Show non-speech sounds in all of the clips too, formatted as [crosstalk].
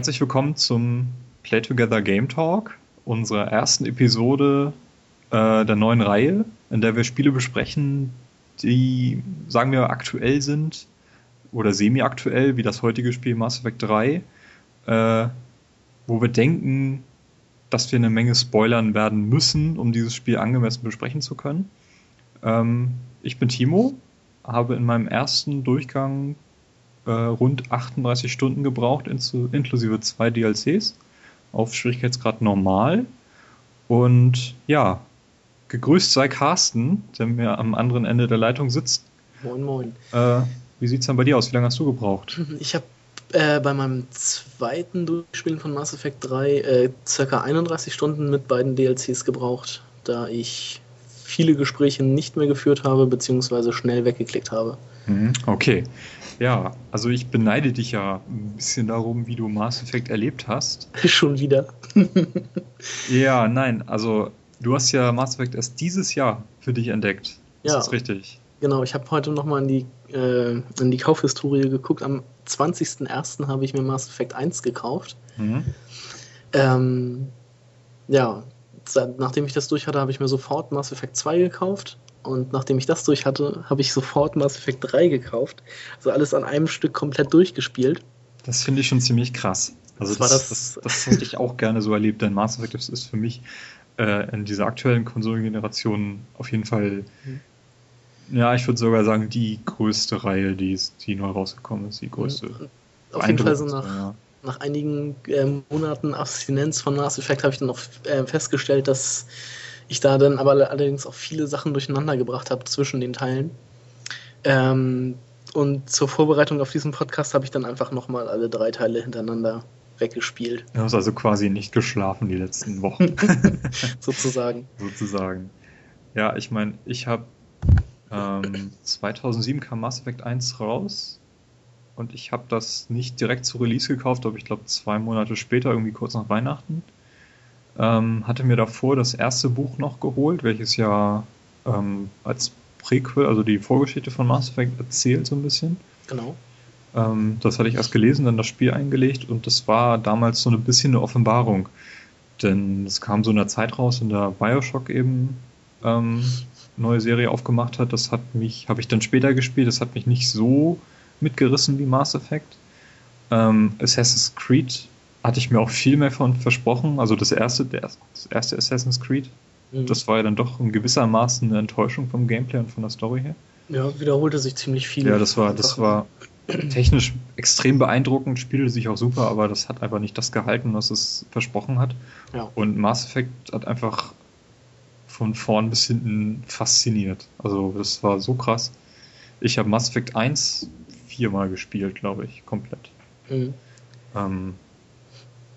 Herzlich willkommen zum Play Together Game Talk, unserer ersten Episode äh, der neuen Reihe, in der wir Spiele besprechen, die, sagen wir, aktuell sind oder semi-aktuell, wie das heutige Spiel Mass Effect 3, äh, wo wir denken, dass wir eine Menge spoilern werden müssen, um dieses Spiel angemessen besprechen zu können. Ähm, ich bin Timo, habe in meinem ersten Durchgang äh, rund 38 Stunden gebraucht, inklusive zwei DLCs auf Schwierigkeitsgrad normal. Und ja, gegrüßt sei Carsten, der mir am anderen Ende der Leitung sitzt. Moin, moin. Äh, wie sieht's dann bei dir aus? Wie lange hast du gebraucht? [laughs] Ich habe äh, bei meinem zweiten Durchspielen von Mass Effect 3 äh, circa 31 Stunden mit beiden DLCs gebraucht, da ich viele Gespräche nicht mehr geführt habe, beziehungsweise schnell weggeklickt habe. Mhm, okay. Ja, also ich beneide dich ja ein bisschen darum, wie du Mass Effect erlebt hast. [laughs] Schon wieder. [laughs] ja, nein, also du hast ja Mass Effect erst dieses Jahr für dich entdeckt. Ist ja, das richtig? Genau, ich habe heute nochmal in die, äh, in die Kaufhistorie geguckt. Am 20.01. habe ich mir Mass Effect 1 gekauft. Mhm. Ähm, ja, nachdem ich das durch hatte, habe ich mir sofort Mass Effect 2 gekauft und nachdem ich das durch hatte, habe ich sofort Mass Effect 3 gekauft. Also alles an einem Stück komplett durchgespielt. Das finde ich schon ziemlich krass. Also das, das, das, das, hätte ich auch gerne so erlebt, denn Mass Effect ist für mich äh, in dieser aktuellen Konsolengeneration auf jeden Fall, mhm. ja, ich würde sogar sagen, die größte Reihe, die, ist, die neu rausgekommen ist, die größte. Auf jeden Fall so nach, ja. nach einigen äh, Monaten Abstinenz von Mass Effect habe ich dann noch äh, festgestellt, dass ich da dann aber allerdings auch viele Sachen durcheinander gebracht habe zwischen den Teilen. Ähm, und zur Vorbereitung auf diesen Podcast habe ich dann einfach nochmal alle drei Teile hintereinander weggespielt. Du hast also quasi nicht geschlafen die letzten Wochen. [laughs] [laughs] Sozusagen. Sozusagen. Ja, ich meine, ich habe ähm, 2007 kam Mass Effect 1 raus und ich habe das nicht direkt zu Release gekauft, aber ich glaube zwei Monate später, irgendwie kurz nach Weihnachten. Ähm, hatte mir davor das erste Buch noch geholt, welches ja ähm, als Prequel, also die Vorgeschichte von Mass Effect erzählt so ein bisschen. Genau. Ähm, das hatte ich erst gelesen, dann das Spiel eingelegt und das war damals so ein bisschen eine Offenbarung. Denn es kam so in der Zeit raus, in der Bioshock eben ähm, neue Serie aufgemacht hat. Das hat mich, habe ich dann später gespielt, das hat mich nicht so mitgerissen wie Mass Effect. Ähm, Assassin's Creed hatte ich mir auch viel mehr von versprochen. Also das erste, das erste Assassin's Creed, mhm. das war ja dann doch in gewissermaßen eine Enttäuschung vom Gameplay und von der Story her. Ja, wiederholte sich ziemlich viel. Ja, das war, das war technisch extrem beeindruckend, spielte sich auch super, aber das hat einfach nicht das gehalten, was es versprochen hat. Ja. Und Mass Effect hat einfach von vorn bis hinten fasziniert. Also das war so krass. Ich habe Mass Effect 1 viermal gespielt, glaube ich, komplett. Mhm. Ähm,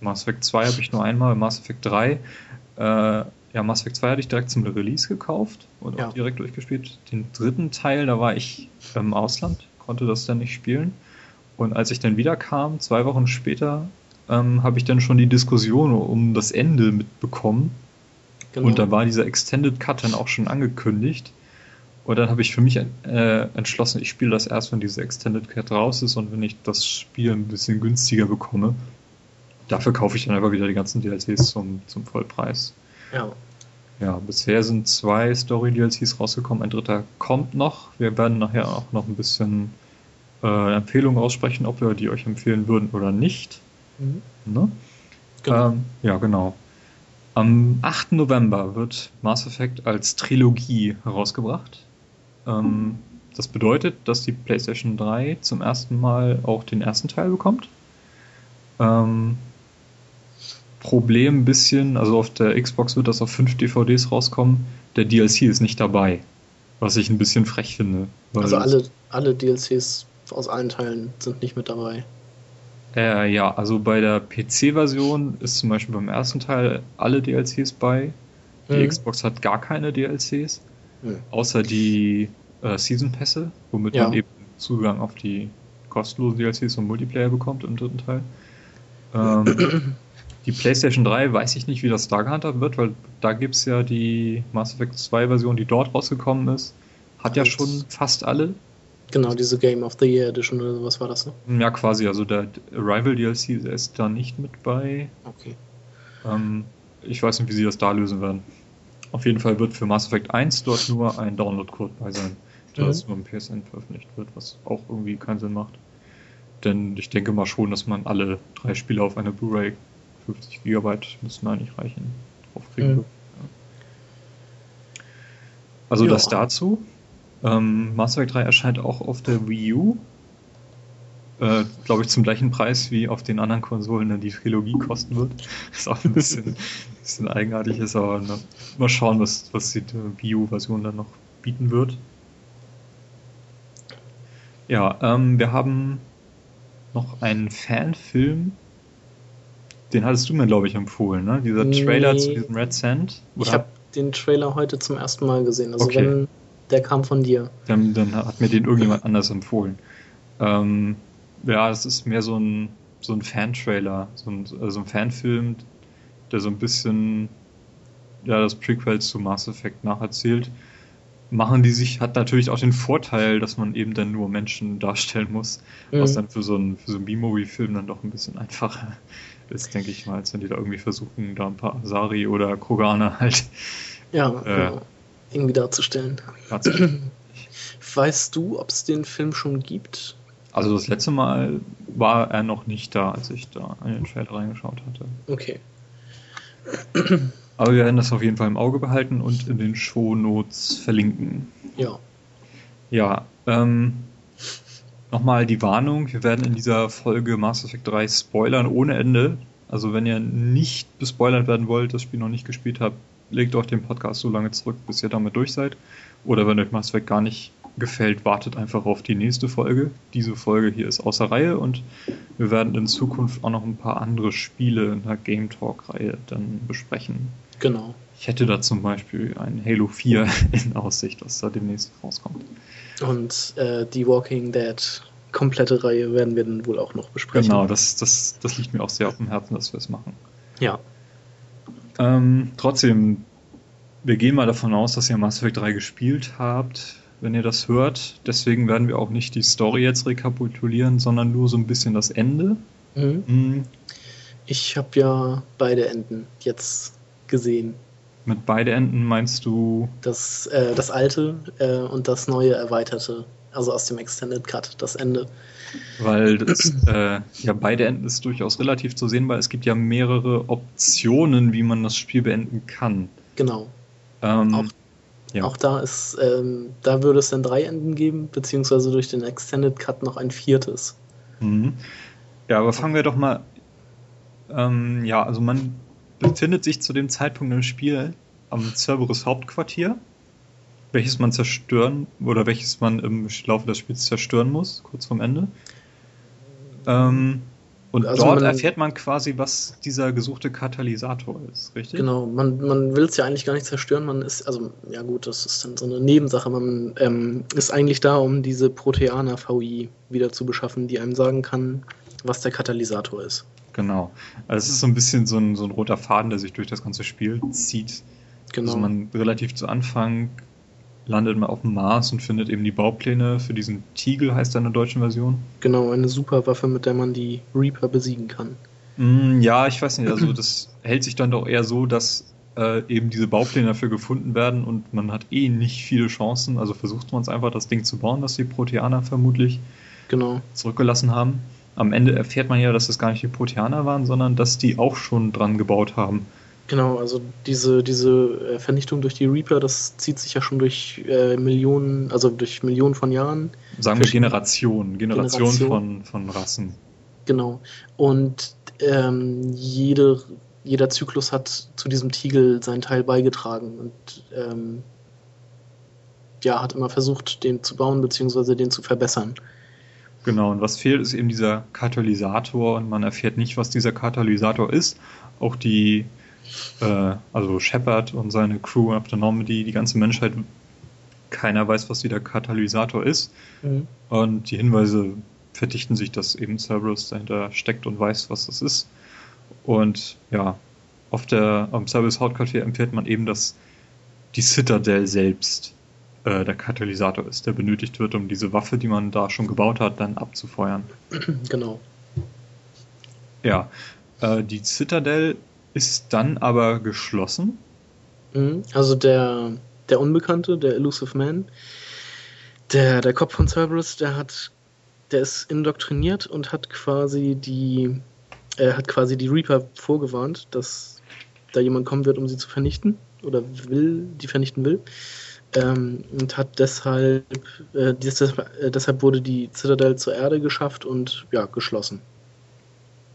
Mass Effect 2 habe ich nur einmal, Mass Effect 3. Äh, ja, Mass Effect 2 hatte ich direkt zum Release gekauft und ja. auch direkt durchgespielt. Den dritten Teil, da war ich im Ausland, konnte das dann nicht spielen. Und als ich dann wiederkam, zwei Wochen später, ähm, habe ich dann schon die Diskussion um das Ende mitbekommen. Genau. Und da war dieser Extended Cut dann auch schon angekündigt. Und dann habe ich für mich äh, entschlossen, ich spiele das erst, wenn diese Extended Cut raus ist und wenn ich das Spiel ein bisschen günstiger bekomme dafür kaufe ich dann einfach wieder die ganzen DLCs zum, zum Vollpreis. Ja. Ja, bisher sind zwei Story-DLCs rausgekommen, ein dritter kommt noch. Wir werden nachher auch noch ein bisschen äh, Empfehlungen aussprechen, ob wir die euch empfehlen würden oder nicht. Mhm. Ne? Genau. Ähm, ja, genau. Am 8. November wird Mass Effect als Trilogie herausgebracht. Ähm, mhm. Das bedeutet, dass die PlayStation 3 zum ersten Mal auch den ersten Teil bekommt. Ähm, Problem ein bisschen, also auf der Xbox wird das auf fünf DVDs rauskommen, der DLC ist nicht dabei. Was ich ein bisschen frech finde. Also alle, alle DLCs aus allen Teilen sind nicht mit dabei. Äh, ja, also bei der PC-Version ist zum Beispiel beim ersten Teil alle DLCs bei. Die mhm. Xbox hat gar keine DLCs, mhm. außer die äh, Season-Pässe, womit ja. man eben Zugang auf die kostenlosen DLCs und Multiplayer bekommt im dritten Teil. Ähm, [clears throat] Die PlayStation 3 weiß ich nicht, wie das da gehandhabt wird, weil da gibt es ja die Mass Effect 2 Version, die dort rausgekommen ist. Hat ja schon fast alle. Genau, diese Game of the Year Edition oder sowas war das, ne? Ja, quasi. Also der Arrival DLC ist da nicht mit bei. Okay. Ähm, ich weiß nicht, wie sie das da lösen werden. Auf jeden Fall wird für Mass Effect 1 dort nur ein Download-Code bei sein, der mhm. nur im PSN veröffentlicht wird, was auch irgendwie keinen Sinn macht. Denn ich denke mal schon, dass man alle drei Spiele auf eine Blu-ray 50 GB müssten eigentlich reichen, draufkriegen mhm. Also ja. das dazu. Ähm, Mass Effect 3 erscheint auch auf der Wii U. Äh, Glaube ich zum gleichen Preis wie auf den anderen Konsolen dann die Trilogie kosten wird. [laughs] ist auch ein bisschen, bisschen eigenartig ist, aber na, mal schauen, was, was die Wii U-Version dann noch bieten wird. Ja, ähm, wir haben noch einen Fanfilm. Den hattest du mir, glaube ich, empfohlen, ne? Dieser Trailer nee. zu diesem Red Sand. Oder? Ich habe den Trailer heute zum ersten Mal gesehen. Also okay. wenn der kam von dir. Dann, dann, hat mir den irgendjemand anders empfohlen. Ähm, ja, es ist mehr so ein, so ein Fan-Trailer, so ein, also ein Fanfilm, der so ein bisschen ja, das Prequel zu Mass Effect nacherzählt. Machen die sich, hat natürlich auch den Vorteil, dass man eben dann nur Menschen [laughs] darstellen muss, mhm. was dann für so einen, für so einen B-Movie-Film dann doch ein bisschen einfacher ist, denke ich mal, als wenn die da irgendwie versuchen, da ein paar Asari oder Kroganer halt ja, äh, ja, irgendwie darzustellen. [clears throat] Weißt du, ob es den Film schon gibt? Also das letzte Mal war er noch nicht da, als ich da in den Trailer reingeschaut hatte. Okay. Aber wir werden das auf jeden Fall im Auge behalten und in den Shownotes verlinken. Ja. Ja, ähm, nochmal die Warnung, wir werden in dieser Folge Mass Effect 3 spoilern ohne Ende. Also wenn ihr nicht bespoilert werden wollt, das Spiel noch nicht gespielt habt, legt euch den Podcast so lange zurück, bis ihr damit durch seid. Oder wenn euch Mass Effect gar nicht gefällt, wartet einfach auf die nächste Folge. Diese Folge hier ist außer Reihe und wir werden in Zukunft auch noch ein paar andere Spiele in der Game Talk-Reihe dann besprechen. Genau. Ich hätte da zum Beispiel ein Halo 4 [laughs] in Aussicht, was da demnächst rauskommt. Und äh, die Walking Dead komplette Reihe werden wir dann wohl auch noch besprechen. Genau, das, das, das liegt mir auch sehr auf dem Herzen, dass wir es machen. Ja. Ähm, trotzdem, wir gehen mal davon aus, dass ihr Mass Effect 3 gespielt habt, wenn ihr das hört. Deswegen werden wir auch nicht die Story jetzt rekapitulieren, sondern nur so ein bisschen das Ende. Mhm. Mhm. Ich habe ja beide Enden jetzt gesehen. Mit beide Enden meinst du? Das, äh, das alte äh, und das neue erweiterte. Also aus dem Extended Cut, das Ende. Weil das, äh, ja, beide Enden ist durchaus relativ zu sehen, weil es gibt ja mehrere Optionen, wie man das Spiel beenden kann. Genau. Ähm, auch, ja. auch da ist, ähm, da würde es dann drei Enden geben, beziehungsweise durch den Extended Cut noch ein viertes. Mhm. Ja, aber fangen wir doch mal. Ähm, ja, also man befindet sich zu dem Zeitpunkt im Spiel am Cerberus Hauptquartier welches man zerstören oder welches man im Laufe des Spiels zerstören muss, kurz vorm Ende. Ähm, und also dort man, erfährt man quasi, was dieser gesuchte Katalysator ist, richtig? Genau, man, man will es ja eigentlich gar nicht zerstören, man ist, also, ja gut, das ist dann so eine Nebensache, man ähm, ist eigentlich da, um diese Proteaner-VI wieder zu beschaffen, die einem sagen kann, was der Katalysator ist. Genau. Also es ist so ein bisschen so ein, so ein roter Faden, der sich durch das ganze Spiel zieht. Genau. Also man relativ zu Anfang landet man auf dem Mars und findet eben die Baupläne für diesen Tiegel, heißt er in der deutschen Version. Genau, eine Superwaffe, mit der man die Reaper besiegen kann. Mm, ja, ich weiß nicht, also das hält sich dann doch eher so, dass äh, eben diese Baupläne dafür gefunden werden und man hat eh nicht viele Chancen, also versucht man es einfach, das Ding zu bauen, das die Proteaner vermutlich genau. zurückgelassen haben. Am Ende erfährt man ja, dass das gar nicht die Proteaner waren, sondern dass die auch schon dran gebaut haben. Genau, also diese, diese äh, Vernichtung durch die Reaper, das zieht sich ja schon durch äh, Millionen, also durch Millionen von Jahren. Sagen wir Generationen, Generationen Generation. von, von Rassen. Genau. Und ähm, jede, jeder Zyklus hat zu diesem Tiegel seinen Teil beigetragen und ähm, ja, hat immer versucht, den zu bauen bzw. den zu verbessern. Genau, und was fehlt, ist eben dieser Katalysator und man erfährt nicht, was dieser Katalysator ist. Auch die äh, also Shepard und seine Crew auf der Normandy, die ganze Menschheit, keiner weiß, was dieser Katalysator ist. Mhm. Und die Hinweise verdichten sich, dass eben Cerberus dahinter steckt und weiß, was das ist. Und ja, auf der, am Cerberus Hauptquartier empfiehlt man eben, dass die Citadel selbst äh, der Katalysator ist, der benötigt wird, um diese Waffe, die man da schon gebaut hat, dann abzufeuern. [clears throat] Genau. Ja, äh, die Citadel ist dann aber geschlossen. Mhm. Also der, der Unbekannte, der Elusive Man, der, der Kopf von Cerberus, der hat, der ist indoktriniert und hat quasi die, er hat quasi die Reaper vorgewarnt, dass da jemand kommen wird, um sie zu vernichten oder will, die vernichten will. Ähm, und hat deshalb, äh, deshalb, äh, deshalb wurde die Citadel zur Erde geschafft und ja, geschlossen.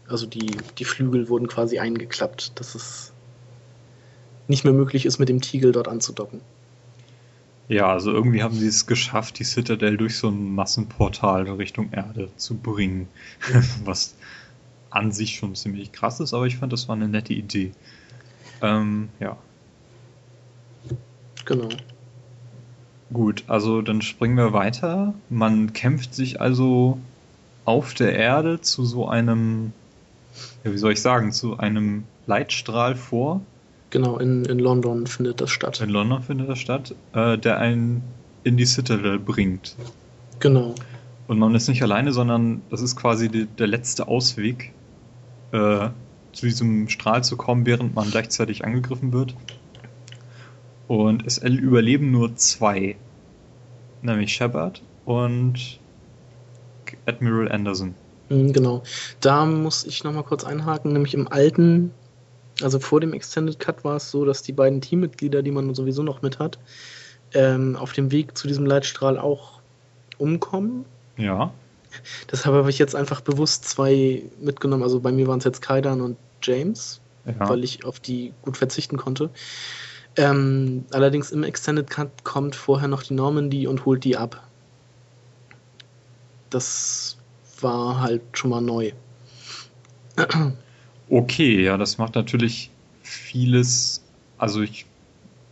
Also die, die Flügel wurden quasi eingeklappt, dass es nicht mehr möglich ist, mit dem Tiegel dort anzudocken. Ja, also irgendwie haben sie es geschafft, die Citadel durch so ein Massenportal Richtung Erde zu bringen. [laughs] Was an sich schon ziemlich krass ist, aber ich fand, das war eine nette Idee. Ähm, ja. Genau. Gut, also dann springen wir weiter. Man kämpft sich also auf der Erde zu so einem, ja, wie soll ich sagen, zu einem Leitstrahl vor, Genau, in, in London findet das statt. In London findet das statt, äh, der einen in die Citadel bringt. Genau. Und man ist nicht alleine, sondern das ist quasi die, der letzte Ausweg, äh, zu diesem Strahl zu kommen, während man gleichzeitig angegriffen wird. Und es überleben nur zwei. Nämlich Shepard und Admiral Anderson. Mhm, genau. Da muss ich nochmal kurz einhaken, nämlich im alten also vor dem Extended Cut war es so, dass die beiden Teammitglieder, die man sowieso noch mit hat, ähm, auf dem Weg zu diesem Leitstrahl auch umkommen. Ja. Deshalb habe ich jetzt einfach bewusst zwei mitgenommen. Also bei mir waren es jetzt Kaidan und James, ja. weil ich auf die gut verzichten konnte. Ähm, allerdings im Extended Cut kommt vorher noch die Normandy und holt die ab. Das war halt schon mal neu. [clears throat] Okay, ja, das macht natürlich vieles. Also ich,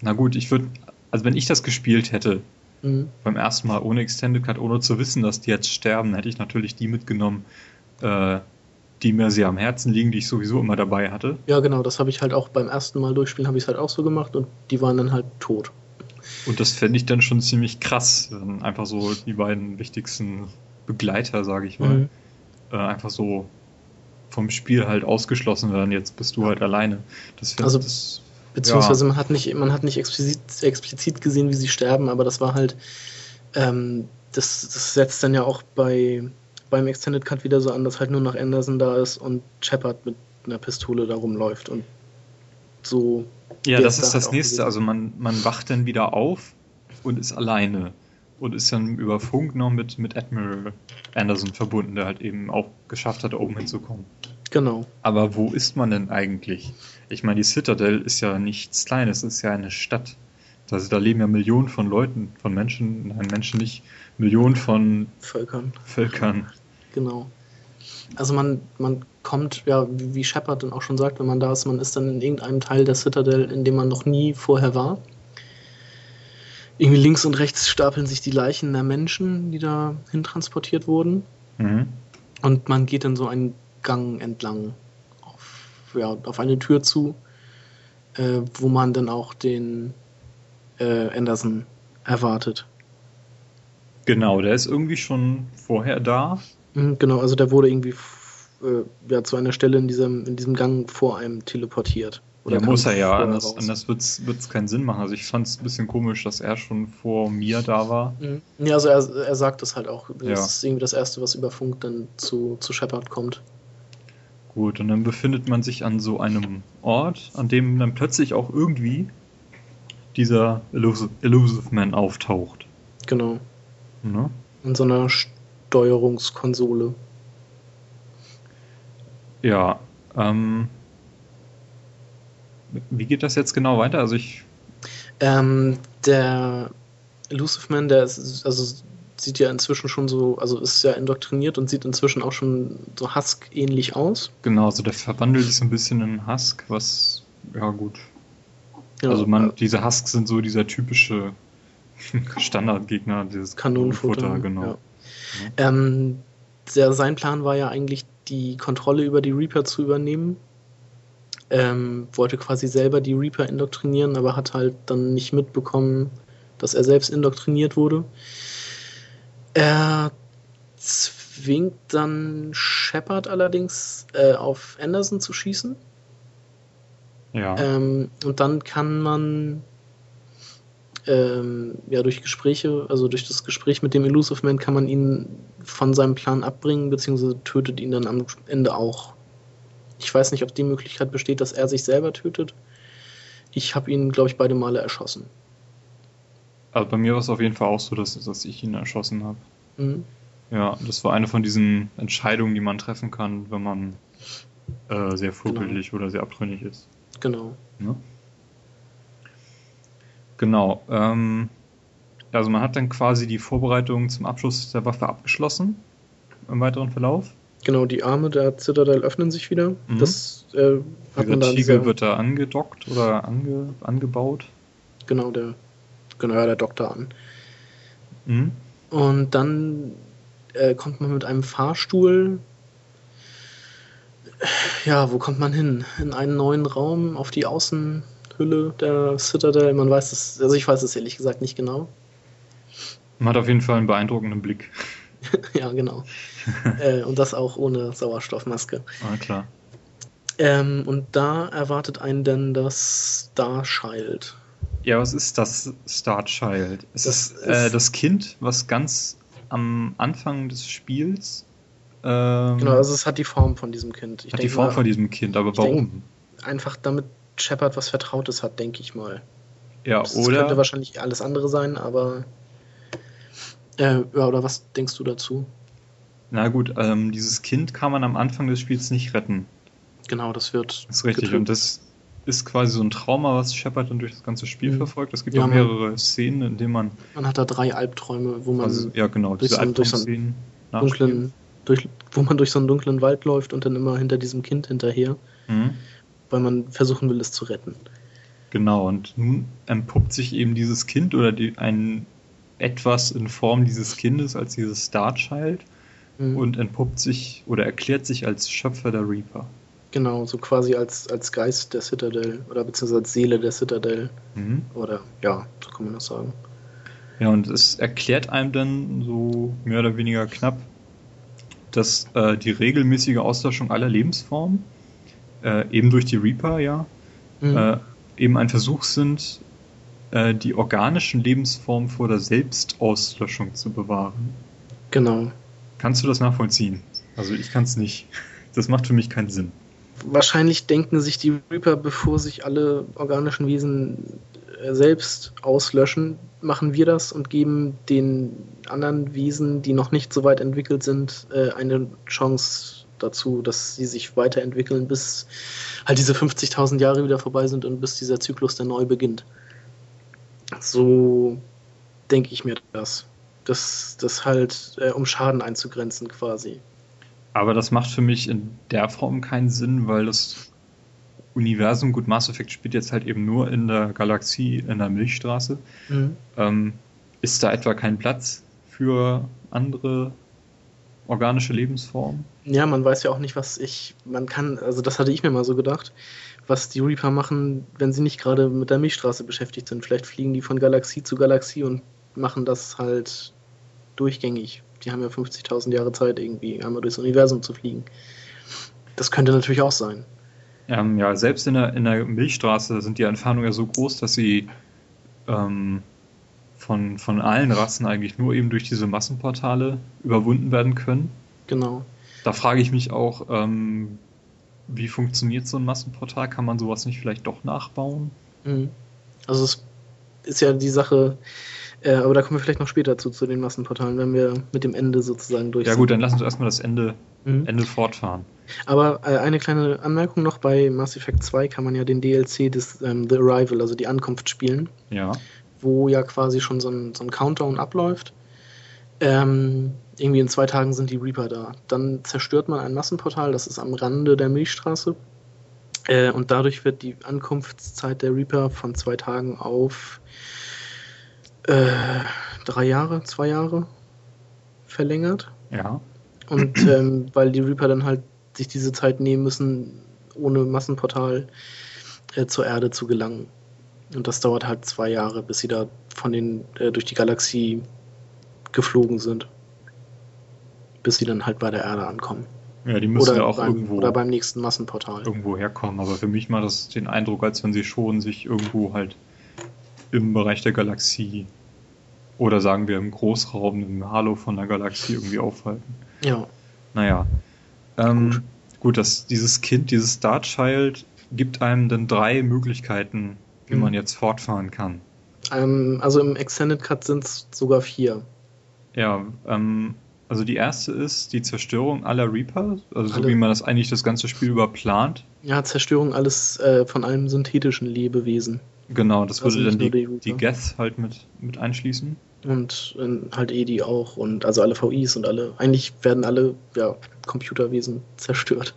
na gut, ich würde, also wenn ich das gespielt hätte, mhm. beim ersten Mal ohne Extended Cut, ohne zu wissen, dass die jetzt sterben, hätte ich natürlich die mitgenommen, äh, die mir sehr am Herzen liegen, die ich sowieso immer dabei hatte. Ja, genau, das habe ich halt auch beim ersten Mal durchspielen, habe ich es halt auch so gemacht und die waren dann halt tot. Und das fände ich dann schon ziemlich krass, wenn einfach so die beiden wichtigsten Begleiter, sage ich mal, mhm. äh, einfach so vom Spiel halt ausgeschlossen werden. Jetzt bist du halt alleine. Das also, das, beziehungsweise ja. man hat nicht, man hat nicht explizit, explizit gesehen, wie sie sterben, aber das war halt, ähm, das, das setzt dann ja auch bei beim Extended Cut wieder so an, dass halt nur noch Anderson da ist und Shepard mit einer Pistole da rumläuft und so. Ja, das ist da das nächste. Also man, man wacht dann wieder auf und ist alleine und ist dann über Funk noch mit, mit Admiral Anderson verbunden, der halt eben auch geschafft hat, oben hinzukommen. Genau. Aber wo ist man denn eigentlich? Ich meine, die Citadel ist ja nichts Kleines, es ist ja eine Stadt. Also da leben ja Millionen von Leuten, von Menschen, nein, Menschen nicht, Millionen von Völkern. Völkern. Genau. Also man, man kommt, ja, wie Shepard dann auch schon sagt, wenn man da ist, man ist dann in irgendeinem Teil der Citadel, in dem man noch nie vorher war irgendwie links und rechts stapeln sich die Leichen der Menschen, die da hintransportiert wurden. Mhm. Und man geht dann so einen Gang entlang auf, ja, auf eine Tür zu, äh, wo man dann auch den äh, Anderson erwartet. Genau, der ist irgendwie schon vorher da. Mhm, genau, also der wurde irgendwie äh, ja, zu einer Stelle in diesem, in diesem Gang vor einem teleportiert. Oder ja, muss er ja, anders, anders wird es keinen Sinn machen. Also ich fand es ein bisschen komisch, dass er schon vor mir da war. Mhm. Ja, also er, er sagt es halt auch. Das ja. ist irgendwie das Erste, was über Funk dann zu, zu Shepard kommt. Gut, und dann befindet man sich an so einem Ort, an dem dann plötzlich auch irgendwie dieser Elusive, Elusive Man auftaucht. Genau. Ne? In so einer Steuerungskonsole. Ja, ähm, wie geht das jetzt genau weiter? Also ich. Ähm, der Elusive Man, der ist, also sieht ja inzwischen schon so, also ist ja indoktriniert und sieht inzwischen auch schon so Husk-ähnlich aus. Genau, also der verwandelt sich so ein bisschen in Husk, was, ja gut. Ja, also man, diese Husks sind so dieser typische [laughs] Standardgegner, dieses Kanonenfutter, Futter, genau. Ja. Ja. Ähm, der, sein Plan war ja eigentlich, die Kontrolle über die Reaper zu übernehmen ähm, wollte quasi selber die Reaper indoktrinieren, aber hat halt dann nicht mitbekommen, dass er selbst indoktriniert wurde. Er zwingt dann Shepard allerdings äh, auf Anderson zu schießen. Ja. Ähm, und dann kann man ähm, ja durch Gespräche, also durch das Gespräch mit dem Elusive Man kann man ihn von seinem Plan abbringen, beziehungsweise tötet ihn dann am Ende auch. Ich weiß nicht, ob die Möglichkeit besteht, dass er sich selber tötet. Ich habe ihn, glaube ich, beide Male erschossen. Also bei mir war es auf jeden Fall auch so, dass, dass ich ihn erschossen habe. Mhm. Ja, das war eine von diesen Entscheidungen, die man treffen kann, wenn man äh, sehr vorbildlich genau. oder sehr abtrünnig ist. Genau. Ja? Genau. Ähm, also man hat dann quasi die Vorbereitung zum Abschluss der Waffe abgeschlossen im weiteren Verlauf. Genau, die Arme der Citadel öffnen sich wieder. Mhm. Das äh, hat man dann. Tiegel wird da angedockt oder ange, angebaut. Genau, der, genau, ja, der dockt da an. Mhm. Und dann äh, kommt man mit einem Fahrstuhl. Ja, wo kommt man hin? In einen neuen Raum auf die Außenhülle der Citadel. Man weiß es, also ich weiß es ehrlich gesagt nicht genau. Man hat auf jeden Fall einen beeindruckenden Blick. [laughs] ja, genau. [laughs] äh, und das auch ohne Sauerstoffmaske. Ah, klar. Ähm, und da erwartet einen dann das Starchild. Ja, was ist das Starchild? Es das ist, äh, das Kind, was ganz am Anfang des Spiels. Ähm, genau, also es hat die Form von diesem Kind. Ich hat die Form mal, von diesem Kind, aber warum? Einfach damit Shepard was Vertrautes hat, denke ich mal. Ja, das oder. könnte wahrscheinlich alles andere sein, aber. Äh, ja, oder was denkst du dazu? Na gut, ähm, dieses Kind kann man am Anfang des Spiels nicht retten. Genau, das wird. Das ist richtig. Getötet. Und das ist quasi so ein Trauma, was Shepard dann durch das ganze Spiel mhm. verfolgt. Es gibt ja, auch mehrere man, Szenen, in denen man. Man hat da drei Albträume, wo man. Also, ja, genau, durch diese so, durch so einen dunklen, durch, wo man durch so einen dunklen Wald läuft und dann immer hinter diesem Kind hinterher. Mhm. Weil man versuchen will, es zu retten. Genau, und nun entpuppt sich eben dieses Kind oder die, ein etwas in Form dieses Kindes als dieses Starchild mhm. und entpuppt sich oder erklärt sich als Schöpfer der Reaper. Genau, so quasi als, als Geist der Citadel oder beziehungsweise als Seele der Citadel. Mhm. Oder ja, so kann man das sagen. Ja, und es erklärt einem dann so mehr oder weniger knapp, dass äh, die regelmäßige Auslöschung aller Lebensformen, äh, eben durch die Reaper, ja, mhm. äh, eben ein Versuch sind, äh, die organischen Lebensformen vor der Selbstauslöschung zu bewahren. Genau. Kannst du das nachvollziehen? Also ich kann es nicht. Das macht für mich keinen Sinn wahrscheinlich denken sich die Reaper, bevor sich alle organischen Wesen äh, selbst auslöschen, machen wir das und geben den anderen Wesen, die noch nicht so weit entwickelt sind, äh, eine Chance dazu, dass sie sich weiterentwickeln, bis halt diese 50.000 Jahre wieder vorbei sind und bis dieser Zyklus dann neu beginnt. So denke ich mir das. Das, das halt, äh, um Schaden einzugrenzen quasi. Aber das macht für mich in der Form keinen Sinn, weil das Universum, gut, Mass Effect spielt jetzt halt eben nur in der Galaxie, in der Milchstraße. Mhm. Ähm, ist da etwa kein Platz für andere organische Lebensformen? Ja, man weiß ja auch nicht, was ich, man kann, also das hatte ich mir mal so gedacht, was die Reaper machen, wenn sie nicht gerade mit der Milchstraße beschäftigt sind. Vielleicht fliegen die von Galaxie zu Galaxie und machen das halt durchgängig die haben ja 50.000 Jahre Zeit, irgendwie einmal durchs Universum zu fliegen. Das könnte natürlich auch sein. Ähm, ja, selbst in der, in der Milchstraße sind die Entfernungen ja so groß, dass sie ähm, von, von allen Rassen eigentlich nur eben durch diese Massenportale überwunden werden können. Genau. Da frage ich mich auch, ähm, wie funktioniert so ein Massenportal? Kann man sowas nicht vielleicht doch nachbauen? Mhm. Also es ist ja die Sache, äh, aber da kommen wir vielleicht noch später zu, zu den Massenportalen, wenn wir mit dem Ende sozusagen durch Ja gut, dann lass uns erstmal das Ende, mhm. Ende fortfahren. Aber äh, eine kleine Anmerkung noch, bei Mass Effect 2 kann man ja den DLC des ähm, The Arrival, also die Ankunft spielen. Ja. Wo ja quasi schon so ein, so ein Countdown abläuft. Ähm, irgendwie in zwei Tagen sind die Reaper da. Dann zerstört man ein Massenportal, das ist am Rande der Milchstraße. Äh, und dadurch wird die Ankunftszeit der Reaper von zwei Tagen auf äh, drei Jahre, zwei Jahre verlängert. Ja. Und ähm, weil die Reaper dann halt sich diese Zeit nehmen müssen, ohne Massenportal äh, zur Erde zu gelangen. Und das dauert halt zwei Jahre, bis sie da von den äh, durch die Galaxie geflogen sind. Bis sie dann halt bei der Erde ankommen. Ja, die müssen oder ja auch beim, irgendwo, Oder beim nächsten Massenportal. irgendwo herkommen. Aber für mich macht das den Eindruck, als wenn sie schon sich irgendwo halt im Bereich der Galaxie oder sagen wir im Großraum, im Halo von der Galaxie irgendwie aufhalten. Ja. Naja. Ähm, gut. gut, das, dieses Kind, dieses Star Child gibt einem dann drei Möglichkeiten, wie Mhm. man jetzt fortfahren kann. Ähm, also im Extended Cut sind es sogar vier. Ja, ähm, also die erste ist die Zerstörung aller Reaper, also so Alle. wie man das eigentlich das ganze Spiel über plant. Ja, Zerstörung alles äh, von allem synthetischen Lebewesen. Genau, das Also würde dann nicht die, die. Geth halt mit, mit einschließen. Und äh, halt Edi auch und also alle VIs und alle. Eigentlich werden alle ja, Computerwesen zerstört.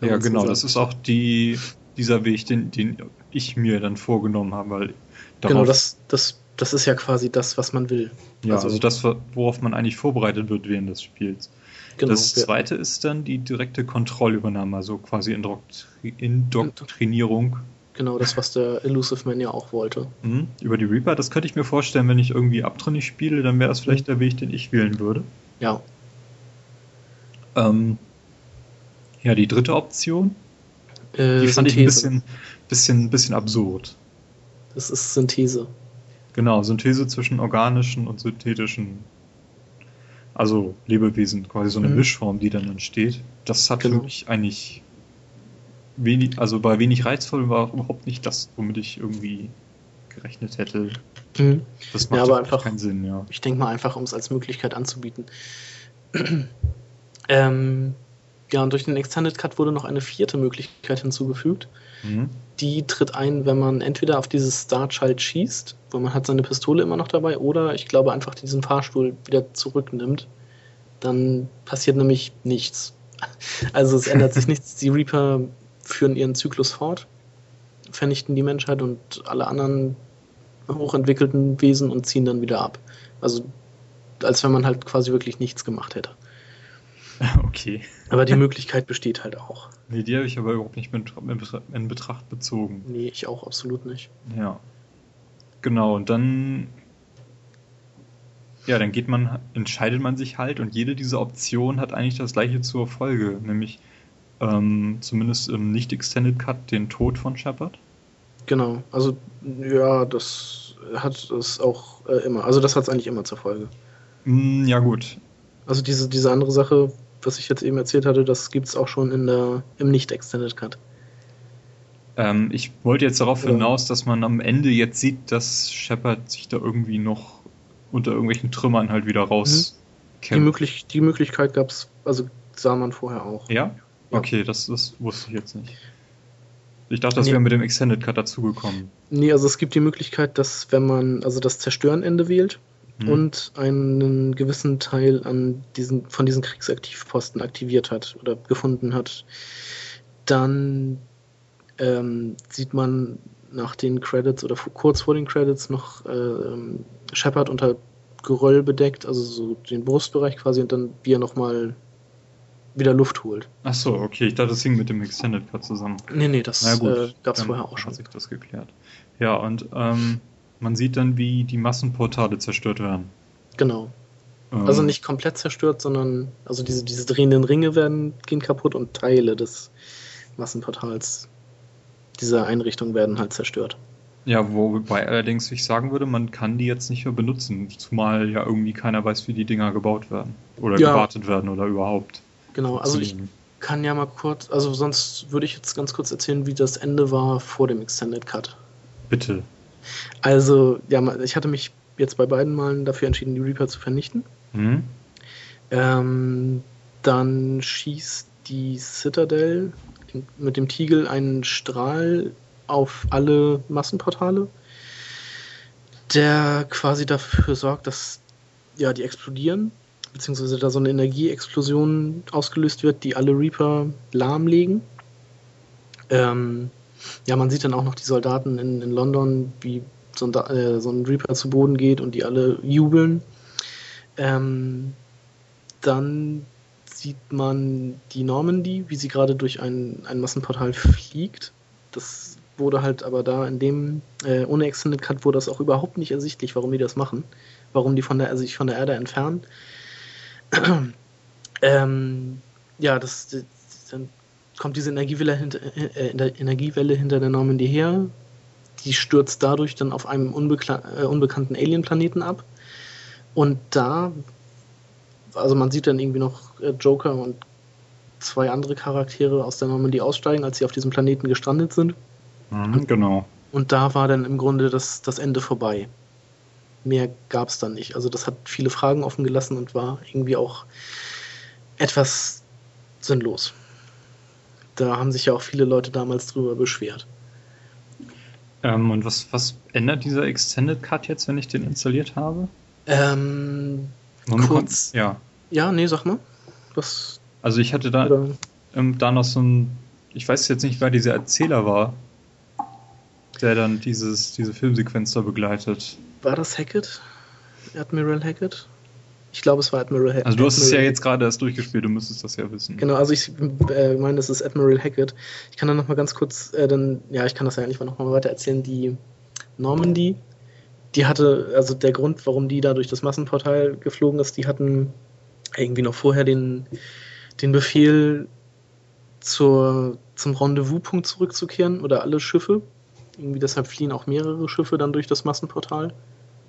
Ja, so genau, sagt. das ist auch die, dieser Weg, den, den ich mir dann vorgenommen habe, weil Genau, das, das, das ist ja quasi das, was man will. ja, also- also, das, worauf man eigentlich vorbereitet wird während des Spiels. Genau. das zweite ist dann die direkte Kontrollübernahme, also quasi Indoktri Indoktrinierung Genau, das, was der Elusive Man ja auch wollte. Mhm. Über die Reaper, das könnte ich mir vorstellen, wenn ich irgendwie abtrünnig spiele, dann wäre das vielleicht der Weg, den ich wählen würde. Ja, Ähm, ja, die dritte Option, äh, die fand ich ein Synthese. bisschen, bisschen, bisschen absurd. Das ist Synthese. Genau, Synthese zwischen organischen und synthetischen, also Lebewesen, quasi so eine Mhm. Mischform, die dann entsteht. Das hat Genau. für mich eigentlich wenig, also bei wenig reizvoll war überhaupt nicht das, womit ich irgendwie gerechnet hätte. Mhm. Das Ja, macht wirklich einfach- keinen Sinn, ja. Ich denke mal einfach, um es als Möglichkeit anzubieten. [clears throat] ähm, ja, und durch den Extended Cut wurde noch eine vierte Möglichkeit hinzugefügt. Mhm. Die tritt ein, wenn man entweder auf dieses Star Child schießt, weil man hat seine Pistole immer noch dabei, oder ich glaube einfach diesen Fahrstuhl wieder zurücknimmt. Dann passiert nämlich nichts. [laughs] Also es ändert sich [laughs] nichts. Die Reaper führen ihren Zyklus fort, vernichten die Menschheit und alle anderen hochentwickelten Wesen und ziehen dann wieder ab. Also als wenn man halt quasi wirklich nichts gemacht hätte. [laughs] Okay. Aber die Möglichkeit besteht halt auch. Nee, die habe ich aber überhaupt nicht mit, in Betracht bezogen. Nee, ich auch absolut nicht. Ja. Genau, und dann. Ja, dann geht man, entscheidet man sich halt und jede dieser Optionen hat eigentlich das gleiche zur Folge, nämlich ähm, zumindest im Nicht-Extended Cut den Tod von Shepard. Genau. Also ja, das hat es auch äh, immer. Also das hat es eigentlich immer zur Folge. Mm, ja, gut. Also diese, diese andere Sache, was ich jetzt eben erzählt hatte, das gibt es auch schon in der, im Nicht-Extended Cut. Ähm, ich wollte jetzt darauf Ja. hinaus, dass man am Ende jetzt sieht, dass Shepard sich da irgendwie noch unter irgendwelchen Trümmern halt wieder raus Die, möglich, die Möglichkeit gab es, also sah man vorher auch. Ja? Ja. Okay, das, das wusste ich jetzt nicht. Ich dachte, das Nee. wäre mit dem Extended Cut dazugekommen. Nee, also es gibt die Möglichkeit, dass wenn man also das Zerstören-Ende wählt Hm. und einen gewissen Teil an diesen, von diesen Kriegsaktivposten aktiviert hat oder gefunden hat, dann ähm, sieht man nach den Credits oder kurz vor den Credits noch ähm, Shepard unter Geröll bedeckt, also so den Brustbereich quasi und dann wie er nochmal wieder Luft holt. Ach so, okay, ich dachte, das hing mit dem Extended Cut zusammen. Nee, nee, das äh, gab es vorher auch schon. Hat sich das geklärt. Ja, und ähm, man sieht dann, wie die Massenportale zerstört werden. Genau. Ähm, Also nicht komplett zerstört, sondern also diese, diese drehenden Ringe werden gehen kaputt und Teile des Massenportals dieser Einrichtung werden halt zerstört. Ja, wobei allerdings ich sagen würde, man kann die jetzt nicht mehr benutzen, zumal ja irgendwie keiner weiß, wie die Dinger gebaut werden. Oder Ja. gewartet werden oder überhaupt. Genau, also ich kann ja mal kurz, also sonst würde ich jetzt ganz kurz erzählen, wie das Ende war vor dem Extended Cut. Bitte. Also, ja, ich hatte mich jetzt bei beiden Malen dafür entschieden, die Reaper zu vernichten. Hm? Ähm, dann schießt die Citadel mit dem Tiegel einen Strahl auf alle Massenportale, der quasi dafür sorgt, dass ja, die explodieren, beziehungsweise da so eine Energieexplosion ausgelöst wird, die alle Reaper lahmlegen. Ähm, ja, man sieht dann auch noch die Soldaten in, in London, wie so ein, äh, so ein Reaper zu Boden geht und die alle jubeln. Ähm, dann sieht man die Normandy, wie sie gerade durch ein, ein Massenportal fliegt. Das wurde halt aber da in dem, äh, ohne Extended Cut wurde das auch überhaupt nicht ersichtlich, warum die das machen. Warum die von der, sich von der Erde entfernen. [clears throat] ähm, ja, das, das, dann kommt diese Energiewelle hinter, äh, Energiewelle hinter der Normandy her. Die stürzt dadurch dann auf einem äh, unbekannten Alien-Planeten ab. Und da, also man sieht dann irgendwie noch äh, Joker und zwei andere Charaktere aus der Normandie aussteigen, als sie auf diesem Planeten gestrandet sind. Mhm, genau. Und da war dann im Grunde das, das Ende vorbei. Mehr gab es dann nicht. Also das hat viele Fragen offen gelassen und war irgendwie auch etwas sinnlos. Da haben sich ja auch viele Leute damals drüber beschwert. Ähm, und was, was ändert dieser Extended Cut jetzt, wenn ich den installiert habe? Ähm, kurz. Ja. Ja, nee, sag mal. Was, also ich hatte da, ähm, da noch so ein, ich weiß jetzt nicht, wer dieser Erzähler war, der dann dieses, diese Filmsequenz da begleitet. War das Hackett? Admiral Hackett? Ich glaube, es war Admiral Hackett. Also du hast Admiral es ja jetzt gerade erst durchgespielt, du müsstest das ja wissen. Genau, also ich äh, meine, es ist Admiral Hackett. Ich kann dann nochmal ganz kurz, äh, dann, ja, ich kann das ja eigentlich mal nochmal weiter erzählen. Die Normandy, die hatte, also der Grund, warum die da durch das Massenportal geflogen ist, die hatten irgendwie noch vorher den den Befehl, zur, zum Rendezvouspunkt zurückzukehren oder alle Schiffe. Irgendwie deshalb fliehen auch mehrere Schiffe dann durch das Massenportal.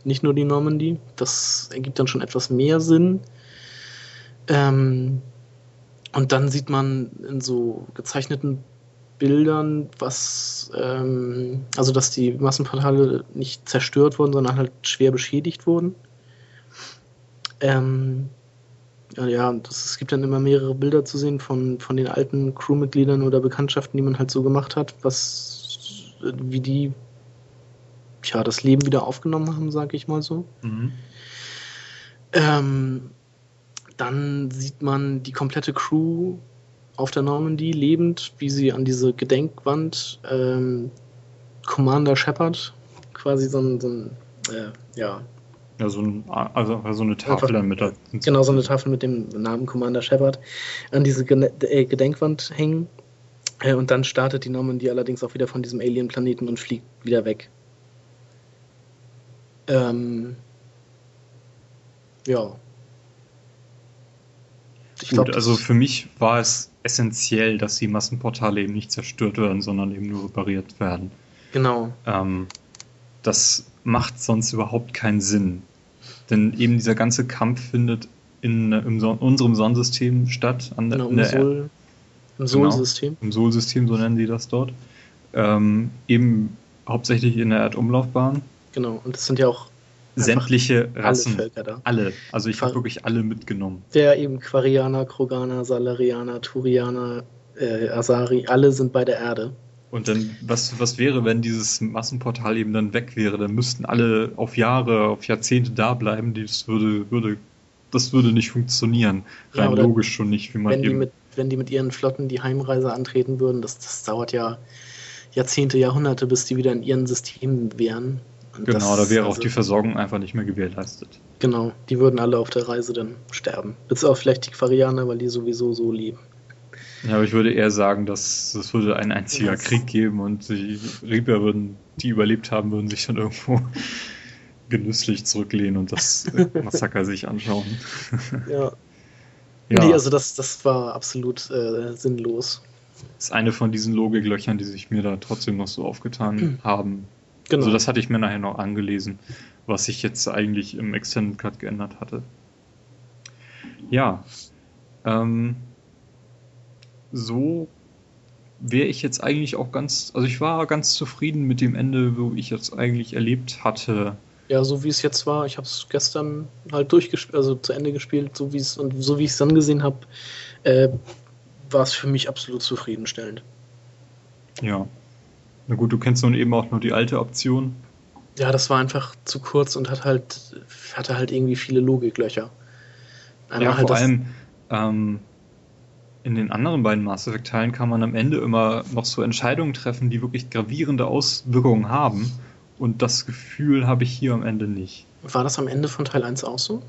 Nicht nur die Normandy. Das ergibt dann schon etwas mehr Sinn. Ähm, und dann sieht man in so gezeichneten Bildern, was, ähm, also dass die Massenportale nicht zerstört wurden, sondern halt schwer beschädigt wurden. Ähm, ja, das, es gibt dann immer mehrere Bilder zu sehen von, von den alten Crewmitgliedern oder Bekanntschaften, die man halt so gemacht hat, was, wie die, ja, das Leben wieder aufgenommen haben, sag ich mal so. Mhm. Ähm, dann sieht man die komplette Crew auf der Normandy lebend, wie sie an diese Gedenkwand ähm, Commander Shepard, quasi so ein, so ein äh, ja, ja, so, ein, also, so eine Tafel Einfach, mit. Da. Genau, so eine Tafel mit dem Namen Commander Shepard an diese äh, Gedenkwand hängen. Äh, und dann startet die Normandy allerdings auch wieder von diesem Alien-Planeten und fliegt wieder weg. Ähm, ja. Ich Gut, glaub, also für mich war es essentiell, dass die Massenportale eben nicht zerstört werden, sondern eben nur repariert werden. Genau. Ähm, das macht sonst überhaupt keinen Sinn. Denn eben dieser ganze Kampf findet in, in unserem Sonnensystem statt. An genau, im, der, Sol, im Sol-System. Genau, Im Sol-System, so nennen die das dort. Ähm, eben hauptsächlich in der Erdumlaufbahn. Genau, und das sind ja auch sämtliche Rassen. Alle Völker da. Alle. Also ich habe wirklich alle mitgenommen. Der eben Quarianer, Kroganer, Salarianer, Turianer, äh, Asari, alle sind bei der Erde. Und dann, was, was wäre, wenn dieses Massenportal eben dann weg wäre? Dann müssten alle auf Jahre, auf Jahrzehnte da bleiben. Das würde, würde, das würde nicht funktionieren. Rein ja, logisch schon nicht, wie man wenn eben. Die mit, wenn die mit ihren Flotten die Heimreise antreten würden, das, das dauert ja Jahrzehnte, Jahrhunderte, bis die wieder in ihren Systemen wären. Genau, das, da wäre also, auch die Versorgung einfach nicht mehr gewährleistet. Genau, die würden alle auf der Reise dann sterben. Bis auf vielleicht die Quarianer, weil die sowieso so leben. Ja, aber ich würde eher sagen, dass es würde ein einziger yes. Krieg geben und die Reaper würden, die überlebt haben, würden sich dann irgendwo [laughs] genüsslich zurücklehnen und das [laughs] Massaker sich anschauen. ja. [laughs] ja. Nee, also das, das war absolut äh, sinnlos. Das ist eine von diesen Logiklöchern, die sich mir da trotzdem noch so aufgetan [clears throat] haben. Genau. Also das hatte ich mir nachher noch angelesen, was sich jetzt eigentlich im Extended Cut geändert hatte. Ja. Ähm, so wäre ich jetzt eigentlich auch ganz, also ich war ganz zufrieden mit dem Ende, wo ich jetzt eigentlich erlebt hatte. Ja, so wie es jetzt war. Ich habe es gestern halt durchgespielt, also zu Ende gespielt, so wie es und so wie ich es dann gesehen habe, äh, war es für mich absolut zufriedenstellend. Ja. Na gut, du kennst nun eben auch nur die alte Option. Ja, das war einfach zu kurz und hat halt hatte halt irgendwie viele Logiklöcher. Einmal ja, halt vor allem ähm, in den anderen beiden Mass Effect Teilen kann man am Ende immer noch so Entscheidungen treffen, die wirklich gravierende Auswirkungen haben. Und das Gefühl habe ich hier am Ende nicht. War das am Ende von Teil 1 auch so?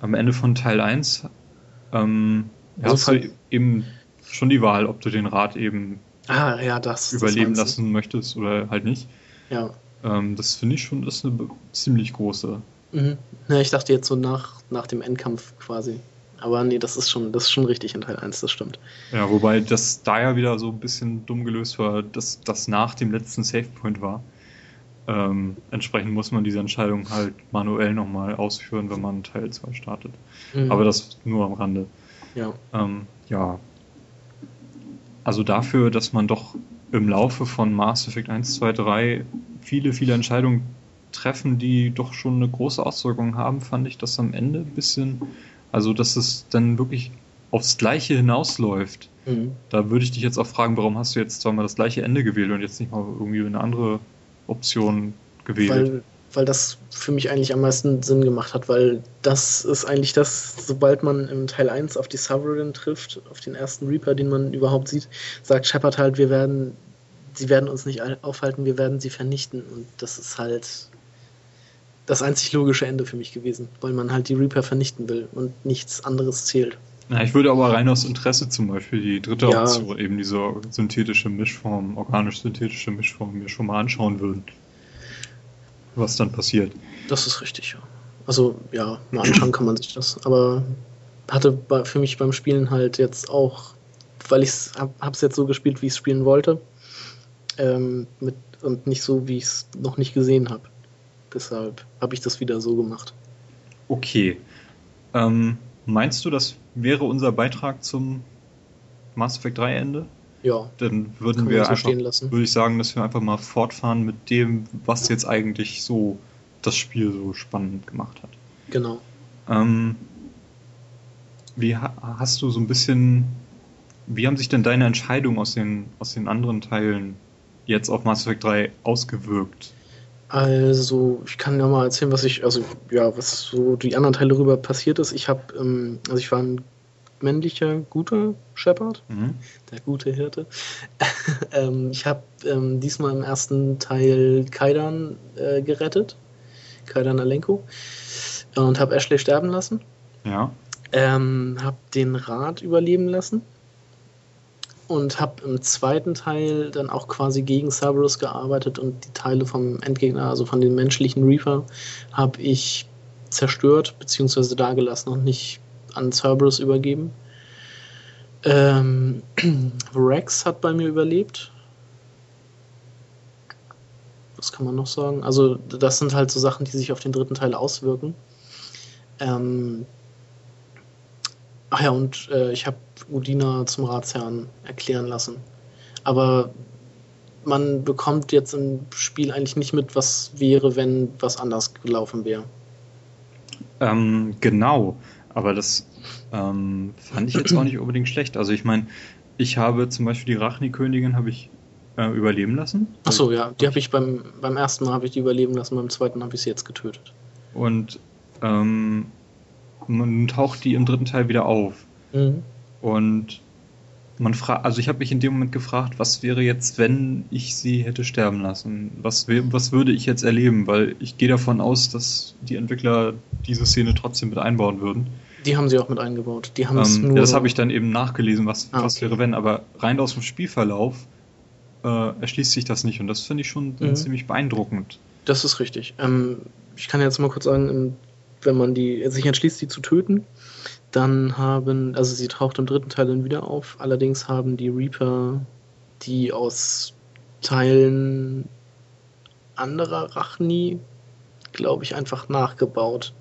Am Ende von Teil 1 ähm, also hast du eben schon die Wahl, ob du den Rat eben ah, ja, das, überleben das lassen möchtest oder halt nicht. Ja. Ähm, das finde ich schon, ist eine ziemlich große. Mhm. Ja, ich dachte jetzt so nach, nach dem Endkampf quasi. Aber nee, das ist schon, das ist schon richtig in Teil 1, das stimmt. Ja, wobei das da ja wieder so ein bisschen dumm gelöst war, dass das nach dem letzten Savepoint war. Ähm, entsprechend muss man diese Entscheidung halt manuell nochmal ausführen, wenn man Teil 2 startet. Mhm. Aber das nur am Rande. Ja. Ähm, ja. Also dafür, dass man doch im Laufe von Mass Effect 1, 2, 3 viele, viele Entscheidungen treffen, die doch schon eine große Auswirkung haben, fand ich das am Ende ein bisschen also, dass es dann wirklich aufs Gleiche hinausläuft. Mhm. Da würde ich dich jetzt auch fragen, warum hast du jetzt zweimal das gleiche Ende gewählt und jetzt nicht mal irgendwie eine andere Option gewählt? Weil, weil das für mich eigentlich am meisten Sinn gemacht hat, weil das ist eigentlich das, sobald man im Teil 1 auf die Sovereign trifft, auf den ersten Reaper, den man überhaupt sieht, sagt Shepard halt, wir werden, sie werden uns nicht aufhalten, wir werden sie vernichten. Und das ist halt das einzig logische Ende für mich gewesen, weil man halt die Reaper vernichten will und nichts anderes zählt. Ja, ich würde aber rein aus Interesse zum Beispiel die dritte ja. Option, eben diese synthetische Mischform, organisch-synthetische Mischform, mir schon mal anschauen würden. Was dann passiert. Das ist richtig, ja. Also, ja, mal anschauen kann man sich das. Aber hatte für mich beim Spielen halt jetzt auch, weil ich es hab's jetzt so gespielt, wie ich es spielen wollte. Ähm, mit, und nicht so, wie ich es noch nicht gesehen habe. Deshalb habe ich das wieder so gemacht. Okay. Ähm, meinst du, das wäre unser Beitrag zum Mass Effect 3 Ende? Ja. Dann würden wir, so einfach, würde ich sagen, dass wir einfach mal fortfahren mit dem, was jetzt eigentlich so das Spiel so spannend gemacht hat. Genau. Ähm, wie hast du so ein bisschen, wie haben sich denn deine Entscheidungen aus den, aus den anderen Teilen jetzt auf Mass Effect 3 ausgewirkt? Also, ich kann ja mal erzählen, was ich, also ja, was so die anderen Teile darüber passiert ist. Ich habe, ähm, also ich war ein männlicher, guter Shepherd, mhm. der gute Hirte. [laughs] ähm, ich habe ähm, diesmal im ersten Teil Kaidan äh, gerettet, Kaidan Alenko, und habe Ashley sterben lassen. Ja. Ähm, habe den Rat überleben lassen und habe im zweiten Teil dann auch quasi gegen Cerberus gearbeitet und die Teile vom Endgegner, also von den menschlichen Reaper, habe ich zerstört bzw. dagelassen und nicht an Cerberus übergeben. Ähm, [clears throat] Rex hat bei mir überlebt. Was kann man noch sagen? Also, das sind halt so Sachen, die sich auf den dritten Teil auswirken. Ähm, ach ja, und äh, ich habe Udina zum Ratsherrn erklären lassen. Aber man bekommt jetzt im Spiel eigentlich nicht mit, was wäre, wenn was anders gelaufen wäre. Ähm, genau, aber das ähm, fand ich jetzt auch nicht unbedingt schlecht. Also ich meine, ich habe zum Beispiel die Rachni-Königin habe ich äh, überleben lassen. Ach so, ja, die habe ich beim, beim ersten Mal habe ich die überleben lassen, beim zweiten habe ich sie jetzt getötet. Und ähm, man taucht die im dritten Teil wieder auf. Mhm. Und man fragt, also ich habe mich in dem Moment gefragt, was wäre jetzt, wenn ich sie hätte sterben lassen? Was, was würde ich jetzt erleben? Weil ich gehe davon aus, dass die Entwickler diese Szene trotzdem mit einbauen würden. Die haben sie auch mit eingebaut. Die haben ähm, nur ja, das habe ich dann eben nachgelesen, was, ah, was wäre wenn. Aber rein aus dem Spielverlauf äh, erschließt sich das nicht. Und das finde ich schon mhm. ziemlich beeindruckend. Das ist richtig. Ähm, ich kann jetzt mal kurz sagen, wenn man die sich entschließt, die zu töten, dann haben, also sie taucht im dritten Teil dann wieder auf, allerdings haben die Reaper die aus Teilen anderer Rachni, glaube ich, einfach nachgebaut.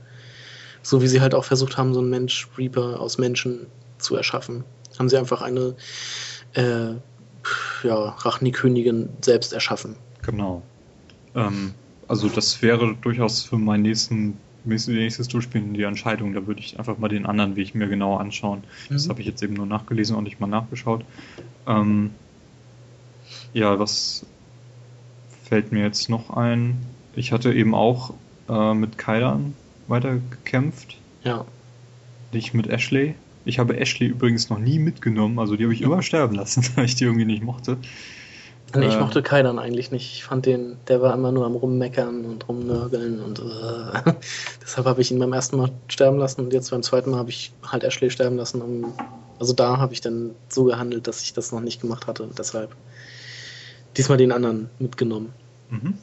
So wie sie halt auch versucht haben, so einen Mensch-Reaper aus Menschen zu erschaffen. Haben sie einfach eine äh, ja, Rachni-Königin selbst erschaffen. Genau. Ähm, also das wäre durchaus für meinen nächsten nächstes Durchspielen die Entscheidung. Da würde ich einfach mal den anderen Weg mir genau anschauen. Mhm. Das habe ich jetzt eben nur nachgelesen und nicht mal nachgeschaut. Ähm, ja, was fällt mir jetzt noch ein? Ich hatte eben auch äh, mit Kaidan weiter gekämpft. Ja. Nicht mit Ashley. Ich habe Ashley übrigens noch nie mitgenommen, also die habe ich immer sterben lassen, [laughs] weil ich die irgendwie nicht mochte. Nee, ich äh, mochte Kaidan eigentlich nicht. Ich fand den, der war immer nur am Rummeckern und Rumnörgeln und äh, [laughs] deshalb habe ich ihn beim ersten Mal sterben lassen und jetzt beim zweiten Mal habe ich halt Ashley sterben lassen. Um, also da habe ich dann so gehandelt, dass ich das noch nicht gemacht hatte. Und deshalb diesmal den anderen mitgenommen. Mhm.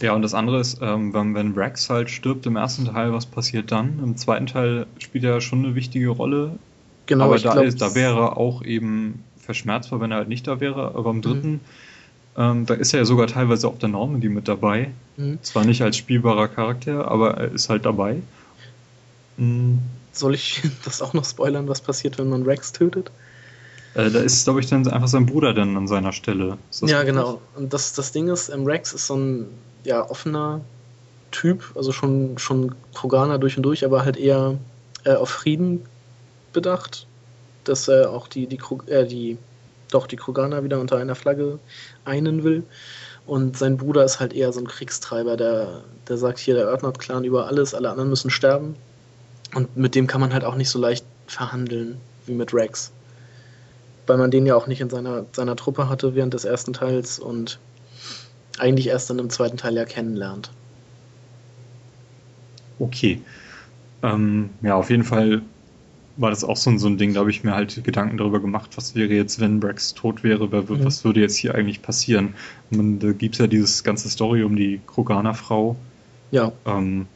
Ja, und das andere ist, ähm, wenn, wenn Rex halt stirbt im ersten Teil, was passiert dann? Im zweiten Teil spielt er schon eine wichtige Rolle. Genau, aber da, glaub, ist, da wäre auch eben verschmerzbar, wenn er halt nicht da wäre. Aber im dritten, mhm. ähm, da ist er ja sogar teilweise auch der Normandy mit dabei. Mhm. Zwar nicht als spielbarer Charakter, aber er ist halt dabei. Mhm. Soll ich [laughs] das auch noch spoilern, was passiert, wenn man Rex tötet? Äh, da ist, glaube ich, dann einfach sein Bruder dann an seiner Stelle. Ja, genau. Und das, das Ding ist, ähm, Rex ist so ein ja, offener Typ, also schon, schon Kroganer durch und durch, aber halt eher äh, auf Frieden bedacht, dass er auch die, die, äh, die, doch die Kroganer wieder unter einer Flagge einen will. Und sein Bruder ist halt eher so ein Kriegstreiber, der, der sagt hier, der Earthnot-Clan über alles, alle anderen müssen sterben. Und mit dem kann man halt auch nicht so leicht verhandeln wie mit Rex. Weil man den ja auch nicht in seiner, seiner Truppe hatte während des ersten Teils und eigentlich erst dann im zweiten Teil ja kennenlernt. Okay. Ähm, ja, auf jeden Fall war das auch so ein, so ein Ding, da habe ich mir halt Gedanken darüber gemacht, was wäre jetzt, wenn Brax tot wäre, mhm. was würde jetzt hier eigentlich passieren? Und da gibt es ja dieses ganze Story um die Kroganer-Frau. Ja. Ähm,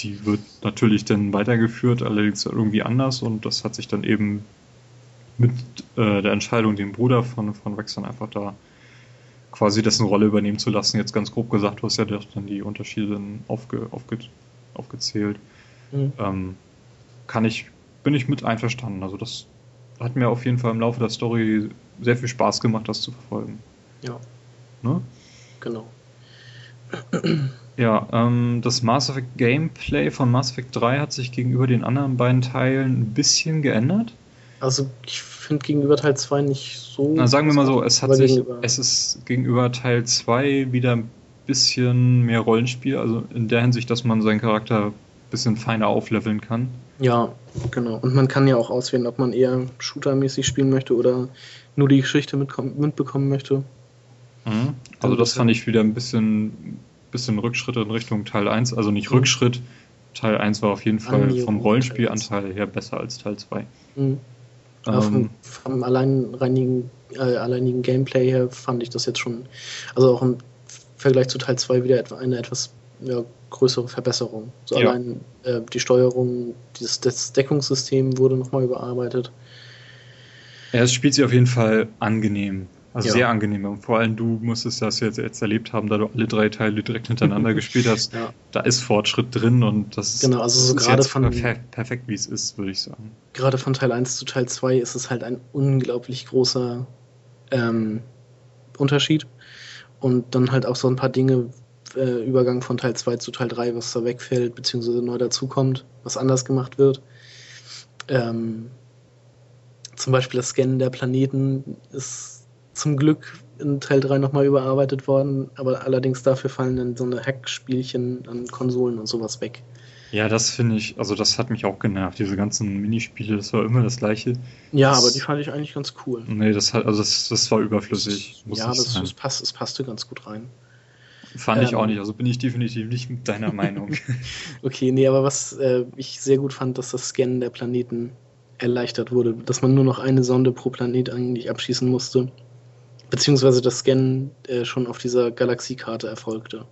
die wird natürlich dann weitergeführt, allerdings irgendwie anders und das hat sich dann eben mit äh, der Entscheidung, den Bruder von, von Rex dann einfach da quasi dessen Rolle übernehmen zu lassen. Jetzt ganz grob gesagt, du hast ja dann die Unterschiede aufge, aufge, aufgezählt. Mhm. Ähm, kann ich, bin ich mit einverstanden. Also das hat mir auf jeden Fall im Laufe der Story sehr viel Spaß gemacht, das zu verfolgen. Ja. Ne? Genau. Ja, ähm, das Mass Effect Gameplay von Mass Effect 3 hat sich gegenüber den anderen beiden Teilen ein bisschen geändert. Also ich finde gegenüber Teil 2 nicht so. Na, sagen wir mal so, es hat sich, es ist gegenüber Teil 2 wieder ein bisschen mehr Rollenspiel, also in der Hinsicht, dass man seinen Charakter bisschen feiner aufleveln kann. Ja, genau. Und man kann ja auch auswählen, ob man eher shootermäßig spielen möchte oder nur die Geschichte mitbekommen möchte. Mhm. Also das fand ich wieder ein bisschen, bisschen Rückschritte in Richtung Teil 1, also nicht mhm. Rückschritt. Teil 1 war auf jeden Fall vom Rollenspielanteil her besser als Teil 2. Mhm. Ähm, vom, vom alleinreinigen, äh, alleinigen Gameplay her fand ich das jetzt schon, also auch im Vergleich zu Teil 2 wieder eine etwas ja, größere Verbesserung. So ja. allein äh, die Steuerung, dieses, das Deckungssystem wurde nochmal überarbeitet. Ja, es spielt sich auf jeden Fall angenehm. Also ja. sehr angenehm. Und vor allem du musstest das jetzt, jetzt erlebt haben, da du alle drei Teile direkt hintereinander [laughs] gespielt hast. Ja. Da ist Fortschritt drin und das ist, genau, also so gerade von, perfekt, perfekt, wie es ist, würde ich sagen. Gerade von Teil 1 zu Teil 2 ist es halt ein unglaublich großer ähm, Unterschied. Und dann halt auch so ein paar Dinge, äh, Übergang von Teil 2 zu Teil 3, was da wegfällt, beziehungsweise neu dazukommt, was anders gemacht wird. Ähm, zum Beispiel das Scannen der Planeten ist zum Glück in Teil 3 nochmal überarbeitet worden, aber allerdings dafür fallen dann so eine Hackspielchen an Konsolen und sowas weg. Ja, das finde ich, also das hat mich auch genervt, diese ganzen Minispiele, das war immer das gleiche. Ja, das, aber die fand ich eigentlich ganz cool. Nee, das hat, also das, das war überflüssig. ja, das, das, passt, es passte ganz gut rein. Fand ähm, ich auch nicht, also bin ich definitiv nicht mit deiner Meinung. [laughs] okay, nee, aber was äh, ich sehr gut fand, dass das Scannen der Planeten erleichtert wurde, dass man nur noch eine Sonde pro Planet eigentlich abschießen musste beziehungsweise das Scannen äh, schon auf dieser Galaxiekarte erfolgte.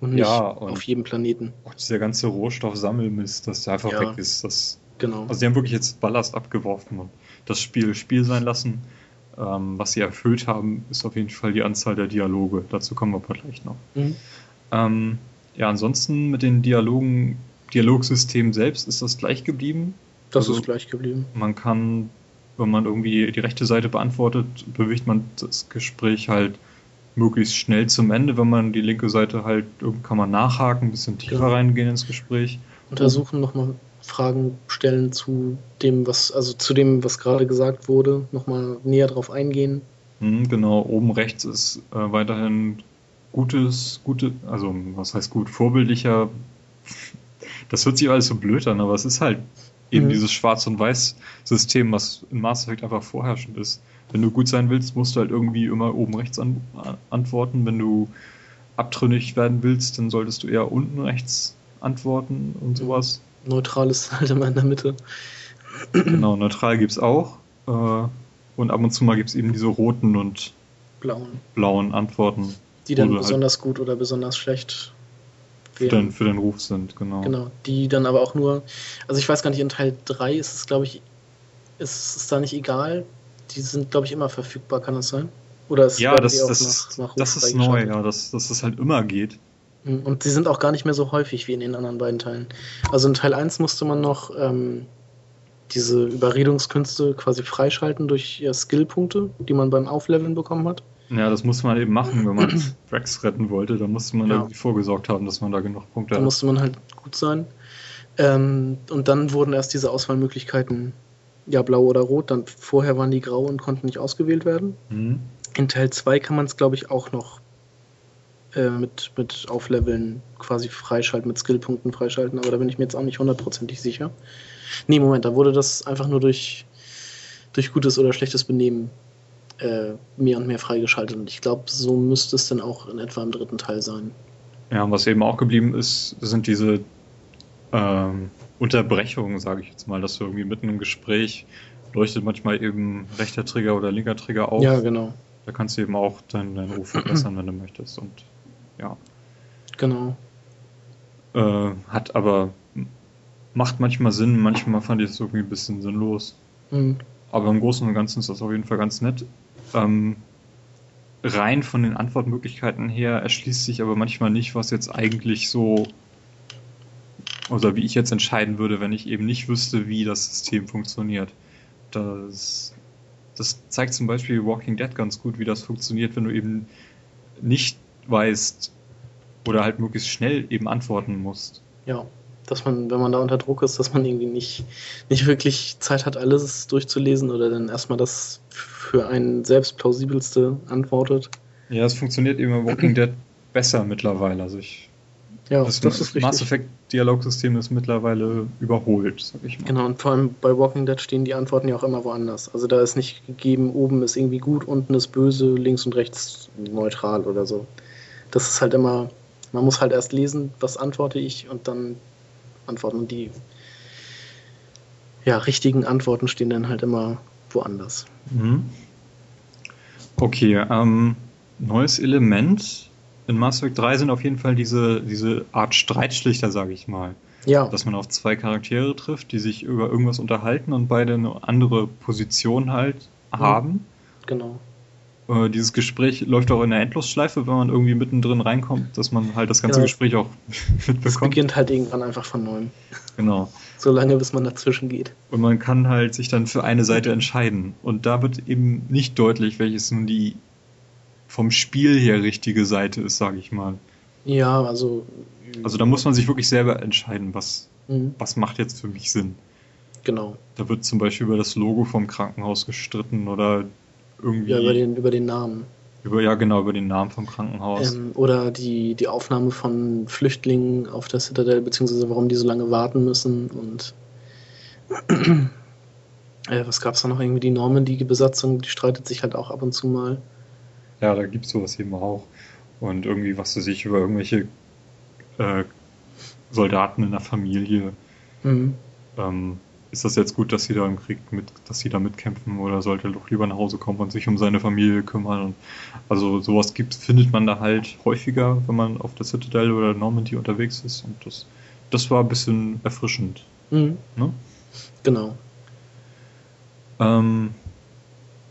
Und nicht ja, und auf jedem Planeten. Auch dieser ganze Rohstoffsammelmist, dass der einfach ja, weg ist. Das, genau. Also die haben wirklich jetzt Ballast abgeworfen und das Spiel Spiel sein lassen. Ähm, was sie erfüllt haben, ist auf jeden Fall die Anzahl der Dialoge. Dazu kommen wir aber gleich noch. Mhm. Ähm, ja, ansonsten mit den Dialogen, Dialogsystem selbst ist das gleich geblieben. Das also, ist gleich geblieben. Man kann wenn man irgendwie die rechte Seite beantwortet, bewegt man das Gespräch halt möglichst schnell zum Ende. Wenn man die linke Seite halt, kann man nachhaken, ein bisschen tiefer genau. reingehen ins Gespräch. Untersuchen nochmal Fragen stellen zu dem, was, also zu dem, was gerade gesagt wurde, nochmal näher drauf eingehen. Mhm, genau, oben rechts ist äh, weiterhin gutes, gute, also was heißt gut, vorbildlicher. [laughs] Das hört sich alles so blöd an, aber es ist halt eben mhm. dieses Schwarz- und Weiß-System, was in Mass Effect einfach vorherrschend ist. Wenn du gut sein willst, musst du halt irgendwie immer oben rechts an, antworten. Wenn du abtrünnig werden willst, dann solltest du eher unten rechts antworten und mhm. sowas. Neutral ist [laughs] halt immer in der Mitte. Genau, neutral gibt es auch. Äh, Und ab und zu mal gibt es eben diese roten und blauen, blauen Antworten. Die dann halt besonders halt gut oder besonders schlecht für den, für den Ruf sind, genau. Genau, die dann aber auch nur, also ich weiß gar nicht, in Teil 3 ist es, glaube ich, ist es da nicht egal. Die sind, glaube ich, immer verfügbar, kann das sein? Oder ist ja, das, das, nach, nach das ist neu, ja, dass, dass das halt immer geht. Und sie sind auch gar nicht mehr so häufig wie in den anderen beiden Teilen. Also in Teil 1 musste man noch ähm, diese Überredungskünste quasi freischalten durch ja, Skillpunkte, die man beim Aufleveln bekommen hat. Ja, das musste man eben machen, wenn man [clears throat] Drax retten wollte. Da musste man ja. irgendwie vorgesorgt haben, dass man da genug Punkte hat. Da musste man halt gut sein. Ähm, und dann wurden erst diese Auswahlmöglichkeiten ja blau oder rot. Dann vorher waren die grau und konnten nicht ausgewählt werden. Mhm. In Teil 2 kann man es, glaube ich, auch noch äh, mit, mit Aufleveln quasi freischalten, mit Skillpunkten freischalten, aber da bin ich mir jetzt auch nicht hundertprozentig sicher. Nee, Moment, da wurde das einfach nur durch, durch gutes oder schlechtes Benehmen äh, mehr und mehr freigeschaltet. Und ich glaube, so müsste es dann auch in etwa im dritten Teil sein. Ja, und was eben auch geblieben ist, sind diese ähm, Unterbrechungen, sage ich jetzt mal, dass du irgendwie mitten im Gespräch leuchtet manchmal eben rechter Trigger oder linker Trigger auf. Ja, genau. Da kannst du eben auch deinen, deinen Ruf verbessern, wenn du möchtest. Und ja. Genau. Äh, hat aber, macht manchmal Sinn, manchmal fand ich es irgendwie ein bisschen sinnlos. Mhm. Aber im Großen und Ganzen ist das auf jeden Fall ganz nett. Ähm, rein von den Antwortmöglichkeiten her erschließt sich aber manchmal nicht, was jetzt eigentlich so, oder wie ich jetzt entscheiden würde, wenn ich eben nicht wüsste, wie das System funktioniert. Das, das zeigt zum Beispiel Walking Dead ganz gut, wie das funktioniert, wenn du eben nicht weißt oder halt möglichst schnell eben antworten musst. Ja, dass man, wenn man da unter Druck ist, dass man irgendwie nicht, nicht wirklich Zeit hat, alles durchzulesen oder dann erstmal das für einen selbst plausibelste antwortet. Ja, es funktioniert eben im Walking Dead besser mittlerweile. Also ich ja, das, das ist Mass Effect Dialogsystem ist mittlerweile überholt, sag ich mal. Genau, und vor allem bei Walking Dead stehen die Antworten ja auch immer woanders. Also da ist nicht gegeben, oben ist irgendwie gut, unten ist böse, links und rechts neutral oder so. Das ist halt immer, man muss halt erst lesen, was antworte ich und dann antworten. Und die ja, richtigen Antworten stehen dann halt immer woanders. Mhm. Okay, ähm, neues Element in Mass Effect 3 sind auf jeden Fall diese, diese Art Streitschlichter, sage ich mal. Ja. Dass man auf zwei Charaktere trifft, die sich über irgendwas unterhalten und beide eine andere Position halt mhm. haben. Genau. Äh, dieses Gespräch läuft auch in der Endlosschleife, wenn man irgendwie mittendrin reinkommt, dass man halt das ganze ja. Gespräch auch [laughs] mitbekommt. Es beginnt halt irgendwann einfach von neuem. Genau. So lange, bis man dazwischen geht. Und man kann halt sich dann für eine Seite entscheiden. Und da wird eben nicht deutlich, welches nun die vom Spiel her richtige Seite ist, sage ich mal. Ja, also. Also da muss man sich wirklich selber entscheiden, was, mhm. was macht jetzt für mich Sinn. Genau. Da wird zum Beispiel über das Logo vom Krankenhaus gestritten oder irgendwie. Ja, über den, über den Namen. Über, ja, genau, über den Namen vom Krankenhaus. Ähm, oder die, die Aufnahme von Flüchtlingen auf der Citadel, beziehungsweise warum die so lange warten müssen und [clears throat] äh, was gab es da noch? Irgendwie die Normandy-Besatzung, die streitet sich halt auch ab und zu mal. Ja, da gibt es sowas eben auch. Und irgendwie, was du sich über irgendwelche äh, Soldaten in der Familie. Mhm. Ähm, ist das jetzt gut, dass sie da im Krieg mit, dass sie da mitkämpfen oder sollte er doch lieber nach Hause kommen und sich um seine Familie kümmern? Und also sowas gibt, findet man da halt häufiger, wenn man auf der Citadel oder Normandy unterwegs ist. Und das, das war ein bisschen erfrischend. Mhm. Ne? Genau. Ähm,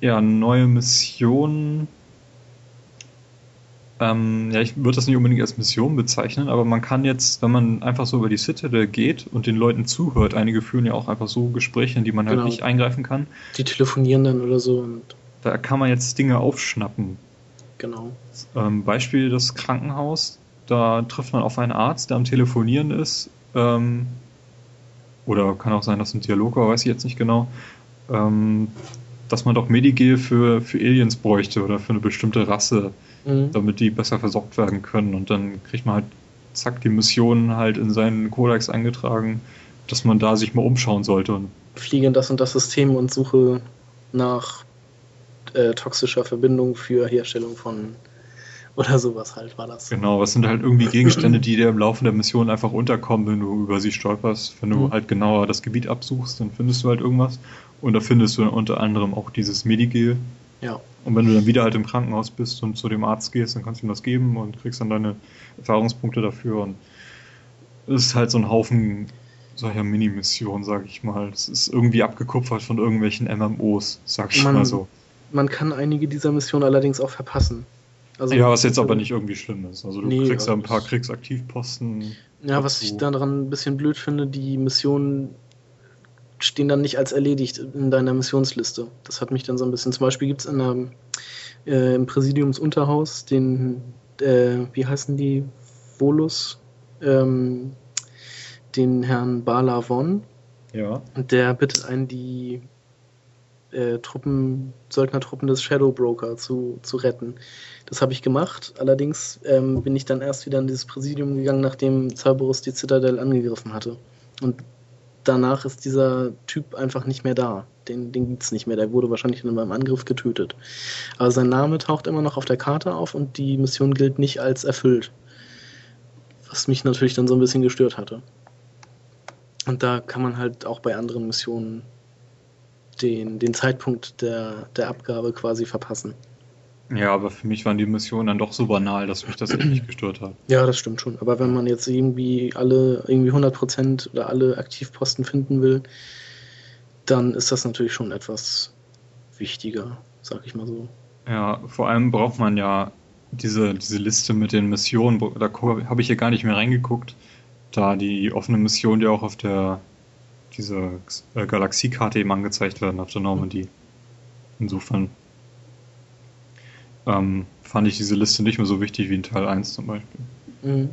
ja, neue Missionen ähm, ja, ich würde das nicht unbedingt als Mission bezeichnen, aber man kann jetzt, wenn man einfach so über die Citadel geht und den Leuten zuhört, einige führen ja auch einfach so Gespräche, in die man halt genau. nicht eingreifen kann. Die telefonieren dann oder so. Und da kann man jetzt Dinge aufschnappen. Genau. Ähm, Beispiel das Krankenhaus. Da trifft man auf einen Arzt, der am Telefonieren ist. Ähm, oder kann auch sein, dass ein Dialog war, weiß ich jetzt nicht genau. Ähm, dass man doch Medigel für, für Aliens bräuchte oder für eine bestimmte Rasse mhm. damit die besser versorgt werden können. Und dann kriegt man halt, zack, die Missionen halt in seinen Kodex eingetragen, dass man da sich mal umschauen sollte. Und Fliege in das und das System und suche nach äh, toxischer Verbindung für Herstellung von [laughs] Oder sowas halt war das. Genau, was sind halt irgendwie Gegenstände, die [clears throat] dir im Laufe der Mission einfach unterkommen, wenn du über sie stolperst. Wenn du mhm. halt genauer das Gebiet absuchst, dann findest du halt irgendwas. Und da findest du dann unter anderem auch dieses Medigel. Ja. Und wenn du dann wieder halt im Krankenhaus bist und zu dem Arzt gehst, dann kannst du ihm das geben und kriegst dann deine Erfahrungspunkte dafür. Und es ist halt so ein Haufen solcher Mini-Missionen, sag ich mal. Es ist irgendwie abgekupfert von irgendwelchen MMOs, sag ich man, mal so. Man kann einige dieser Missionen allerdings auch verpassen. Also, ja, was jetzt aber nicht irgendwie schlimm ist. Also du nee, kriegst ja ein paar Kriegsaktivposten. Ja, dazu. was ich daran ein bisschen blöd finde, die Missionen stehen dann nicht als erledigt in deiner Missionsliste. Das hat mich dann so ein bisschen. Zum Beispiel gibt es äh, im Präsidiumsunterhaus den, äh, wie heißen die, Volus, ähm, den Herrn Bala Von. Ja. Und der bittet einen, die äh, Truppen, Söldnertruppen des Shadow Broker zu, zu retten. Das habe ich gemacht. Allerdings ähm, bin ich dann erst wieder in dieses Präsidium gegangen, nachdem Cerberus die Citadel angegriffen hatte. Und danach ist dieser Typ einfach nicht mehr da. Den, den gibt es nicht mehr. Der wurde wahrscheinlich in einem Angriff getötet. Aber sein Name taucht immer noch auf der Karte auf und die Mission gilt nicht als erfüllt. Was mich natürlich dann so ein bisschen gestört hatte. Und da kann man halt auch bei anderen Missionen den, den Zeitpunkt der, der Abgabe quasi verpassen. Ja, aber für mich waren die Missionen dann doch so banal, dass mich das echt nicht gestört hat. Ja, das stimmt schon. Aber wenn man jetzt irgendwie alle, irgendwie 100% oder alle Aktivposten finden will, dann ist das natürlich schon etwas wichtiger, sag ich mal so. Ja, vor allem braucht man ja diese, diese Liste mit den Missionen, da habe ich ja gar nicht mehr reingeguckt, da die offenen Missionen ja auch auf der diese äh, Galaxiekarte eben angezeigt werden auf der Normandie. Insofern ähm, fand ich diese Liste nicht mehr so wichtig wie in Teil 1 zum Beispiel. Mhm.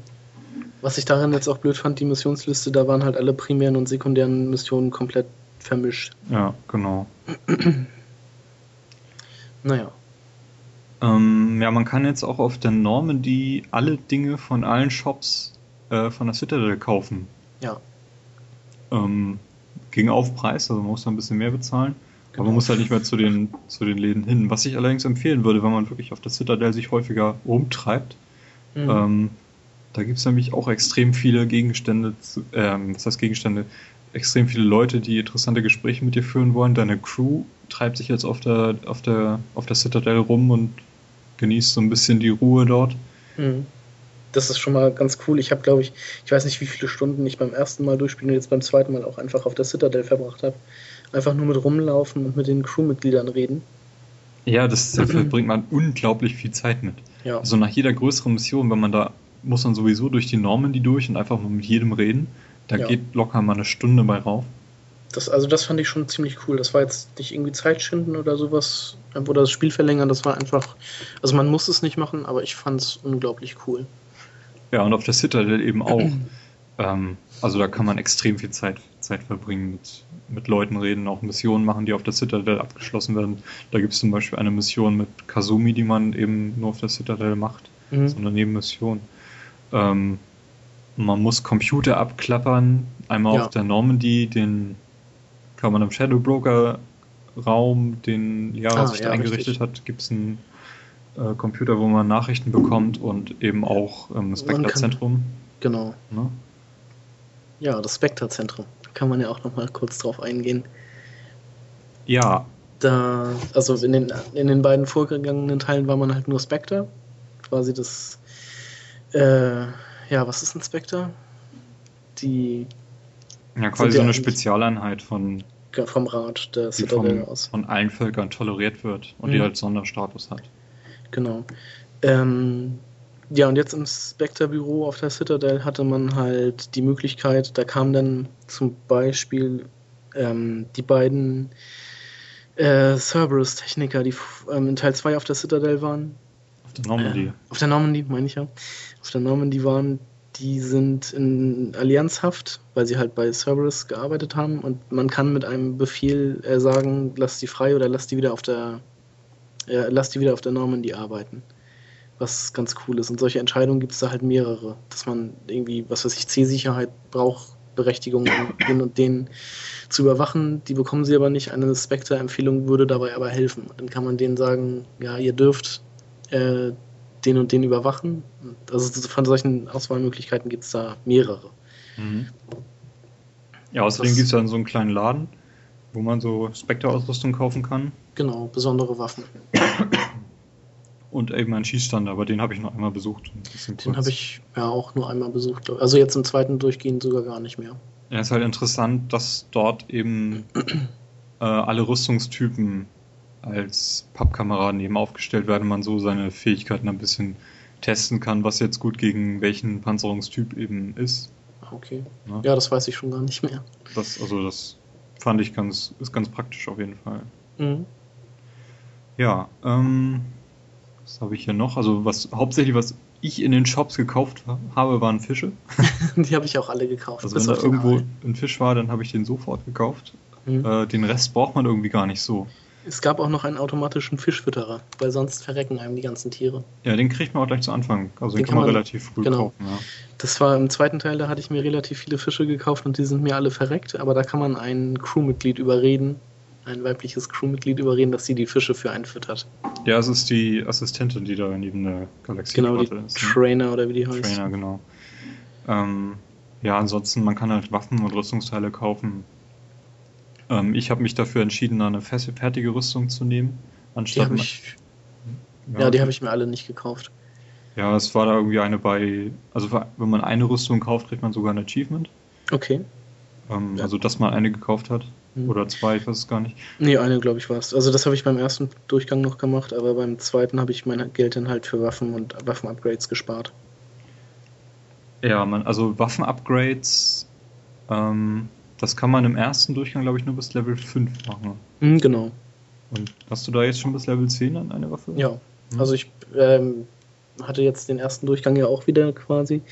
Was ich daran jetzt auch blöd fand, die Missionsliste, da waren halt alle primären und sekundären Missionen komplett vermischt. Ja, genau. [clears throat] naja. Ähm, ja, man kann jetzt auch auf der Normandy alle Dinge von allen Shops äh, von der Citadel kaufen. Ja. Ähm, gegen Aufpreis, also man muss da ein bisschen mehr bezahlen. Genau. Aber man muss halt nicht mehr zu den, zu den Läden hin. Was ich allerdings empfehlen würde, wenn man wirklich auf der Citadel sich häufiger rumtreibt, mhm. ähm, da gibt es nämlich auch extrem viele Gegenstände, ähm, was heißt Gegenstände, extrem viele Leute, die interessante Gespräche mit dir führen wollen. Deine Crew treibt sich jetzt auf der, auf der, auf der Citadel rum und genießt so ein bisschen die Ruhe dort. Mhm das ist schon mal ganz cool. Ich habe, glaube ich, ich weiß nicht, wie viele Stunden ich beim ersten Mal durchspielen und jetzt beim zweiten Mal auch einfach auf der Citadel verbracht habe. Einfach nur mit rumlaufen und mit den Crewmitgliedern reden. Ja, das dafür [clears throat] bringt man unglaublich viel Zeit mit. Ja. Also nach jeder größeren Mission, wenn man da muss man sowieso durch die Normandy durch und einfach mal mit jedem reden. Da ja. geht locker mal eine Stunde bei rauf. Das, also das fand ich schon ziemlich cool. Das war jetzt nicht irgendwie Zeitschinden oder sowas oder das Spiel verlängern. Das war einfach, also man muss es nicht machen, aber ich fand es unglaublich cool. Ja, und auf der Citadel eben auch. [clears throat] ähm, also da kann man extrem viel Zeit, Zeit verbringen, mit, mit Leuten reden, auch Missionen machen, die auf der Citadel abgeschlossen werden. Da gibt es zum Beispiel eine Mission mit Kazumi, die man eben nur auf der Citadel macht. Mhm. So eine Nebenmission. Ähm, man muss Computer abklappern. Einmal ja. auf der Normandy, den kann man im Shadow Broker Raum, den Jara ah, sich ja, eingerichtet richtig. hat, gibt es einen äh, Computer, wo man Nachrichten bekommt und eben auch ähm, Spectre-Zentrum. Genau. Ne? Ja, das Spectre-Zentrum. Da kann man ja auch noch mal kurz drauf eingehen. Ja. Da, also in den, in den beiden vorgegangenen Teilen war man halt nur Spectre. Quasi das, äh, ja, was ist ein Spectre? Die. Ja, quasi so eine Spezialeinheit von. Vom Rat der Citadel aus. Von allen Völkern toleriert wird und mhm. die halt Sonderstatus hat. Genau. Ähm, ja, und jetzt im Spectre-Büro auf der Citadel hatte man halt die Möglichkeit, da kamen dann zum Beispiel ähm, die beiden äh, Cerberus-Techniker, die ähm, in Teil 2 auf der Citadel waren. Auf der Normandy. Äh, auf der Normandy, meine ich ja. Auf der Normandy waren, die sind in Allianzhaft, weil sie halt bei Cerberus gearbeitet haben und man kann mit einem Befehl äh, sagen, lass die frei oder lass die wieder auf der ja, lass die wieder auf der Normandy arbeiten. Was ganz cool ist. Und solche Entscheidungen gibt es da halt mehrere. Dass man irgendwie, was weiß ich, C-Sicherheit braucht, Berechtigung, [clears throat] den und den zu überwachen. Die bekommen sie aber nicht. Eine Spectre-Empfehlung würde dabei aber helfen. Dann kann man denen sagen, ja, ihr dürft äh, den und den überwachen. Also von solchen Auswahlmöglichkeiten gibt es da mehrere. Mhm. Ja, außerdem gibt es dann so einen kleinen Laden, wo man so Spectre-Ausrüstung kaufen kann. Genau, besondere Waffen. Und eben einen Schießstand, aber den habe ich noch einmal besucht. Den habe ich ja auch nur einmal besucht. Also jetzt im zweiten Durchgehen sogar gar nicht mehr. Ja, ist halt interessant, dass dort eben [clears throat] äh, alle Rüstungstypen als Pappkameraden eben aufgestellt werden, man so seine Fähigkeiten ein bisschen testen kann, was jetzt gut gegen welchen Panzerungstyp eben ist. Okay. Ja, ja das weiß ich schon gar nicht mehr. Das, also das fand ich ganz, ist ganz praktisch auf jeden Fall. Mhm. Ja, ähm, was habe ich hier noch? Also was hauptsächlich was ich in den Shops gekauft habe, waren Fische. [laughs] Die habe ich auch alle gekauft. Also wenn da irgendwo ein Fisch war, dann habe ich den sofort gekauft. Mhm. Äh, den Rest braucht man irgendwie gar nicht so. Es gab auch noch einen automatischen Fischfütterer, weil sonst verrecken einem die ganzen Tiere. Ja, den kriegt man auch gleich zu Anfang. Also den, den kann man, man relativ früh genau. kaufen. Ja. Das war im zweiten Teil, da hatte ich mir relativ viele Fische gekauft und die sind mir alle verreckt, aber da kann man ein Crewmitglied überreden, ein weibliches Crewmitglied überreden, dass sie die Fische für einen füttert. Ja, es ist die Assistentin, die da neben der Galaxie genau, die ist. Ne? Trainer oder wie die heißt. Trainer, genau. Ähm, ja, ansonsten, man kann halt Waffen und Rüstungsteile kaufen ähm, ich habe mich dafür entschieden, eine fertige Rüstung zu nehmen, anstatt. Die ich, ja, ja, die habe ich mir alle nicht gekauft. Ja, es war da irgendwie eine bei. Also, wenn man eine Rüstung kauft, kriegt man sogar ein Achievement. Okay. Ähm, ja. Also, dass man eine gekauft hat. Mhm. Oder zwei, ich weiß es gar nicht. Nee, eine, glaube ich, war es. Also, das habe ich beim ersten Durchgang noch gemacht, aber beim zweiten habe ich mein Geld dann halt für Waffen und Waffen-Upgrades gespart. Ja, man, also Waffen-Upgrades. Ähm, das kann man im ersten Durchgang, glaube ich, nur bis Level 5 machen. Mhm, genau. Und hast du da jetzt schon bis Level 10 an eine Waffe? Ja. Mhm. Also ich ähm, hatte jetzt den ersten Durchgang ja auch wieder quasi.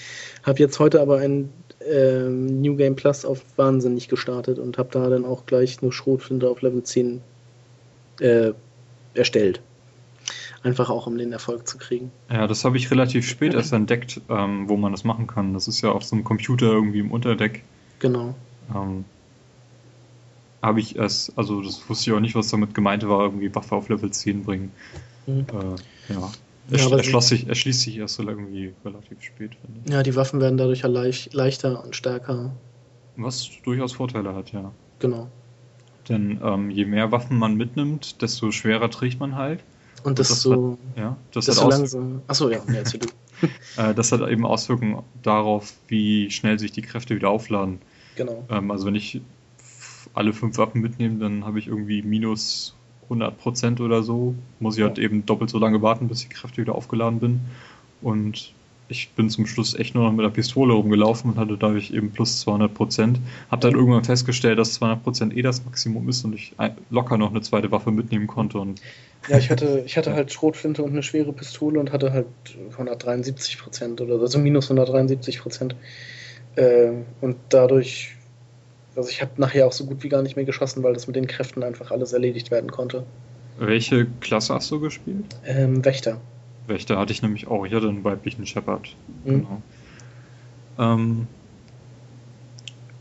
Habe jetzt heute aber ein ähm, New Game Plus auf Wahnsinnig gestartet und habe da dann auch gleich eine Schrotflinte auf Level 10 äh, erstellt. Einfach auch, um den Erfolg zu kriegen. Ja, das habe ich relativ spät erst entdeckt, ähm, wo man das machen kann. Das ist ja auf so einem Computer irgendwie im Unterdeck. Genau. Ähm, habe ich erst, also das wusste ich auch nicht, was damit gemeint war, irgendwie Waffe auf Level 10 bringen. Mhm. Äh, ja. Er, ja, erschloss sich, erschließt sich erst so irgendwie relativ spät. Ja, die Waffen werden dadurch ja leicht, leichter und stärker. Was durchaus Vorteile hat, ja. Genau. Denn ähm, je mehr Waffen man mitnimmt, desto schwerer trägt man halt. Und desto, das ja, das desto hat langsam. Achso, ja, ja [laughs] erzähl du. äh, das hat eben Auswirkungen darauf, wie schnell sich die Kräfte wieder aufladen. Genau. Ähm, also wenn ich alle fünf Waffen mitnehme, dann habe ich irgendwie minus 100% oder so. Muss ich halt ja. eben doppelt so lange warten, bis die Kräfte wieder aufgeladen bin. Und ich bin zum Schluss echt nur noch mit der Pistole rumgelaufen und hatte dadurch eben plus 200 Prozent. Hab dann irgendwann festgestellt, dass 200 Prozent eh das Maximum ist und ich locker noch eine zweite Waffe mitnehmen konnte. Und ja, ich hatte, ich hatte halt Schrotflinte und eine schwere Pistole und hatte halt 173 Prozent oder also minus 173 Prozent. Äh, und dadurch, also ich habe nachher auch so gut wie gar nicht mehr geschossen, weil das mit den Kräften einfach alles erledigt werden konnte. Welche Klasse hast du gespielt? Ähm, Wächter. Wächter hatte ich nämlich auch. Ich hatte einen weiblichen Shepard. Mhm. Genau. Ähm,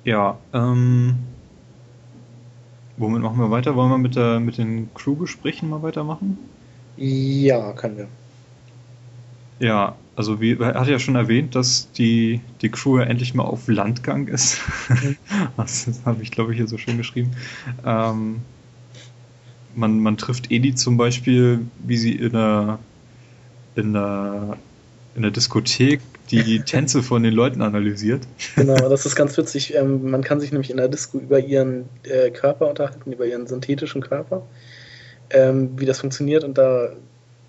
ja, ähm, womit machen wir weiter? Wollen wir mit, der, mit den Crew-Gesprächen mal weitermachen? Ja, können wir. Ja, also wie er hat ja schon erwähnt, dass die, die Crew ja endlich mal auf Landgang ist. Mhm. [laughs] das habe ich, glaube ich, hier so schön geschrieben. Ähm, man, man trifft Edi zum Beispiel, wie sie in der, in der, in der Diskothek die [laughs] Tänze von den Leuten analysiert. Genau, das [laughs] ist ganz witzig. Ähm, man kann sich nämlich in der Disco über ihren äh, Körper unterhalten, über ihren synthetischen Körper, ähm, wie das funktioniert und da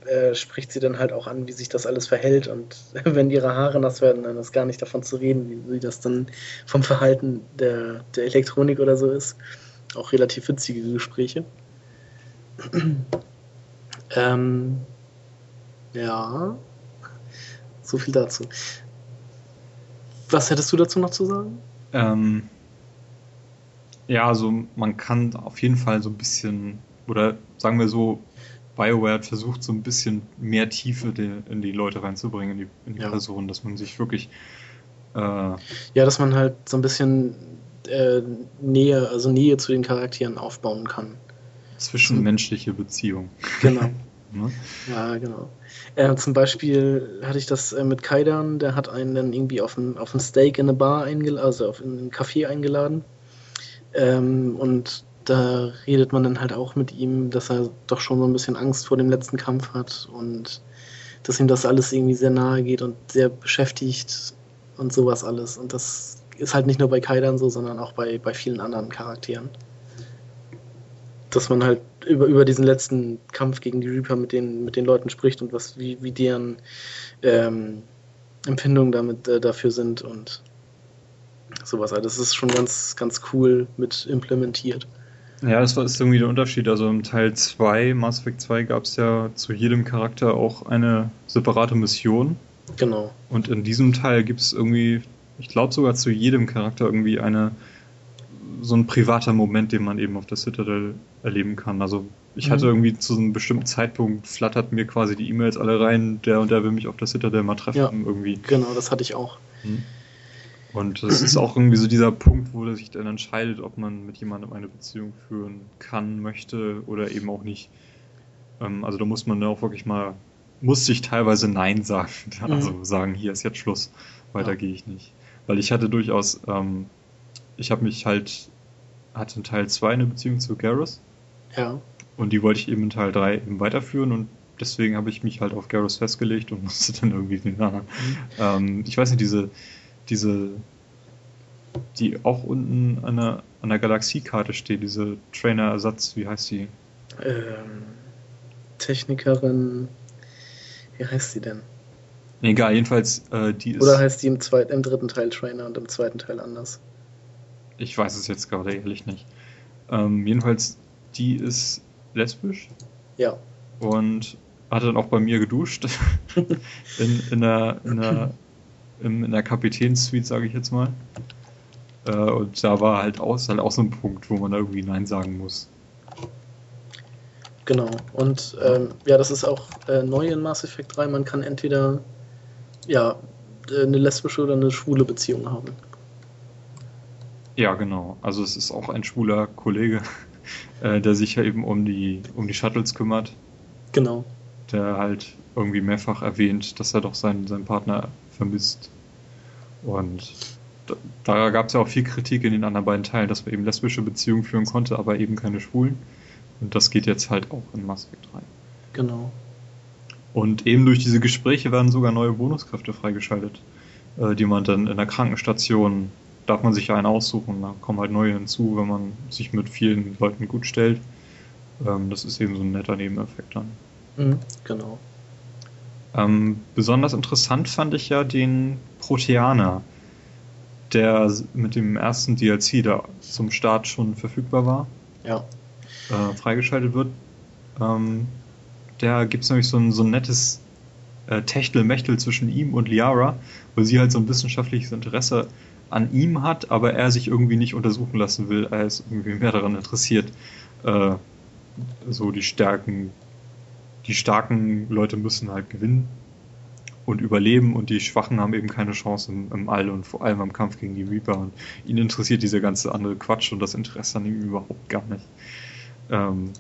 äh, spricht sie dann halt auch an, wie sich das alles verhält. Und [laughs] wenn ihre Haare nass werden, dann ist gar nicht davon zu reden, wie, wie das dann vom Verhalten der, der Elektronik oder so ist. Auch relativ witzige Gespräche. [clears throat] ähm, ja, so viel dazu. Was hättest du dazu noch zu sagen? Ähm, ja, also man kann auf jeden Fall so ein bisschen, oder sagen wir so, BioWare hat versucht, so ein bisschen mehr Tiefe in die Leute reinzubringen, in die, in die ja. Person, dass man sich wirklich. Äh, ja, dass man halt so ein bisschen äh, Nähe, also Nähe zu den Charakteren aufbauen kann. Zwischenmenschliche Beziehung. Genau. [laughs] Ne? Ja, genau. Äh, zum Beispiel hatte ich das äh, mit Kaidan, der hat einen dann irgendwie auf ein, auf ein Steak in eine Bar eingeladen, also auf in ein Café eingeladen. Ähm, und da redet man dann halt auch mit ihm, dass er doch schon so ein bisschen Angst vor dem letzten Kampf hat und dass ihm das alles irgendwie sehr nahe geht und sehr beschäftigt und sowas alles. Und das ist halt nicht nur bei Kaidan so, sondern auch bei, bei vielen anderen Charakteren. Dass man halt über, über diesen letzten Kampf gegen die Reaper mit den, mit den Leuten spricht und was, wie, wie deren ähm, Empfindungen damit äh, dafür sind und sowas. Also das ist schon ganz, ganz cool mit implementiert. Ja, das ist irgendwie der Unterschied. Also im Teil 2, Mass Effect 2, gab es ja zu jedem Charakter auch eine separate Mission. Genau. Und in diesem Teil gibt es irgendwie, ich glaube sogar zu jedem Charakter irgendwie eine so ein privater Moment, den man eben auf der Citadel erleben kann. Also ich mhm. hatte irgendwie zu einem bestimmten Zeitpunkt flattert mir quasi die E-Mails alle rein, der und der will mich auf der Citadel mal treffen ja, irgendwie. Genau, das hatte ich auch. Mhm. Und das ist auch irgendwie so dieser Punkt, wo er sich dann entscheidet, ob man mit jemandem eine Beziehung führen kann, möchte oder eben auch nicht. Ähm, also da muss man auch wirklich mal, muss sich teilweise Nein sagen. [laughs] Also sagen, hier ist jetzt Schluss, weiter ja. gehe ich nicht. Weil ich hatte durchaus, ähm, ich habe mich halt, hatte in Teil 2 eine Beziehung zu Garrus. Ja. Und die wollte ich eben in Teil 3 eben weiterführen und deswegen habe ich mich halt auf Garrus festgelegt und [laughs] musste dann irgendwie den anderen. Mhm. Ähm, ich weiß nicht, diese diese, die auch unten an der, an der Galaxiekarte steht, diese Trainer-Ersatz, wie heißt die? Ähm, Technikerin, wie heißt sie denn? Egal, jedenfalls äh, die ist. Oder heißt die im, zweiten, im dritten Teil Trainer und im zweiten Teil anders? Ich weiß es jetzt gerade ehrlich nicht. Ähm, jedenfalls, die ist lesbisch. Ja. Und hat dann auch bei mir geduscht. [laughs] in, in, der, in im, [laughs] in der Kapitänssuite, sage ich jetzt mal. Äh, und da war halt auch, halt auch so ein Punkt, wo man da irgendwie Nein sagen muss. Genau. Und ähm, ja, das ist auch äh, neu in Mass Effect 3. Man kann entweder ja, äh, eine lesbische oder eine schwule Beziehung haben. Ja, genau. Also es ist auch ein schwuler Kollege, [laughs] äh, der sich ja eben um die, um die Shuttles kümmert. Genau. Der halt irgendwie mehrfach erwähnt, dass er doch seinen, seinen Partner vermisst. Und da, da gab es ja auch viel Kritik in den anderen beiden Teilen, dass man eben lesbische Beziehungen führen konnte, aber eben keine schwulen. Und das geht jetzt halt auch in Mass Effect 3. Genau. Und eben durch diese Gespräche werden sogar neue Bonuskräfte freigeschaltet, äh, die man dann in der Krankenstation, darf man sich ja einen aussuchen, da kommen halt neue hinzu, wenn man sich mit vielen Leuten gut stellt. Ähm, das ist eben so ein netter Nebeneffekt dann. Mhm, genau. Ähm, besonders interessant fand ich ja den Proteaner, der mit dem ersten DLC, der zum Start schon verfügbar war, ja. äh, freigeschaltet wird. Ähm, da gibt es nämlich so ein, so ein nettes äh, Techtelmechtel zwischen ihm und Liara, wo sie halt so ein wissenschaftliches Interesse an ihm hat, aber er sich irgendwie nicht untersuchen lassen will. Er ist irgendwie mehr daran interessiert, äh, so die Stärken die starken Leute müssen halt gewinnen und überleben und die Schwachen haben eben keine Chance im, im All und vor allem am Kampf gegen die Reaper und ihn interessiert dieser ganze andere Quatsch und das Interesse an ihm überhaupt gar nicht. Ähm,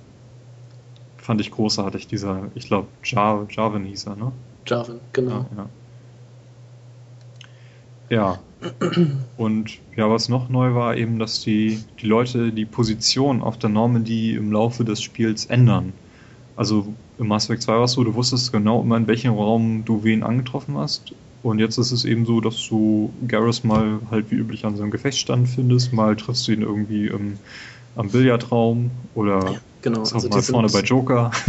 fand ich großartig, dieser, ich glaube, Jar Jarvin hieß er, ne? Jarvin, genau. Ja, ja. ja. Und ja, was noch neu war, eben, dass die, die Leute die Position auf der Normandy im Laufe des Spiels ändern. Also im Mass Effect 2 war es so, du wusstest genau immer, in welchem Raum du wen angetroffen hast. Und jetzt ist es eben so, dass du Garrus mal halt wie üblich an seinem Gefechtsstand findest, mal triffst du ihn irgendwie im, am Billardraum oder ja, genau. also mal vorne bei Joker. [laughs]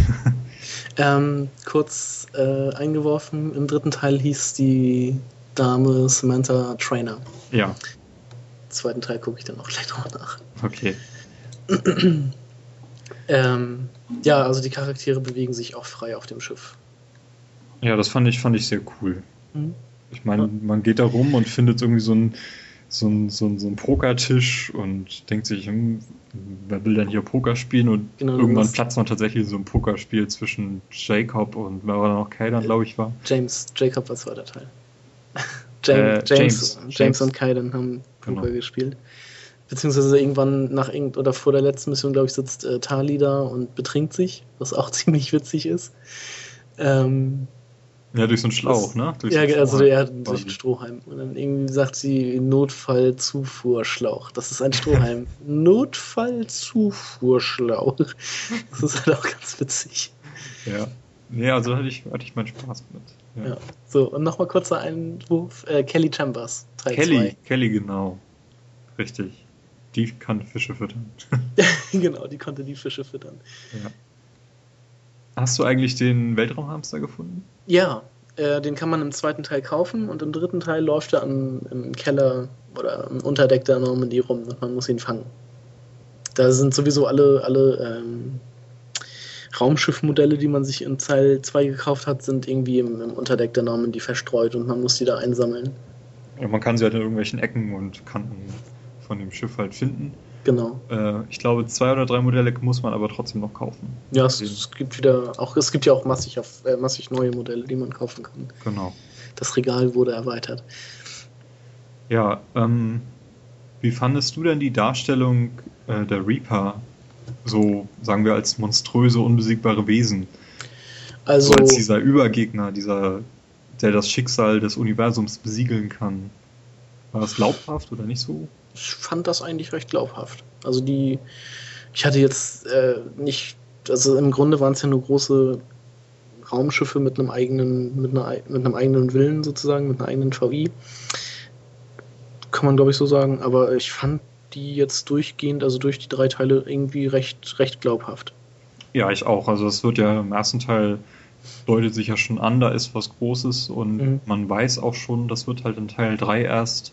Ähm, kurz äh, eingeworfen, im dritten Teil hieß die Dame Samantha Trainer. Ja. Im zweiten Teil gucke ich dann auch gleich nochmal nach. Okay. [clears throat] Ähm, ja, also die Charaktere bewegen sich auch frei auf dem Schiff. Ja, das fand ich, fand ich sehr cool. Mhm. Ich meine, man geht da rum und findet irgendwie so einen so ein, so ein, so ein Pokertisch und denkt sich, hm, wer will denn hier Poker spielen? Und genau, irgendwann platzt man tatsächlich so ein Pokerspiel zwischen Jacob und wer war da noch? Kaidan, glaube ich, war. James, Jacob war zweiter Teil. James, [laughs] äh, James, James, James, und Kaidan haben Poker genau. gespielt beziehungsweise irgendwann nach irgend oder vor der letzten Mission, glaube ich, sitzt äh, Tali da und betrinkt sich, was auch [laughs] ziemlich witzig ist. Ähm, ja, durch so einen Schlauch, das, ne? Durch ja, so also ja, durch einen Strohhalm. Und dann irgendwie sagt sie Notfallzufuhrschlauch. Das ist ein Strohhalm. [laughs] Notfallzufuhrschlauch. Das ist halt auch ganz witzig. Ja. Nee, also hatte ich, hatte ich meinen Spaß mit. Ja. ja. So, und nochmal kurzer Einwurf. Äh, Kelly Chambers. Teil Kelly, 2. Kelly, genau. Richtig. Die kann Fische füttern. [laughs] genau, die konnte die Fische füttern. Ja. Hast du eigentlich den Weltraumhamster gefunden? Ja, äh, den kann man im zweiten Teil kaufen und im dritten Teil läuft er an, im Keller oder im Unterdeck der Normandy rum und man muss ihn fangen. Da sind sowieso alle, alle ähm, Raumschiffmodelle, die man sich in Teil 2 gekauft hat, sind irgendwie im, im Unterdeck der Normandy verstreut und man muss die da einsammeln. Ja, man kann sie halt in irgendwelchen Ecken und Kanten von dem Schiff halt finden. Genau. Äh, ich glaube, zwei oder drei Modelle muss man aber trotzdem noch kaufen. Ja, es, es, gibt wieder auch, es gibt ja auch massig, auf, äh, massig neue Modelle, die man kaufen kann. Genau. Das Regal wurde erweitert. Ja, ähm, wie fandest du denn die Darstellung äh, der Reaper? So, sagen wir, als monströse, unbesiegbare Wesen. Also. So als dieser Übergegner, dieser, der das Schicksal des Universums besiegeln kann. War das glaubhaft oder nicht so? Ich fand das eigentlich recht glaubhaft. Also die, ich hatte jetzt äh, nicht, also im Grunde waren es ja nur große Raumschiffe mit einem eigenen, mit, einer, mit einem eigenen Willen sozusagen, mit einer eigenen VI. Kann man glaube ich so sagen, aber ich fand die jetzt durchgehend, also durch die drei Teile irgendwie recht, recht glaubhaft. Ja, ich auch. Also es wird ja im ersten Teil deutet sich ja schon an, da ist was Großes und mhm. man weiß auch schon, das wird halt in Teil 3 erst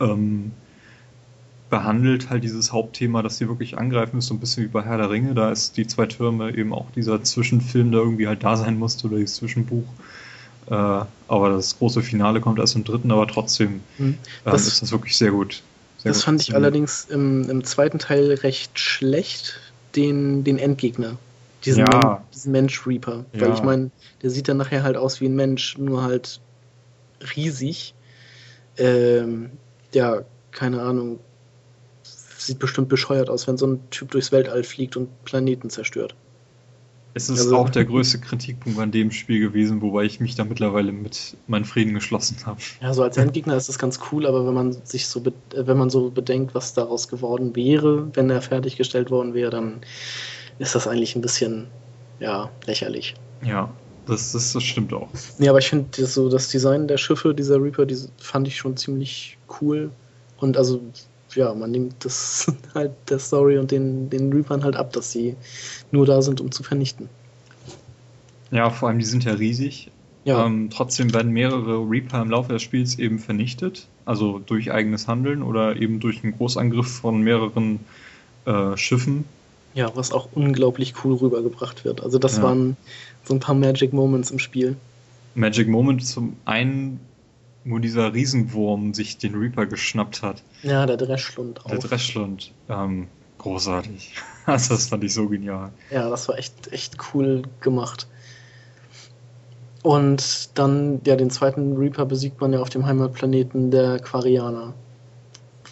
ähm, behandelt halt dieses Hauptthema, dass sie wirklich angreifen, ist so ein bisschen wie bei Herr der Ringe. Da ist die zwei Türme eben auch dieser Zwischenfilm, der irgendwie halt da sein musste oder dieses Zwischenbuch. Äh, aber das große Finale kommt erst im dritten, aber trotzdem äh, ist das wirklich sehr gut. Sehr das gut fand ich allerdings im, im, zweiten Teil recht schlecht, den, den Endgegner. Diesen, ja. Men diesen Mensch Reaper. Ja. Weil ich meine, der sieht dann nachher halt aus wie ein Mensch, nur halt riesig. Ähm, ja, keine Ahnung, sieht bestimmt bescheuert aus, wenn so ein Typ durchs Weltall fliegt und Planeten zerstört. Es ist also, auch der größte Kritikpunkt an dem Spiel gewesen, wobei ich mich da mittlerweile mit meinen Frieden geschlossen habe. Ja, so als Endgegner ist das ganz cool, aber wenn man sich so, wenn man so bedenkt, was daraus geworden wäre, wenn er fertiggestellt worden wäre, dann ist das eigentlich ein bisschen, ja, lächerlich. Ja, das, das, das stimmt auch. Nee, aber ich finde so das Design der Schiffe, dieser Reaper, die fand ich schon ziemlich cool. Und also, ja, man nimmt das [laughs] halt der Story und den, den Reapern halt ab, dass sie nur da sind, um zu vernichten. Ja, vor allem die sind ja riesig. Ja. Ähm, trotzdem werden mehrere Reaper im Laufe des Spiels eben vernichtet, also durch eigenes Handeln oder eben durch einen Großangriff von mehreren äh, Schiffen. Ja, was auch unglaublich cool rübergebracht wird. Also das ja. waren so ein paar Magic Moments im Spiel. Magic Moment zum einen, wo dieser Riesenwurm sich den Reaper geschnappt hat. Ja, der Dreschlund auch. Der Dreschlund, ähm, großartig. [laughs] Also das fand ich so genial. Ja, das war echt, echt cool gemacht. Und dann, ja, den zweiten Reaper besiegt man ja auf dem Heimatplaneten der Quarianer.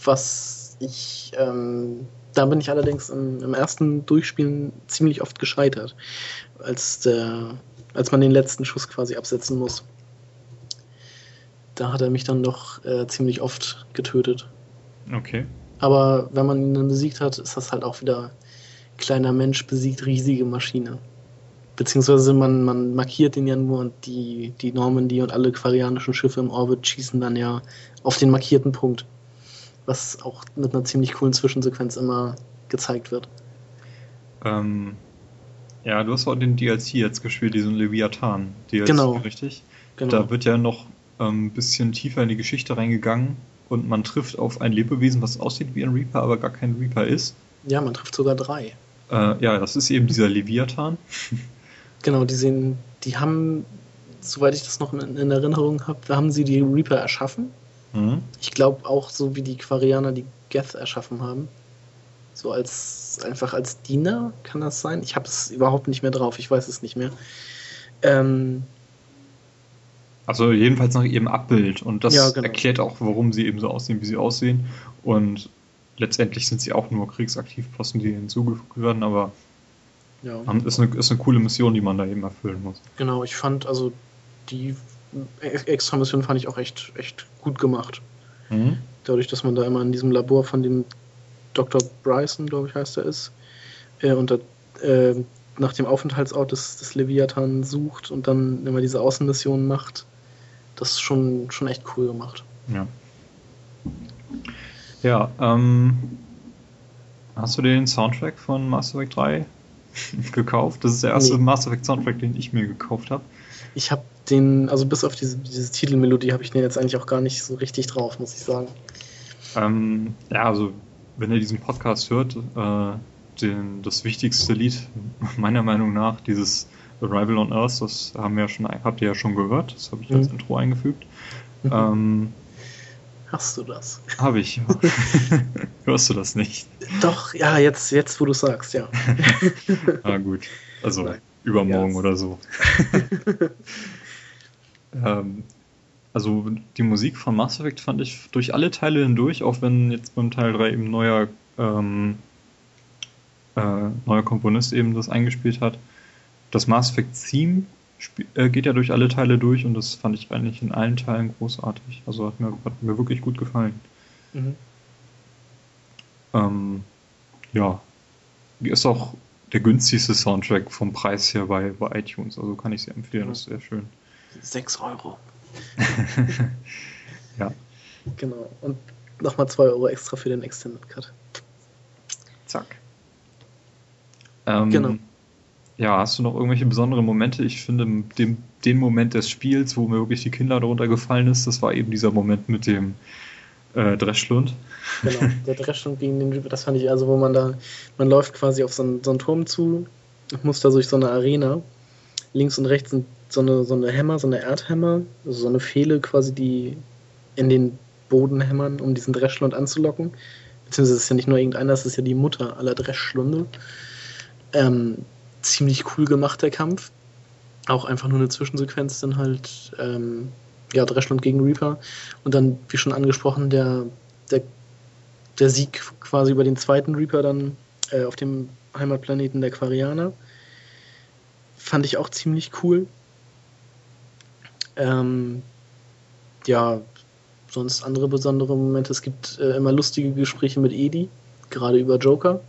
Was ich, ähm, da bin ich allerdings im, im ersten Durchspielen ziemlich oft gescheitert als, der, als man den letzten Schuss quasi absetzen muss. Da hat er mich dann doch äh, ziemlich oft getötet. Okay. Aber wenn man ihn dann besiegt hat, ist das halt auch wieder kleiner Mensch besiegt riesige Maschine. Beziehungsweise man, man markiert ihn ja nur und die, die Normandy und alle quarianischen Schiffe im Orbit schießen dann ja auf den markierten Punkt. Was auch mit einer ziemlich coolen Zwischensequenz immer gezeigt wird. Ähm, ja, du hast auch den DLC jetzt gespielt, diesen Leviathan DLC, genau. richtig? Genau. Da wird ja noch ein ähm, bisschen tiefer in die Geschichte reingegangen und man trifft auf ein Lebewesen, was aussieht wie ein Reaper, aber gar kein Reaper ist. Ja, man trifft sogar drei. Äh, ja, das ist eben dieser Leviathan. [laughs] Genau, die sehen, die haben, soweit ich das noch in, in Erinnerung habe, haben sie die Reaper erschaffen. Mhm. Ich glaube auch so wie die Quarianer die Geth erschaffen haben. So als einfach als Diener, kann das sein? Ich habe es überhaupt nicht mehr drauf, ich weiß es nicht mehr. Ähm, also jedenfalls nach ihrem Abbild und das ja, genau. erklärt auch, warum sie eben so aussehen, wie sie aussehen. Und letztendlich sind sie auch nur Kriegsaktivposten, die hinzugefügt werden, aber ja. ist, eine, ist eine coole Mission, die man da eben erfüllen muss. Genau, ich fand, also die extra Mission fand ich auch echt, echt gut gemacht. Mhm. Dadurch, dass man da immer in diesem Labor von dem Dr. Bryson, glaube ich, heißt er ist, äh, und da, äh, nach dem Aufenthaltsort des, des Leviathan sucht und dann immer diese Außenmissionen macht. Das ist schon, schon echt cool gemacht. Ja. Ja, ähm, hast du den Soundtrack von Mass Effect 3 [laughs] gekauft? Das ist der erste nee. Mass Effect Soundtrack, den ich mir gekauft habe. Ich habe den, also bis auf diese, diese Titelmelodie habe ich den jetzt eigentlich auch gar nicht so richtig drauf, muss ich sagen. Ähm, ja, also wenn ihr diesen Podcast hört, äh, den, das wichtigste Lied [laughs] meiner Meinung nach, dieses Arrival on Earth, das haben wir schon, habt ihr ja schon gehört, das habe ich als mhm. Intro eingefügt. Mhm. Ähm, Hast du das? Habe ich. [laughs] [laughs] Hörst du das nicht? Doch, ja, jetzt, jetzt wo du sagst, ja. ah, gut. Also Nein. Übermorgen ja, oder so. [laughs] ähm, also die Musik von Mass Effect fand ich durch alle Teile hindurch, auch wenn jetzt beim Teil 3 eben neuer, ähm, äh, neuer Komponist eben das eingespielt hat. Das Mass Effect Theme äh, geht ja durch alle Teile durch und das fand ich eigentlich in allen Teilen großartig. Also hat mir, hat mir wirklich gut gefallen. Mhm. Ähm, ja, ist auch der günstigste Soundtrack vom Preis her bei, bei iTunes, also kann ich sehr empfehlen, das ist sehr schön. 6 Euro. [laughs] ja. Genau. Und nochmal 2 Euro extra für den Extended Cut. Zack. Ähm, genau. Ja, hast du noch irgendwelche besonderen Momente? Ich finde, dem, den Moment des Spiels, wo mir wirklich die Kinder darunter gefallen ist, das war eben dieser Moment mit dem äh, Dreschlund. Genau, der [laughs] Dreschlund gegen den das fand ich also, wo man da, man läuft quasi auf so einen, so einen Turm zu, muss da durch so eine Arena. Links und rechts sind so eine, so eine Hämmer, so eine Erdhämmer, also so eine Fehle quasi, die in den Boden hämmern, um diesen Dreschlund anzulocken. Beziehungsweise es ist ja nicht nur irgendeiner, es ist ja die Mutter aller Dreschlunde. Ähm, ziemlich cool gemacht, der Kampf. Auch einfach nur eine Zwischensequenz, dann halt, ähm, ja, Dreschlund gegen Reaper. Und dann, wie schon angesprochen, der, der, der Sieg quasi über den zweiten Reaper dann äh, auf dem Heimatplaneten der Quarianer. Fand ich auch ziemlich cool. Ähm, ja, sonst andere besondere Momente. Es gibt äh, immer lustige Gespräche mit Edi, gerade über Joker.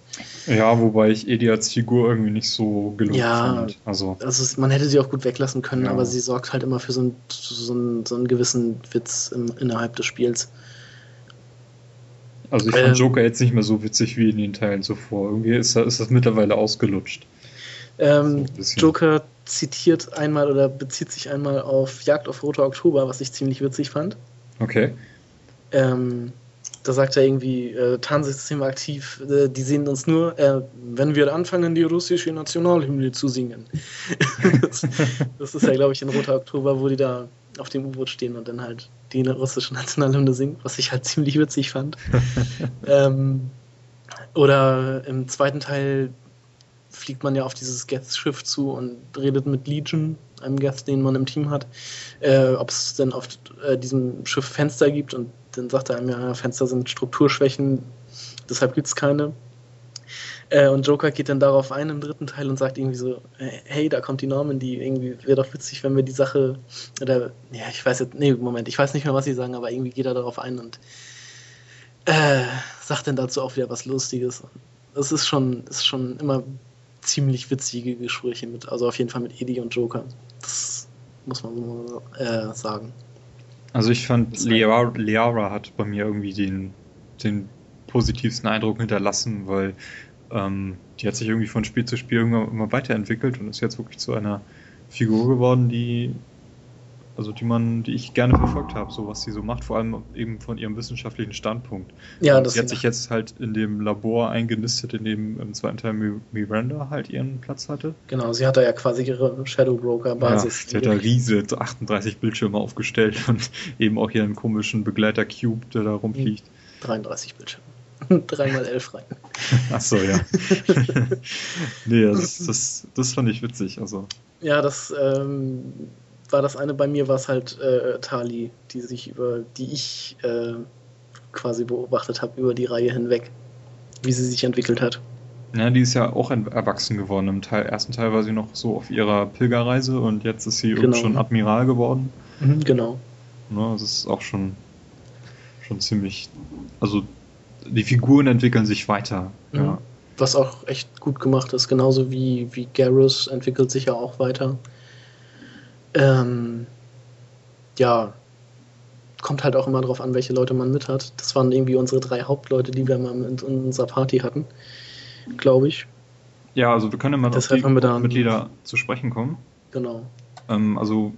Ja, wobei ich Edi als Figur irgendwie nicht so gelungen ja, fand. Also, also man hätte sie auch gut weglassen können, ja. aber sie sorgt halt immer für so, ein, so, einen, so einen gewissen Witz im, innerhalb des Spiels. Also ich fand ähm, Joker jetzt nicht mehr so witzig wie in den Teilen zuvor. Irgendwie ist, ist das mittlerweile ausgelutscht. Ähm, so Joker zitiert einmal oder bezieht sich einmal auf Jagd auf Roter Oktober, was ich ziemlich witzig fand. Okay. Ähm, da sagt er irgendwie, äh, Tarnsystem aktiv, äh, die sehen uns nur, äh, wenn wir anfangen, die russische Nationalhymne zu singen. das, [laughs] das, ist ja, glaube ich, in Roter Oktober, wo die da auf dem U-Boot stehen und dann halt die russische Nationalhymne singen, was ich halt ziemlich witzig fand. [laughs] ähm, oder im zweiten Teil fliegt man ja auf dieses Geth-Schiff zu und redet mit Legion, einem Geth, den man im Team hat, äh, ob es denn auf äh, diesem Schiff Fenster gibt und dann sagt er einem ja, Fenster sind Strukturschwächen, deshalb gibt es keine. Äh, und Joker geht dann darauf ein im dritten Teil und sagt irgendwie so, hey, da kommt die Normandy, irgendwie wäre doch witzig, wenn wir die Sache, oder, ja, ich weiß jetzt, nee, Moment, ich weiß nicht mehr, was sie sagen, aber irgendwie geht er darauf ein und äh, sagt dann dazu auch wieder was Lustiges. Es ist schon, ist schon immer ziemlich witzige Gespräche mit, also auf jeden Fall mit Eddie und Joker. Das muss man so äh, sagen. Also ich fand, Liara, Liara hat bei mir irgendwie den, den positivsten Eindruck hinterlassen, weil ähm, die hat sich irgendwie von Spiel zu Spiel immer, immer weiterentwickelt und ist jetzt wirklich zu einer Figur geworden, die also die man, die ich gerne verfolgt habe, so was sie so macht, vor allem eben von ihrem wissenschaftlichen Standpunkt. Ja, das sie hat sich jetzt halt in dem Labor eingenistet, in dem im zweiten Teil Miranda halt ihren Platz hatte. Genau, sie hat da ja quasi ihre Shadow Broker Basis. Ja, sie hat da riesige 38 Bildschirme aufgestellt und [laughs] eben auch ihren komischen Begleiter Cube, der da rumfliegt. 33 Bildschirme. [laughs] Dreimal elf rein. [laughs] Achso, ja. nee, das, das, das fand ich witzig. Also. Ja, das ähm, war das eine bei mir, war es halt äh, Tali, die sich über, die ich äh, quasi beobachtet habe über die Reihe hinweg, wie sie sich entwickelt hat. Ja, die ist ja auch erwachsen geworden. Im Teil, ersten Teil war sie noch so auf ihrer Pilgerreise und jetzt ist sie genau. schon Admiral geworden. Mhm, genau. Ne, das ist auch schon, schon ziemlich. Also die Figuren entwickeln sich weiter. Mhm. Ja. Was auch echt gut gemacht ist, genauso wie, wie Garrus entwickelt sich ja auch weiter. Ähm, ja, kommt halt auch immer drauf an, welche Leute man mit hat. Das waren irgendwie unsere drei Hauptleute, die wir mal in unserer Party hatten glaube ich. Ja, also wir können immer auf die Mitglieder zu sprechen kommen. Genau. Ähm, also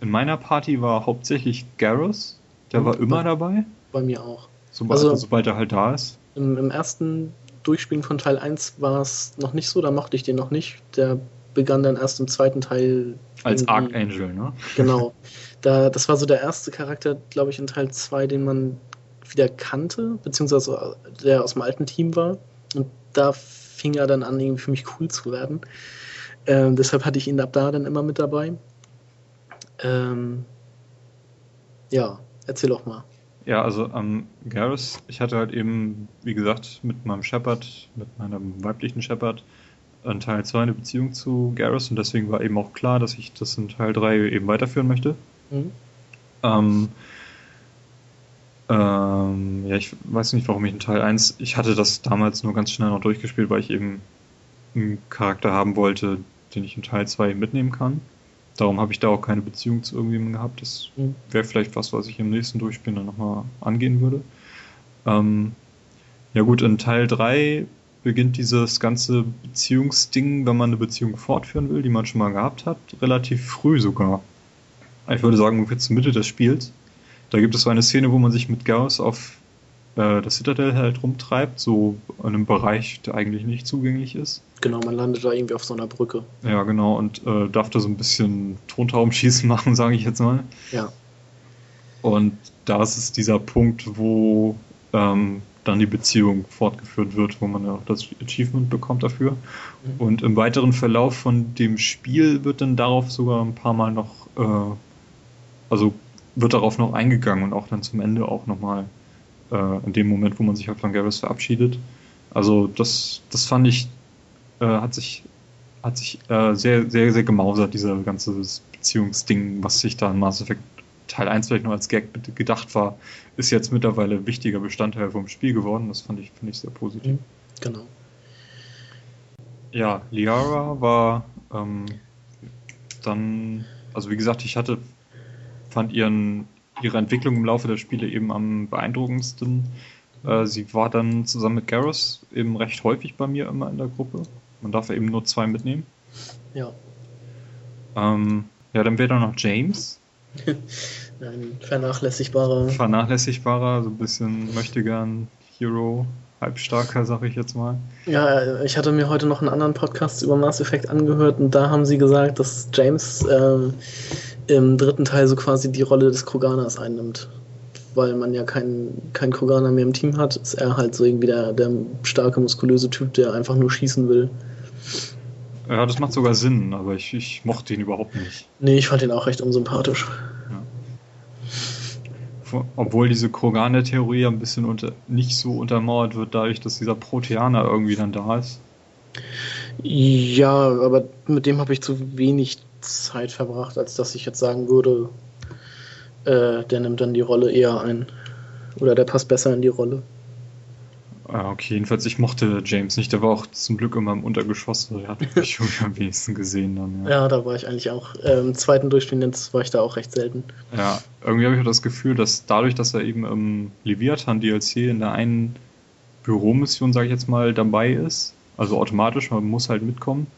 in meiner Party war hauptsächlich Garrus, der war immer dabei. Bei mir auch. Sobald, also, sobald er halt da ist. Im, Im, ersten Durchspielen von Teil 1 war es noch nicht so, da mochte ich den noch nicht. Der begann dann erst im zweiten Teil. Als Archangel, ne? Genau. [laughs] Da, das war so der erste Charakter, glaube ich, in Teil 2, den man wieder kannte, beziehungsweise der aus dem alten Team war. Und da fing er dann an, irgendwie für mich cool zu werden. Ähm, deshalb hatte ich ihn ab da dann immer mit dabei. Ähm, ja, erzähl doch mal. Ja, also ähm, Garrus, ich hatte halt eben, wie gesagt, mit meinem Shepard, mit meinem weiblichen Shepard, in Teil 2 eine Beziehung zu Garrus und deswegen war eben auch klar, dass ich das in Teil 3 eben weiterführen möchte. Mhm. Ähm, ähm, ja, ich weiß nicht, warum ich in Teil 1, ich hatte das damals nur ganz schnell noch durchgespielt, weil ich eben einen Charakter haben wollte, den ich in Teil 2 mitnehmen kann. Darum habe ich da auch keine Beziehung zu irgendjemandem gehabt. Das mhm. wäre vielleicht was, was ich im nächsten Durchspielen dann nochmal angehen würde. Ähm, ja gut, in Teil 3 beginnt dieses ganze Beziehungsding, wenn man eine Beziehung fortführen will, die man schon mal gehabt hat, relativ früh sogar. Ich würde sagen, ungefähr zur Mitte des Spiels. Da gibt es so eine Szene, wo man sich mit Gauss auf äh, das Citadel halt rumtreibt, so in einem Bereich, der eigentlich nicht zugänglich ist. Genau, man landet da irgendwie auf so einer Brücke. Ja, genau, und äh, darf da so ein bisschen Tontaubenschießen [laughs] machen, sage ich jetzt mal. Ja. Und da ist es dieser Punkt, wo ähm, dann die Beziehung fortgeführt wird, wo man ja auch das Achievement bekommt dafür. Mhm. Und im weiteren Verlauf von dem Spiel wird dann darauf sogar ein paar Mal noch, äh, also wird darauf noch eingegangen und auch dann zum Ende auch nochmal äh, in dem Moment, wo man sich halt von Garrus verabschiedet. Also das, das fand ich, äh, hat sich, hat sich äh, sehr, sehr, sehr gemausert, dieser ganze Beziehungsding, was sich da in Mass Effect Teil 1 vielleicht noch als Gag gedacht war, ist jetzt mittlerweile wichtiger Bestandteil vom Spiel geworden. Das fand ich, fand ich sehr positiv. Mhm, genau. Ja, Liara war ähm, dann, also wie gesagt, ich hatte fand ihren, ihre Entwicklung im Laufe der Spiele eben am beeindruckendsten. Äh, sie war dann zusammen mit Garrus eben recht häufig bei mir immer in der Gruppe. Man darf ja eben nur zwei mitnehmen. Ja. Ähm, ja, dann wäre da noch James. [laughs] Ein vernachlässigbarer. Vernachlässigbarer, so ein bisschen möchte gern Hero, halbstarker, sag ich jetzt mal. Ja, ich hatte mir heute noch einen anderen Podcast über Mass Effect angehört und da haben sie gesagt, dass James äh, im dritten Teil so quasi die Rolle des Kroganers einnimmt. Weil man ja keinen kein Kroganer mehr im Team hat, ist er halt so irgendwie der, der starke, muskulöse Typ, der einfach nur schießen will. Ja, das macht sogar Sinn, aber ich, ich mochte ihn überhaupt nicht. Nee, ich fand ihn auch recht unsympathisch. Ja. Obwohl diese Kroganer-Theorie ein bisschen unter, nicht so untermauert wird, dadurch, dass dieser Proteaner irgendwie dann da ist. Ja, aber mit dem habe ich zu wenig Zeit verbracht, als dass ich jetzt sagen würde, äh, der nimmt dann die Rolle eher ein. Oder der passt besser in die Rolle. Ah, okay, jedenfalls, ich mochte James nicht. Der war auch zum Glück immer im Untergeschoss. Der hat mich [laughs] schon am wenigsten gesehen dann. Ja. ja, da war ich eigentlich auch. Im zweiten Durchspielen war ich da auch recht selten. Ja, irgendwie habe ich auch das Gefühl, dass dadurch, dass er eben im Leviathan DLC in der einen Büromission, sage ich jetzt mal, dabei ist, also automatisch, man muss halt mitkommen,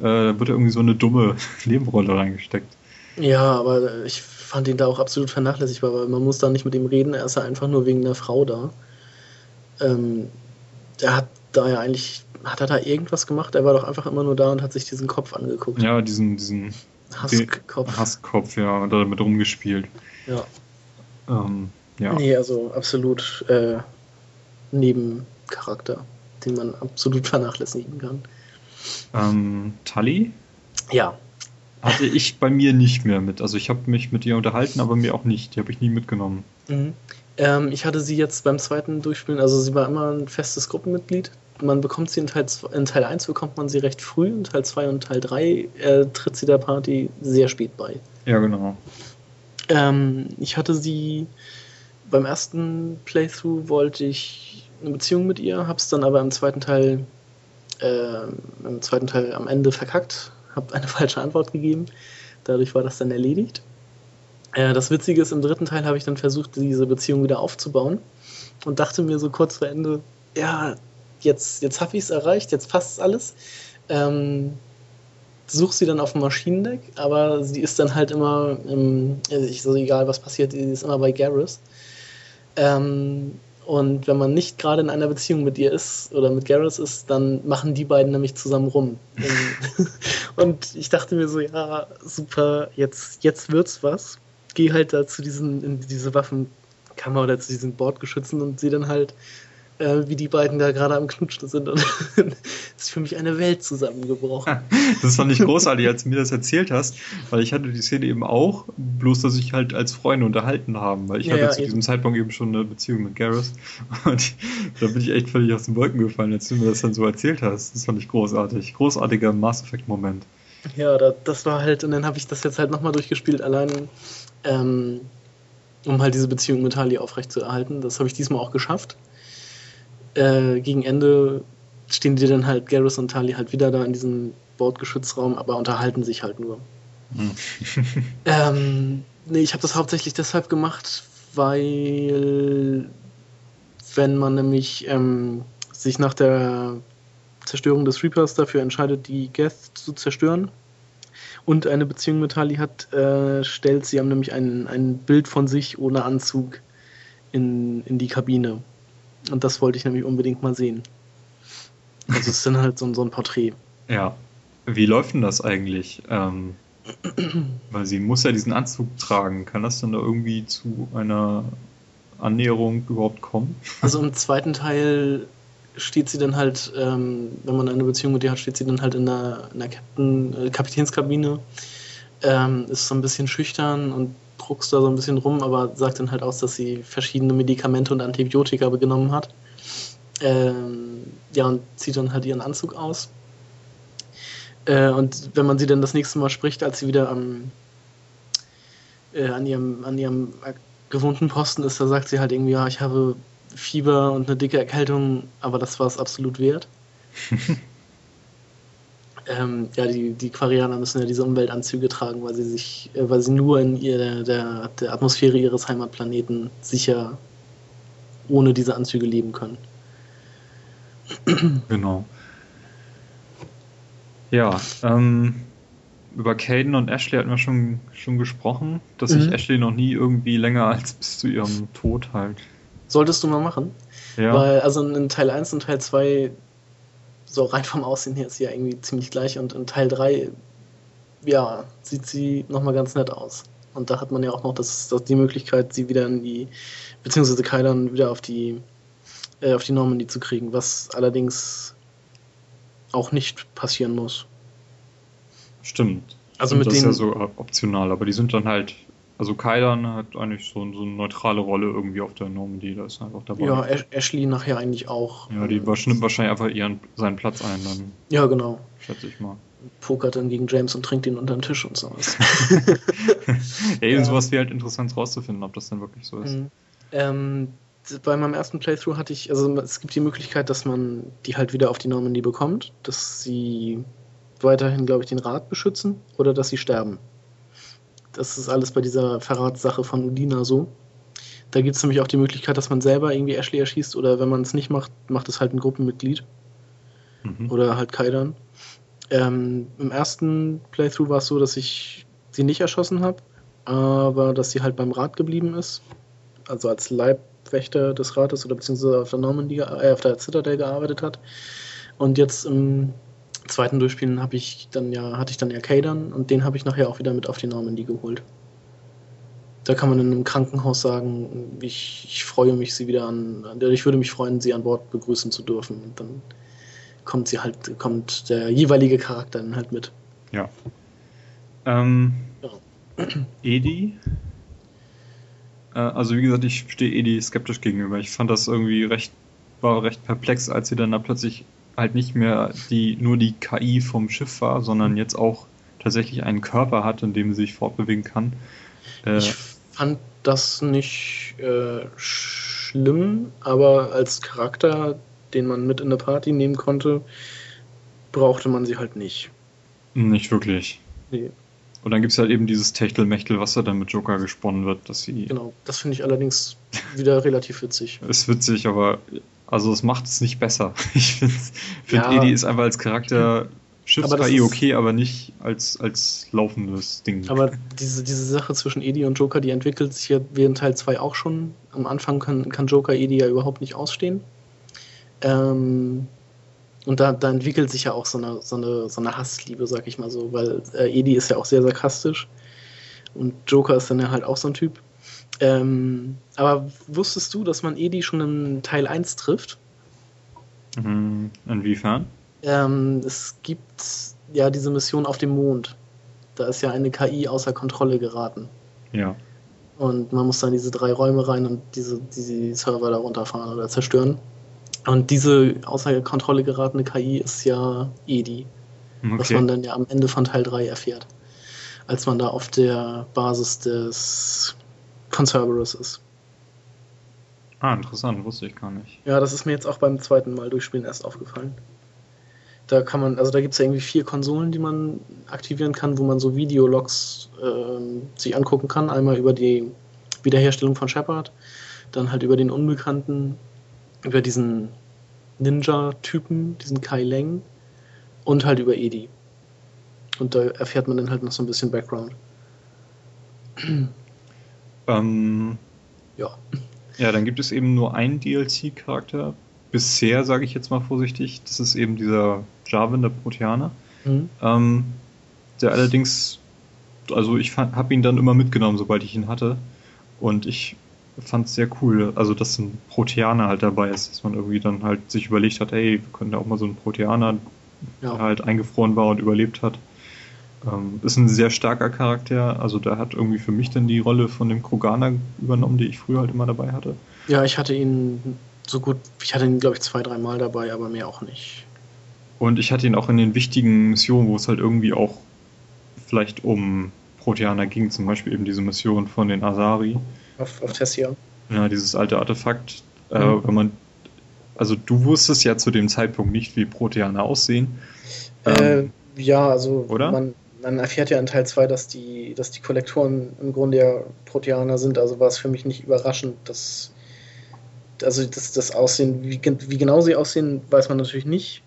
äh, wird irgendwie so eine dumme [laughs] Nebenrolle reingesteckt. Ja, aber ich fand ihn da auch absolut vernachlässigbar, weil man muss da nicht mit ihm reden, er ist ja einfach nur wegen der Frau da. Ähm, er hat da ja eigentlich, hat er da irgendwas gemacht? Er war doch einfach immer nur da und hat sich diesen Kopf angeguckt. Ja, diesen, diesen Hasskopf. Hasskopf, ja, und damit rumgespielt. Ja. Ähm, ja. Nee, also absolut äh, Nebencharakter, den man absolut vernachlässigen kann. Ähm, Tully? Ja. Hatte ich bei mir nicht mehr mit. Also ich habe mich mit ihr unterhalten, aber mir auch nicht. Die habe ich nie mitgenommen. Mhm. Ähm, ich hatte sie jetzt beim zweiten Durchspielen, also sie war immer ein festes Gruppenmitglied. Man bekommt sie in Teil, in Teil 1 bekommt man sie recht früh, in Teil 2 und Teil 3 äh, tritt sie der Party sehr spät bei. Ja, genau. Ähm, ich hatte sie beim ersten Playthrough wollte ich eine Beziehung mit ihr, hab's dann aber im zweiten Teil äh, im zweiten Teil am Ende verkackt, habe eine [laughs] falsche Antwort gegeben. Dadurch war das dann erledigt. Äh, das Witzige ist, im dritten Teil habe ich dann versucht, diese Beziehung wieder aufzubauen und dachte mir so kurz vor Ende, ja, jetzt, jetzt habe ich es erreicht, jetzt passt alles. Ähm, suche sie dann auf dem Maschinendeck, aber sie ist dann halt immer, im, ich, so egal was passiert, sie ist immer bei Garrus. Ähm, und wenn man nicht gerade in einer Beziehung mit ihr ist oder mit Garrus ist, dann machen die beiden nämlich zusammen rum. [laughs] und ich dachte mir so, ja, super, jetzt, jetzt wird's was gehe halt da zu diesen, in diese Waffenkammer oder zu diesen Bordgeschützen und sehe dann halt, äh, wie die beiden da gerade am Knutschen sind. Und [laughs] ist für mich eine Welt zusammengebrochen. [laughs] Das fand ich großartig, als du mir das erzählt hast, weil ich hatte die Szene eben auch, bloß dass ich halt als Freunde unterhalten haben, weil ich ja, hatte ja, zu eben. diesem Zeitpunkt eben schon eine Beziehung mit Garrus und da bin ich echt völlig aus den Wolken gefallen, als du mir das dann so erzählt hast. Das fand ich großartig. Großartiger Mass Effect-Moment. Ja, das war halt, und dann habe ich das jetzt halt nochmal durchgespielt, allein ähm, um halt diese Beziehung mit Tali aufrechtzuerhalten. Das habe ich diesmal auch geschafft. Äh, gegen Ende stehen die dann halt, Garrus und Tali, halt wieder da in diesem Bordgeschützraum, aber unterhalten sich halt nur. Hm. [laughs] [laughs] ähm, nee, ich habe das hauptsächlich deshalb gemacht, weil wenn man nämlich ähm, sich nach der Zerstörung des Reapers dafür entscheidet, die Geth zu zerstören, und eine Beziehung mit Tali hat, äh, stellt sie haben nämlich ein, ein Bild von sich ohne Anzug in, in die Kabine. Und das wollte ich nämlich unbedingt mal sehen. Also es ist dann halt so, so ein Porträt. Ja. Wie läuft denn das eigentlich? Ähm, weil sie muss ja diesen Anzug tragen. Kann das dann da irgendwie zu einer Annäherung überhaupt kommen? Also im zweiten Teil steht sie dann halt, ähm, wenn man eine Beziehung mit ihr hat, steht sie dann halt in der, in der Captain, äh, Kapitänskabine, ähm, ist so ein bisschen schüchtern und druckst da so ein bisschen rum, aber sagt dann halt aus, dass sie verschiedene Medikamente und Antibiotika genommen hat. Ähm, ja, und zieht dann halt ihren Anzug aus. Äh, und wenn man sie dann das nächste Mal spricht, als sie wieder am, äh, an ihrem, an ihrem gewohnten Posten ist, da sagt sie halt irgendwie, ja, ich habe Fieber und eine dicke Erkältung, aber das war es absolut wert. [laughs] ähm, ja, die, die Quarianer müssen ja diese Umweltanzüge tragen, weil sie sich, äh, weil sie nur in ihr, der, der Atmosphäre ihres Heimatplaneten sicher ohne diese Anzüge leben können. [clears throat] genau. Ja, ähm, über Caden und Ashley hatten wir schon, schon gesprochen, dass mhm. ich Ashley noch nie irgendwie länger als bis zu ihrem Tod halt Solltest du mal machen. Ja. Weil, also in Teil 1 und Teil 2, so rein vom Aussehen her, ist sie ja irgendwie ziemlich gleich. Und in Teil 3, ja, sieht sie nochmal ganz nett aus. Und da hat man ja auch noch das, das, die Möglichkeit, sie wieder in die, beziehungsweise Kylan wieder auf die, äh, auf die Normandy zu kriegen, was allerdings auch nicht passieren muss. Stimmt. Also mit das ist ja so optional, aber die sind dann halt also Kaidan hat eigentlich so, so, eine neutrale Rolle irgendwie auf der Normandy, da ist einfach dabei. Ja, Ashley nachher eigentlich auch. Ja, die überschnimmt wahrscheinlich einfach ihren, seinen Platz ein dann. Ja, genau. Schätze ich mal. Pokert dann gegen James und trinkt ihn unter den Tisch und sowas. [laughs] ja, eben ja. sowas wäre halt interessant rauszufinden, ob das dann wirklich so ist. Mhm. Ähm, bei meinem ersten Playthrough hatte ich, also es gibt die Möglichkeit, dass man die halt wieder auf die Normandy bekommt, dass sie weiterhin, glaube ich, den Rat beschützen oder dass sie sterben. Das ist alles bei dieser Verratssache von Udina so. Da gibt es nämlich auch die Möglichkeit, dass man selber irgendwie Ashley erschießt oder wenn man es nicht macht, macht es halt ein Gruppenmitglied. Mhm. Oder halt Kaidan. Ähm, Im ersten Playthrough war es so, dass ich sie nicht erschossen habe, aber dass sie halt beim Rat geblieben ist. Also als Leibwächter des Rates oder beziehungsweise auf der Normandy, äh, auf der Citadel gearbeitet hat. Und jetzt im zweiten Durchspielen habe ich dann ja, hatte ich dann ja Kadern und den habe ich nachher auch wieder mit auf die Normandy geholt. Da kann man in einem Krankenhaus sagen, ich, ich freue mich, sie wieder an, ich würde mich freuen, sie an Bord begrüßen zu dürfen. Und dann kommt sie halt, kommt der jeweilige Charakter dann halt mit. Ja. Ähm, ja. [clears throat] Edi Äh, also wie gesagt, ich stehe Edi skeptisch gegenüber. Ich fand das irgendwie recht, war recht perplex, als sie dann da plötzlich halt nicht mehr die, nur die KI vom Schiff war, sondern jetzt auch tatsächlich einen Körper hat, in dem sie sich fortbewegen kann. Äh, ich fand das nicht äh, schlimm, aber als Charakter, den man mit in eine Party nehmen konnte, brauchte man sie halt nicht. Nicht wirklich. Nee. Und dann gibt es halt eben dieses Techtelmechtel, was da dann mit Joker gesponnen wird, dass sie. Genau, das finde ich allerdings wieder relativ witzig. [laughs] Ist witzig, aber also es macht es nicht besser. [laughs] Ich finde, find ja. Edi ist einfach als Charakter Schiffs-KI okay, aber nicht als, als laufendes Ding. Aber diese, diese Sache zwischen Edi und Joker, die entwickelt sich ja während Teil 2 auch schon. Am Anfang kann, kann Joker Edi ja überhaupt nicht ausstehen. Ähm, und da, da entwickelt sich ja auch so eine, so eine, so eine Hassliebe, sag ich mal so, weil äh, Edi ist ja auch sehr sarkastisch. Und Joker ist dann ja halt auch so ein Typ. Ähm, aber wusstest du, dass man Edi schon in Teil 1 trifft? Mhm. Inwiefern? Ähm, es gibt ja diese Mission auf dem Mond. Da ist ja eine KI außer Kontrolle geraten. Ja. Und man muss dann diese drei Räume rein und diese, diese Server da runterfahren oder zerstören. Und diese außer Kontrolle geratene KI ist ja Edi. Okay. Was man dann ja am Ende von Teil 3 erfährt. Als man da auf der Basis des Concerberus ist. Ah, interessant, wusste ich gar nicht. Ja, das ist mir jetzt auch beim zweiten Mal durchspielen erst aufgefallen. Da kann man, also da gibt es ja irgendwie vier Konsolen, die man aktivieren kann, wo man so Videologs äh, sich angucken kann. Einmal über die Wiederherstellung von Shepard, dann halt über den Unbekannten, über diesen Ninja-Typen, diesen Kai Leng und halt über Edi. Und da erfährt man dann halt noch so ein bisschen Background. Ähm, ja. Ja, dann gibt es eben nur einen DLC-Charakter, bisher, sage ich jetzt mal vorsichtig, das ist eben dieser Jarvan, der Proteaner. Mhm. Ähm, der allerdings, also ich habe ihn dann immer mitgenommen, sobald ich ihn hatte. Und ich fand es sehr cool, also dass ein Proteaner halt dabei ist, dass man irgendwie dann halt sich überlegt hat, ey, wir können ja auch mal so einen Proteaner, ja. der halt eingefroren war und überlebt hat. Ähm, ist ein sehr starker Charakter, also der hat irgendwie für mich dann die Rolle von dem Kroganer übernommen, die ich früher halt immer dabei hatte. Ja, ich hatte ihn so gut, ich hatte ihn, glaube ich, zwei, drei Mal dabei, aber mehr auch nicht. Und ich hatte ihn auch in den wichtigen Missionen, wo es halt irgendwie auch vielleicht um Proteaner ging, zum Beispiel eben diese Mission von den Asari. Auf, auf Tessia. Ja, dieses alte Artefakt. Äh, mhm. Äh, wenn man, also du wusstest ja zu dem Zeitpunkt nicht, wie Proteaner aussehen. Äh, ähm, ja, also oder? Man, man erfährt ja in Teil 2, dass die, dass die Kollektoren im Grunde ja Proteaner sind, also war es für mich nicht überraschend, dass also das, das Aussehen, wie, wie genau sie aussehen, weiß man natürlich nicht.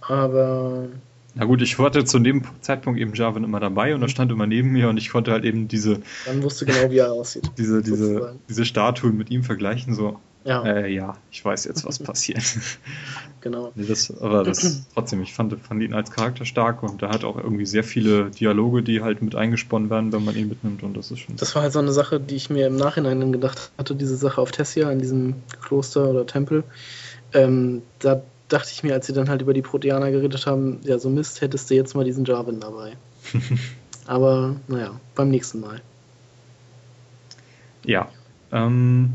Aber. Na gut, ich hatte zu dem Zeitpunkt eben Jarvan immer dabei und er stand immer neben mir und ich konnte halt eben diese. Dann wusste genau, wie er aussieht. [laughs] diese, diese, diese Statuen mit ihm vergleichen, so. Ja. Äh, ja, ich weiß jetzt, was [laughs] passiert. genau. Das, aber das [clears throat] trotzdem, ich fand, fand ihn als Charakter stark und er hat auch irgendwie sehr viele Dialoge, die halt mit eingesponnen werden, wenn man ihn mitnimmt und das ist schon. Das war halt so eine Sache, die ich mir im Nachhinein dann gedacht hatte, diese Sache auf Tessia in diesem Kloster oder Tempel. Ähm, da dachte ich mir, als sie dann halt über die Proteaner geredet haben, ja, so Mist, hättest du jetzt mal diesen Jarvan dabei. [laughs] aber naja, beim nächsten Mal. Ja. Ähm,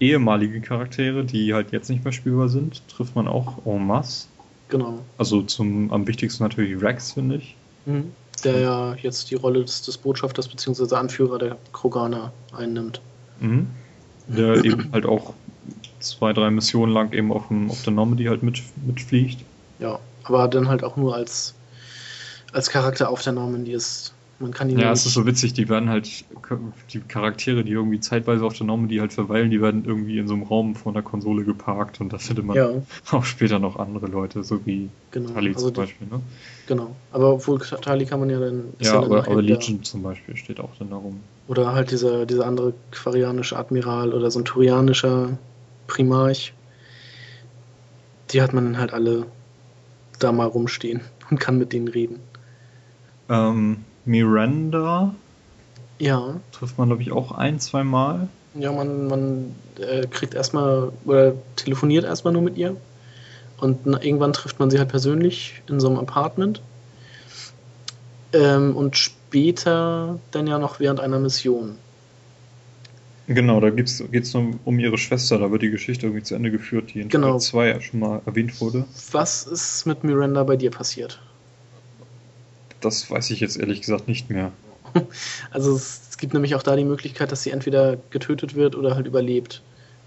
ehemalige Charaktere, die halt jetzt nicht mehr spielbar sind, trifft man auch en masse. Genau. Also zum am wichtigsten natürlich Rex, finde ich. Mhm. Der ja jetzt die Rolle des, des Botschafters bzw. Anführer der Kroganer einnimmt. Mhm. Der [clears throat] eben halt auch zwei, drei Missionen lang eben auf, dem, auf der Normandy halt mit, mitfliegt. Ja, aber dann halt auch nur als, als Charakter auf der Normandy ist man kann ihn ja, es ist so witzig, die werden halt, die Charaktere, die irgendwie zeitweise auf der Normandy halt verweilen, die werden irgendwie in so einem Raum vor der Konsole geparkt und da findet man ja. auch später noch andere Leute, so wie genau. Tali also zum Beispiel, ne? Genau, aber obwohl Tali kann man ja dann... Ja, ja aber, aber Legion zum Beispiel steht auch dann darum. Oder halt dieser, dieser andere quarianische Admiral oder so ein turianischer Primarch. Die hat man dann halt alle da mal rumstehen und kann mit denen reden. Ähm, Miranda. Ja. Trifft man, glaube ich, auch ein, zwei Mal. Ja, man, man äh, kriegt erstmal oder telefoniert erstmal nur mit ihr. Und na, irgendwann trifft man sie halt persönlich in so einem Apartment. Ähm, und später dann ja noch während einer Mission. Genau, da geht es nur um ihre Schwester, da wird die Geschichte irgendwie zu Ende geführt, die in genau. Teil 2 ja schon mal erwähnt wurde. Was ist mit Miranda bei dir passiert? Das weiß ich jetzt ehrlich gesagt nicht mehr. [laughs] Also es, es gibt nämlich auch da die Möglichkeit, dass sie entweder getötet wird oder halt überlebt.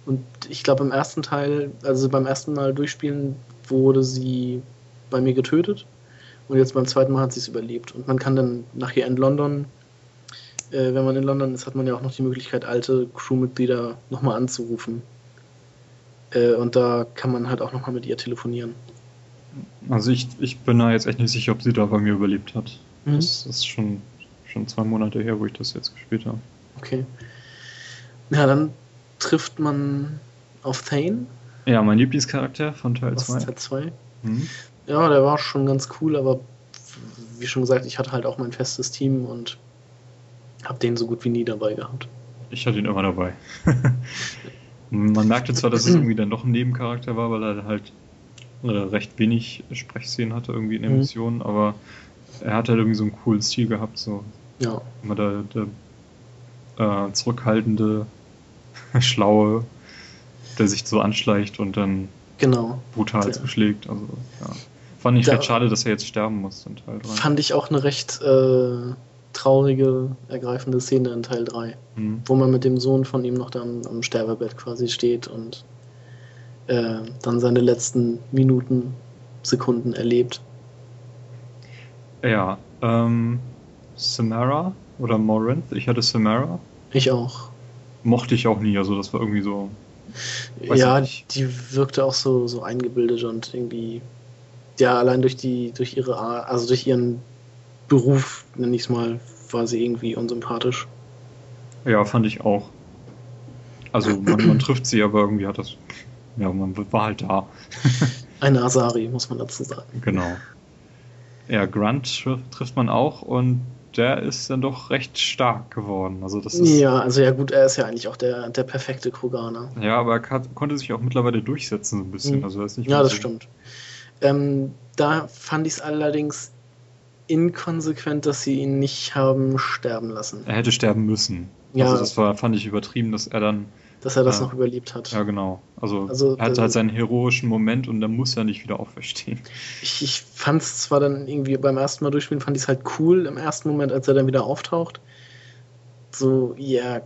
Und ich glaube im ersten Teil, also beim ersten Mal durchspielen, wurde sie bei mir getötet. Und jetzt beim zweiten Mal hat sie es überlebt. Und man kann dann nachher in London äh, wenn man in London ist, hat man ja auch noch die Möglichkeit, alte Crewmitglieder nochmal anzurufen. Äh, und da kann man halt auch nochmal mit ihr telefonieren. Also ich, ich bin da jetzt echt nicht sicher, ob sie da bei mir überlebt hat. Mhm. Das ist schon, schon zwei Monate her, wo ich das jetzt gespielt habe. Okay. Ja, dann trifft man auf Thane. Ja, mein Lieblingscharakter von Teil 2. Teil 2. Mhm. Ja, der war schon ganz cool, aber wie schon gesagt, ich hatte halt auch mein festes Team und hab den so gut wie nie dabei gehabt. Ich hatte ihn immer dabei. [laughs] Man merkte zwar, dass es [clears throat] irgendwie dann doch ein Nebencharakter war, weil er halt äh, recht wenig Sprechszenen hatte irgendwie in der mhm. Mission, aber er hat halt irgendwie so einen coolen Stil gehabt, so. Ja. Immer der, der äh, zurückhaltende, [laughs] schlaue, der sich so anschleicht und dann genau. brutal ja. zuschlägt. Also, ja. Fand ich da, recht schade, dass er jetzt sterben muss in Teil 3. Fand ich auch eine recht äh, traurige, ergreifende Szene in Teil 3, mhm. wo man mit dem Sohn von ihm noch dann am Sterbebett quasi steht und äh, dann seine letzten Minuten, Sekunden erlebt. Ja, ähm, Samara oder Morinth, ich hatte Samara. Ich auch. Mochte ich auch nie, also das war irgendwie so. Ja, die wirkte auch so, so eingebildet und irgendwie, ja, allein durch die, durch ihre, also durch ihren Beruf, nenne ich es mal, war sie irgendwie unsympathisch. Ja, fand ich auch. Also man, man trifft sie, aber irgendwie hat das. Ja, man war halt da. [laughs] Eine Asari, muss man dazu sagen. Genau. Ja, Grunt trifft man auch und der ist dann doch recht stark geworden. Also das ist, ja, also ja gut, er ist ja eigentlich auch der, der perfekte Kroganer. Ja, aber er konnte sich auch mittlerweile durchsetzen so ein bisschen. Mhm. Also das ja, das so. stimmt. Ähm, da fand ich es allerdings inkonsequent, dass sie ihn nicht haben sterben lassen. Er hätte sterben müssen. Ja. Also das war, fand ich übertrieben, dass er dann. Dass er das äh, noch überlebt hat. Ja, genau. Also, also er hatte halt seinen heroischen Moment und dann muss er nicht wieder auferstehen. Ich, ich fand es zwar dann irgendwie beim ersten Mal durchspielen, fand ich es halt cool im ersten Moment, als er dann wieder auftaucht. So, ja,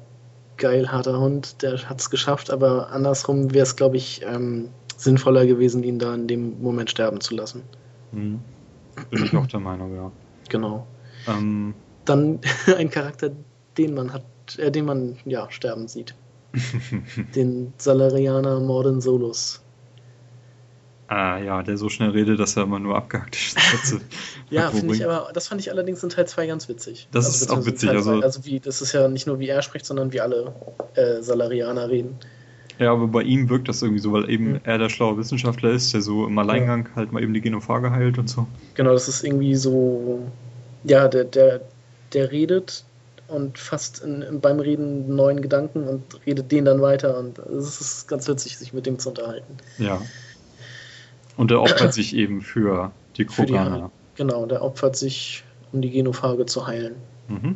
geil, harter Hund, der hat es geschafft, aber andersrum wäre es, glaube ich, ähm, sinnvoller gewesen, ihn da in dem Moment sterben zu lassen. Mhm. Bin ich auch der Meinung, ja. Genau. Ähm, Dann [laughs] ein Charakter, den man hat, äh, den man ja sterben sieht. [laughs] den Salarianer Morden Solus. Ah, ja, der so schnell redet, dass er immer nur abgehackte [laughs] Sätze Ja, finde ich aber, das fand ich allerdings in Teil 2 ganz witzig. Das also, ist auch witzig. Also, also wie, das ist ja nicht nur wie er spricht, sondern wie alle äh, Salarianer reden. Ja, aber bei ihm wirkt das irgendwie so, weil eben mhm. er der schlaue Wissenschaftler ist, der so im Alleingang ja. halt mal eben die Genophage heilt und so. Genau, das ist irgendwie so, ja, der, der, der redet und fasst in, beim Reden einen neuen Gedanken und redet den dann weiter und es ist ganz witzig, sich mit dem zu unterhalten. Ja. Und er opfert sich eben für die Kroganer. Genau, der opfert sich, um die Genophage zu heilen. Mhm.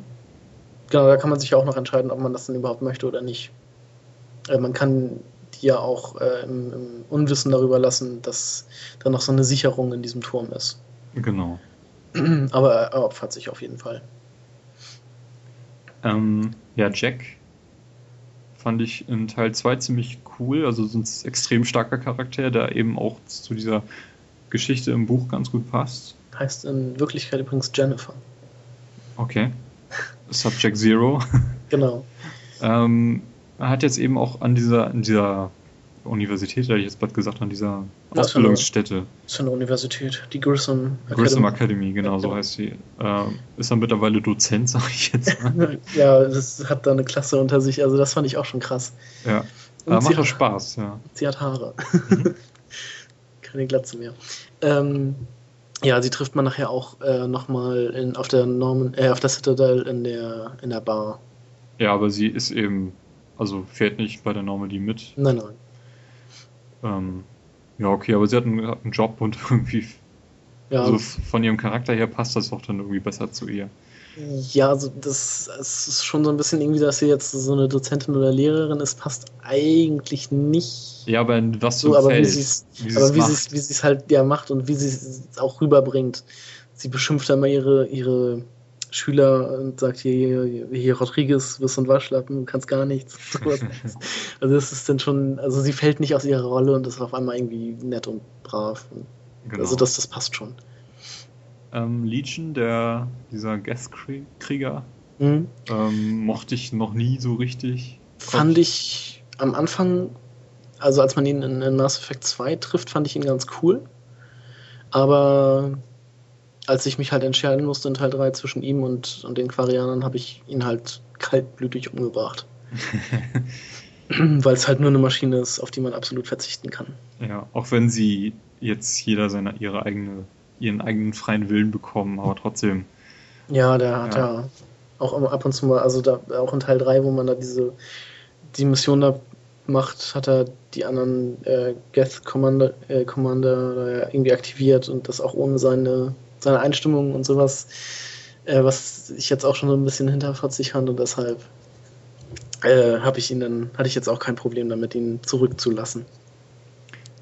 Genau, da kann man sich auch noch entscheiden, ob man das denn überhaupt möchte oder nicht. Äh, man kann die ja auch äh, im, im, Unwissen darüber lassen, dass da noch so eine Sicherung in diesem Turm ist. Genau. Aber er opfert sich auf jeden Fall. Ähm, ja, Jack fand ich in Teil 2 ziemlich cool. Also so ein extrem starker Charakter, der eben auch zu dieser Geschichte im Buch ganz gut passt. Heißt in Wirklichkeit übrigens Jennifer. Okay. Subject Zero. [laughs] Genau. ähm, er hat jetzt eben auch an dieser, an dieser Universität, hätte ich jetzt bald gesagt, an dieser Was Ausbildungsstätte. Das ist eine Universität, die Grissom Academy. Grissom Academy, genau, so heißt sie. Äh, ist er mittlerweile Dozent, [laughs] sag ich jetzt mal. [laughs] ja, das hat da eine Klasse unter sich, also das fand ich auch schon krass. Ja, aber macht auch Spaß, ja. Sie hat Haare. Mhm. [laughs] Keine Glatze mehr. Ähm, ja, sie trifft man nachher auch äh, nochmal auf der Norman, äh, auf der Citadel in der, in der Bar. Ja, aber sie ist eben also fährt nicht bei der Normandy mit. Nein, nein. Ähm, ja, okay, aber sie hat einen, hat einen Job und [laughs] irgendwie. Ja. Also von ihrem Charakter her passt das auch dann irgendwie besser zu ihr. Ja, also das, das ist schon so ein bisschen irgendwie, dass sie jetzt so eine Dozentin oder Lehrerin ist, passt eigentlich nicht. Ja, aber in was so, aber Feld, wie sie es wie es halt ja macht und wie sie es auch rüberbringt. Sie beschimpft einmal ihre, ihre Schüler und sagt hier, hier, hier Rodriguez, wirst ein Waschlappen, kannst gar nichts. [laughs] also das ist dann schon, also sie fällt nicht aus ihrer Rolle und ist auf einmal irgendwie nett und brav. Und genau. Also das, das passt schon. Ähm, Legion, der, dieser Geth-Krieger, mhm. ähm, mochte ich noch nie so richtig. Fand ich am Anfang, also als man ihn in, in Mass Effect 2 trifft, fand ich ihn ganz cool. Aber als ich mich halt entscheiden musste in Teil 3 zwischen ihm und, und den Quarianern, habe ich ihn halt kaltblütig umgebracht. [laughs] Weil es halt nur eine Maschine ist, auf die man absolut verzichten kann. Ja, auch wenn sie jetzt jeder seine, ihre eigene, ihren eigenen freien Willen bekommen, aber trotzdem. Ja, der hat ja, ja auch ab und zu mal, also da, auch in Teil 3, wo man da diese die Mission da macht, hat er die anderen äh, Geth Commander, äh, Commander irgendwie aktiviert und das auch ohne seine seine Einstimmung und sowas, äh, was ich jetzt auch schon so ein bisschen hinterfotzig fand und deshalb äh, habe ich ihn dann, hatte ich jetzt auch kein Problem damit, ihn zurückzulassen.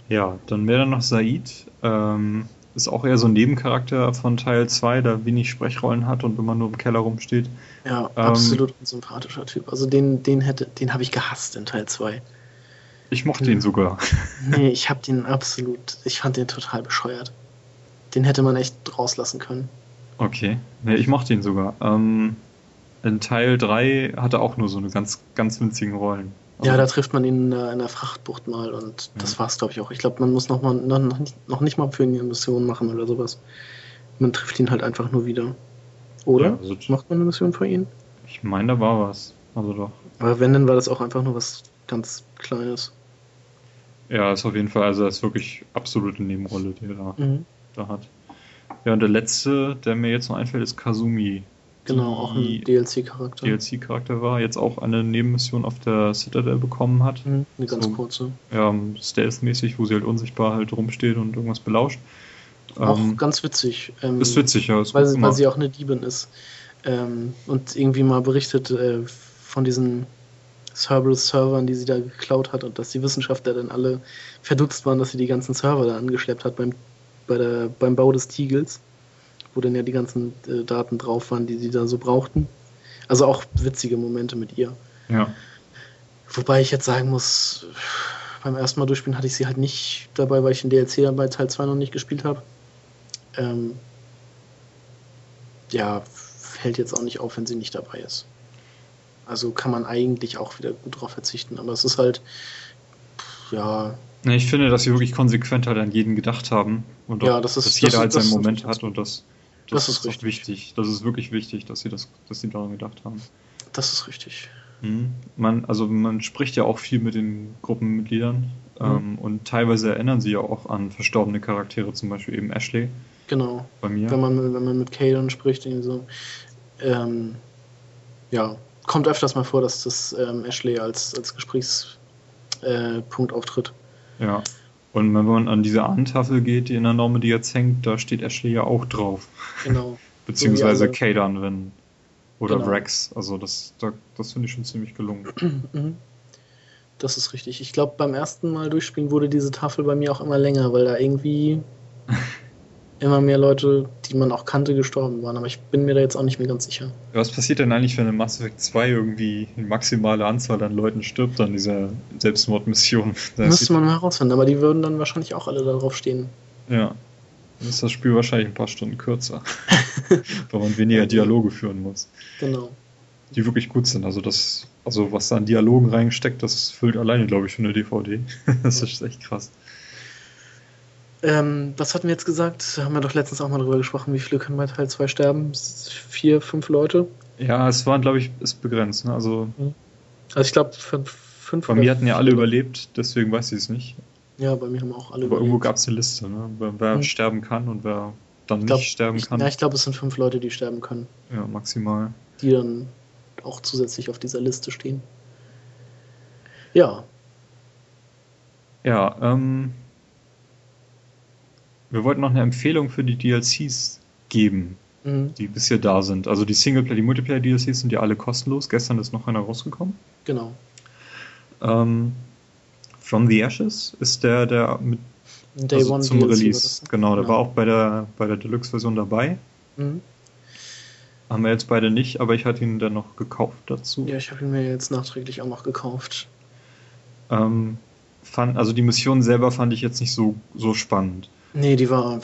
Ja, dann wäre dann noch Said. Ähm, ist auch eher so ein Nebencharakter von Teil 2, der wenig Sprechrollen hat und immer nur im Keller rumsteht. Ja, ähm, absolut ein sympathischer Typ. Also den, den hätte, den habe ich gehasst in Teil 2. Ich mochte ihn sogar. Nee, [laughs] ich habe den absolut, ich fand den total bescheuert. Den hätte man echt rauslassen können. Okay. Nee, ich mochte ihn sogar. Ähm, in Teil 3 hat er auch nur so eine ganz, ganz winzigen Rollen. Also ja, da trifft man ihn in der, in der Frachtbucht mal und ja. das war's, glaube ich, auch. Ich glaube, man muss noch, mal, noch, noch nicht mal für ihn eine Mission machen oder sowas. Man trifft ihn halt einfach nur wieder. Oder? Ja, also Macht man eine Mission für ihn? Ich meine, da war was. Also doch. Aber wenn, dann war das auch einfach nur was ganz Kleines. Ja, ist auf jeden Fall, also das ist wirklich absolute Nebenrolle, die er da mhm da hat. Ja, und der letzte, der mir jetzt noch einfällt, ist Kazumi. Genau, auch ein DLC-Charakter. DLC-Charakter war, jetzt auch eine Nebenmission auf der Citadel bekommen hat. Mhm, eine ganz so, kurze. Ja, Stealth-mäßig, wo sie halt unsichtbar halt rumsteht und irgendwas belauscht. Auch ähm, ganz witzig. Ähm, ist witzig, ja. Ist weil, weil sie auch eine Diebin ist. Ähm, und irgendwie mal berichtet äh, von diesen Cerberus-Servern, die sie da geklaut hat und dass die Wissenschaftler dann alle verdutzt waren, dass sie die ganzen Server da angeschleppt hat beim bei der, beim Bau des Tiegels, wo dann ja die ganzen äh, Daten drauf waren, die sie da so brauchten. Also auch witzige Momente mit ihr. Ja. Wobei ich jetzt sagen muss, beim ersten Mal durchspielen hatte ich sie halt nicht dabei, weil ich den DLC bei Teil 2 noch nicht gespielt habe. Ähm, ja, fällt jetzt auch nicht auf, wenn sie nicht dabei ist. Also kann man eigentlich auch wieder gut drauf verzichten, aber es ist halt, ja, ich finde, dass sie wirklich konsequent halt an jeden gedacht haben und ja, das ist, dass jeder das, halt seinen Moment hat und das, das, das ist, ist wichtig. Das ist wirklich wichtig, dass sie das, dass sie daran gedacht haben. Das ist richtig. Mhm. Man, also man spricht ja auch viel mit den Gruppenmitgliedern mhm. ähm, und teilweise erinnern sie ja auch an verstorbene Charaktere, zum Beispiel eben Ashley. Genau. Bei mir. Wenn man, wenn man mit Kaden spricht, irgendwie so. Ähm, ja, kommt öfters mal vor, dass das ähm, Ashley als, als Gesprächspunkt äh, auftritt. Ja. Und wenn man an diese Ahntafel geht, die in der Norme, jetzt hängt, da steht Ashley ja auch drauf. Genau. [laughs] Beziehungsweise so Kadan, wenn. Oder genau. Rex. Also das, das, das finde ich schon ziemlich gelungen. [clears throat] Mhm. Das ist richtig. Ich glaube, beim ersten Mal durchspielen wurde diese Tafel bei mir auch immer länger, weil da irgendwie [laughs] immer mehr Leute, die man auch kannte, gestorben waren. Aber ich bin mir da jetzt auch nicht mehr ganz sicher. Was passiert denn eigentlich, wenn in Mass Effect 2 irgendwie eine maximale Anzahl an Leuten stirbt an dieser Selbstmordmission? [laughs] Müsste man mal herausfinden, aber die würden dann wahrscheinlich auch alle darauf stehen. Ja. Dann ist das Spiel wahrscheinlich ein paar Stunden kürzer. [laughs] weil man weniger Dialoge führen muss. Genau. Die wirklich gut sind. Also das, also was da an Dialogen reingesteckt, das füllt alleine, glaube ich, für eine DVD. [laughs] das ist echt krass. Ähm, was hatten wir jetzt gesagt? Haben wir doch letztens auch mal darüber gesprochen, wie viele können bei Teil 2 sterben? Vier, fünf Leute? Ja, es waren, glaube ich, ist begrenzt. Ne? Also, mhm. also ich glaube, fünf, fünf. Bei mir hatten ja alle überlebt, deswegen weiß ich es nicht. Ja, bei mir haben auch alle Aber überlebt. irgendwo gab es eine Liste, ne? wer, wer mhm. sterben kann und wer dann glaub, nicht sterben kann. ja, ich glaube, es sind fünf Leute, die sterben können. Ja, maximal. Die dann auch zusätzlich auf dieser Liste stehen. Ja. Ja, ähm, wir wollten noch eine Empfehlung für die DLCs geben. mhm. die bisher da sind. Also die Singleplayer, die Multiplayer-DLCs sind ja alle kostenlos. Gestern ist noch einer rausgekommen. Genau. Ähm, From the Ashes ist der, der mit Day also One zum DLC Release. Genau, der genau. war auch bei der, bei der Deluxe-Version dabei. Mhm. Haben wir jetzt beide nicht, aber ich hatte ihn dann noch gekauft dazu. Ja, ich habe ihn mir jetzt nachträglich auch noch gekauft. Ähm, fand, also die Mission selber fand ich jetzt nicht so, so spannend. Nee, die war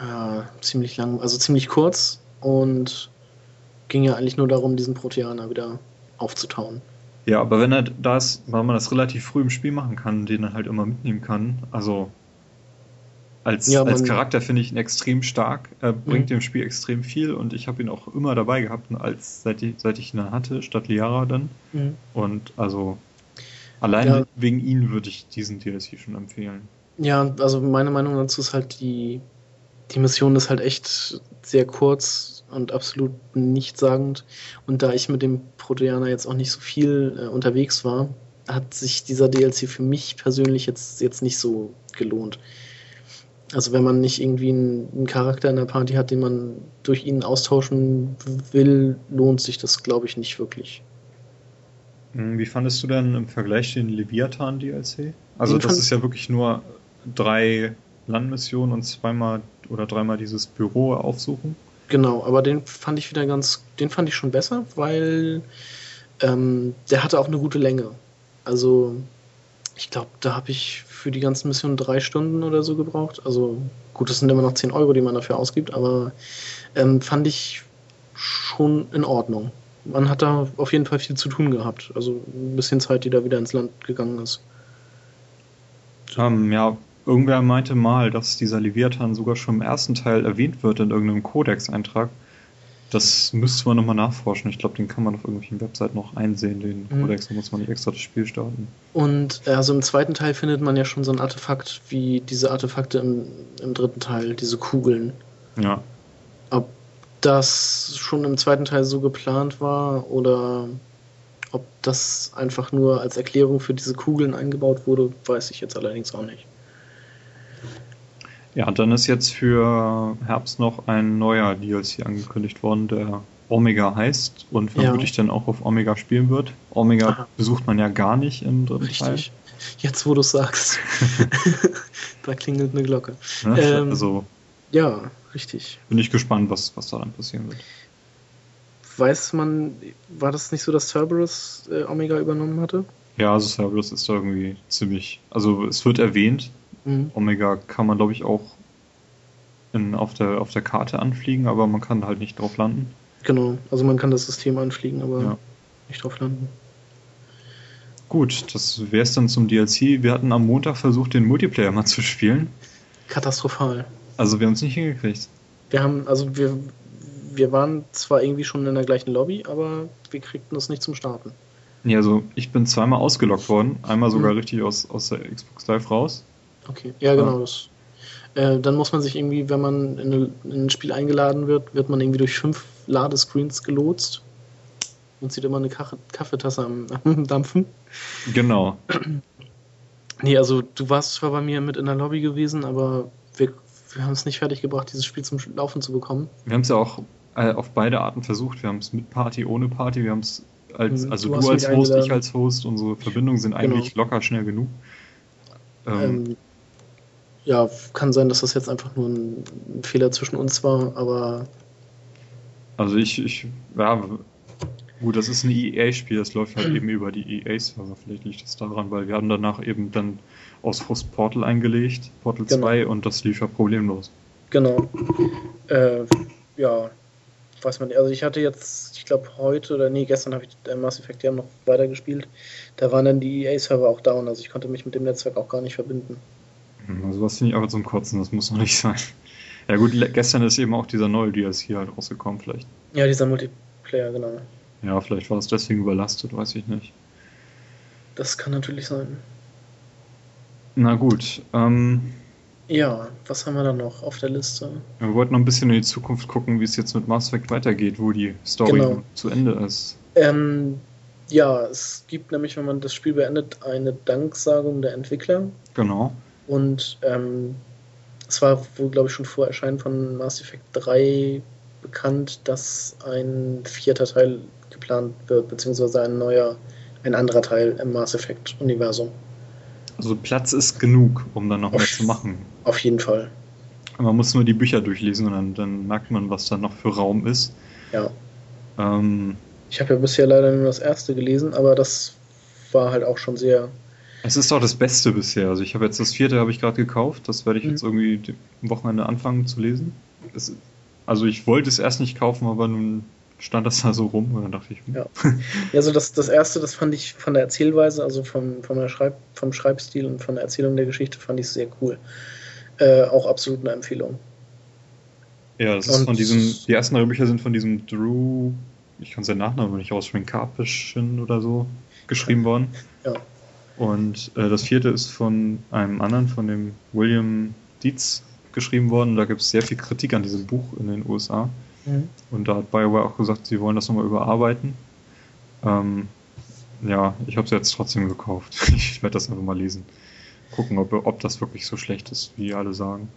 ja, ziemlich lang, also ziemlich kurz und ging ja eigentlich nur darum, diesen Proteaner wieder aufzutauen. Ja, aber wenn er da ist, weil man das relativ früh im Spiel machen kann, den er halt immer mitnehmen kann, also als, ja, als Charakter finde ich ihn extrem stark, er bringt mhm. dem Spiel extrem viel und ich habe ihn auch immer dabei gehabt, als seit ich, seit ich ihn hatte, statt Liara dann. Mhm. Und also allein ja. wegen ihn würde ich diesen DLC schon empfehlen. Ja, also meine Meinung dazu ist halt, die, die Mission ist halt echt sehr kurz und absolut nichtssagend. Und da ich mit dem Proteaner jetzt auch nicht so viel äh, unterwegs war, hat sich dieser DLC für mich persönlich jetzt, jetzt nicht so gelohnt. Also wenn man nicht irgendwie einen, einen, Charakter in der Party hat, den man durch ihn austauschen will, lohnt sich das, glaube ich, nicht wirklich. Hm, wie fandest du denn im Vergleich den Leviathan DLC? Also den das ist ja wirklich nur drei Landmissionen und zweimal oder dreimal dieses Büro aufsuchen. Genau, aber den fand ich wieder ganz, den fand ich schon besser, weil ähm, der hatte auch eine gute Länge. Also ich glaube, da habe ich für die ganzen Missionen drei Stunden oder so gebraucht. Also gut, das sind immer noch 10 Euro, die man dafür ausgibt, aber ähm, fand ich schon in Ordnung. Man hat da auf jeden Fall viel zu tun gehabt. Also ein bisschen Zeit, die da wieder ins Land gegangen ist. Ähm, ja, irgendwer meinte mal, dass dieser Leviathan sogar schon im ersten Teil erwähnt wird in irgendeinem Codex-Eintrag. Das müsste man nochmal nachforschen. Ich glaube, den kann man auf irgendwelchen Webseiten noch einsehen, den mhm. Codex, da muss man nicht extra das Spiel starten. Und also im zweiten Teil findet man ja schon so ein Artefakt wie diese Artefakte im, im dritten Teil, diese Kugeln. Ja. Ob das schon im zweiten Teil so geplant war oder ob das einfach nur als Erklärung für diese Kugeln eingebaut wurde, weiß ich jetzt allerdings auch nicht. Ja, dann ist jetzt für Herbst noch ein neuer DLC angekündigt worden, der Omega heißt und vermutlich ja. dann auch auf Omega spielen wird. Omega Aha. besucht man ja gar nicht im dritten Richtig. Teil. Jetzt, wo du sagst. [laughs] da klingelt eine Glocke. Ja, ähm, also, ja, richtig. Bin ich gespannt, was, was da dann passieren wird. Weiß man, war das nicht so, dass Cerberus äh, Omega übernommen hatte? Ja, also Cerberus ist da irgendwie ziemlich. Also, es wird erwähnt, Mhm. Omega kann man, glaube ich, auch in, auf, der, auf der Karte anfliegen, aber man kann halt nicht drauf landen. Genau, also man kann das System anfliegen, aber ja. nicht drauf landen. Gut, das wäre es dann zum DLC. Wir hatten am Montag versucht, den Multiplayer mal zu spielen. Katastrophal. Also wir haben es nicht hingekriegt. Wir haben, also wir, wir waren zwar irgendwie schon in der gleichen Lobby, aber wir kriegten es nicht zum Starten. Nee, also ich bin zweimal ausgelockt worden. Einmal sogar mhm. richtig aus, aus der Xbox Live raus. Okay, ja, genau. Das, äh, dann muss man sich irgendwie, wenn man in, eine, in, ein Spiel eingeladen wird, wird man irgendwie durch fünf Ladescreens gelotst und sieht immer eine Kach Kaffeetasse am, [laughs] am Dampfen. Genau. Nee, also du warst zwar bei mir mit in der Lobby gewesen, aber wir, wir haben es nicht fertig gebracht, dieses Spiel zum Laufen zu bekommen. Wir haben es ja auch äh, auf beide Arten versucht. Wir haben es mit Party, ohne Party. Wir haben es als, mhm, also du, du als Host, eingeladen. ich als Host. Unsere Verbindungen sind genau. eigentlich genau. locker schnell genug. Ähm, ähm, ja, kann sein, dass das jetzt einfach nur ein Fehler zwischen uns war, aber. Also ich, ich, ja, gut, das ist ein EA-Spiel, das läuft halt eben über die EA-Server. Vielleicht liegt das daran, weil wir haben danach eben dann aus Host Portal eingelegt, Portal genau. 2, und das lief ja problemlos. Genau. Äh, ja, weiß man nicht. Also ich hatte jetzt, ich glaube heute oder nee, gestern habe ich Mass Effect ja noch weitergespielt. Da waren dann die EA-Server auch down, also ich konnte mich mit dem Netzwerk auch gar nicht verbinden. Also was finde ich aber zum Kotzen, das muss noch nicht sein. Ja gut, gestern ist eben auch dieser neue DLC halt rausgekommen, vielleicht. Ja, dieser Multiplayer, genau. Ja, vielleicht war es deswegen überlastet, weiß ich nicht. Das kann natürlich sein. Na gut, ähm, Ja, was haben wir da noch auf der Liste? Wir wollten noch ein bisschen in die Zukunft gucken, wie es jetzt mit Mass Effect weitergeht, wo die Story genau. zu Ende ist. Ähm, ja, es gibt nämlich, wenn man das Spiel beendet, eine Danksagung der Entwickler. Genau. Und ähm, es war wohl, glaube ich, schon vor Erscheinen von Mass Effect 3 bekannt, dass ein vierter Teil geplant wird, beziehungsweise ein neuer, ein anderer Teil im Mass Effect-Universum. Also Platz ist genug, um dann noch auf, mehr zu machen. Auf jeden Fall. Man muss nur die Bücher durchlesen und dann, dann merkt man, was da noch für Raum ist. Ja. Ähm, ich habe ja bisher leider nur das erste gelesen, aber das war halt auch schon sehr. Es ist auch das Beste bisher. Also ich habe jetzt das vierte habe ich gerade gekauft. Das werde ich mhm. jetzt irgendwie am Wochenende anfangen zu lesen. Es, also ich wollte es erst nicht kaufen, aber nun stand das da so rum und dann dachte ich. Hm. Ja, also das, das erste, das fand ich von der Erzählweise, also vom, vom, Schreib, vom Schreibstil und von der Erzählung der Geschichte fand ich sehr cool. Äh, auch absolut eine Empfehlung. Ja, das ist und von diesem, die ersten drei Bücher sind von diesem Drew, ich kann seinen Nachnamen nicht aussprechen, Karpischen oder so, geschrieben worden. Ja. Und äh, das vierte ist von einem anderen, von dem William Dietz geschrieben worden. Da gibt es sehr viel Kritik an diesem Buch in den USA. Mhm. Und da hat BioWare auch gesagt, sie wollen das nochmal überarbeiten. Ähm, ja, ich habe es jetzt trotzdem gekauft. [laughs] Ich werde das einfach mal lesen. Gucken, ob, ob das wirklich so schlecht ist, wie alle sagen.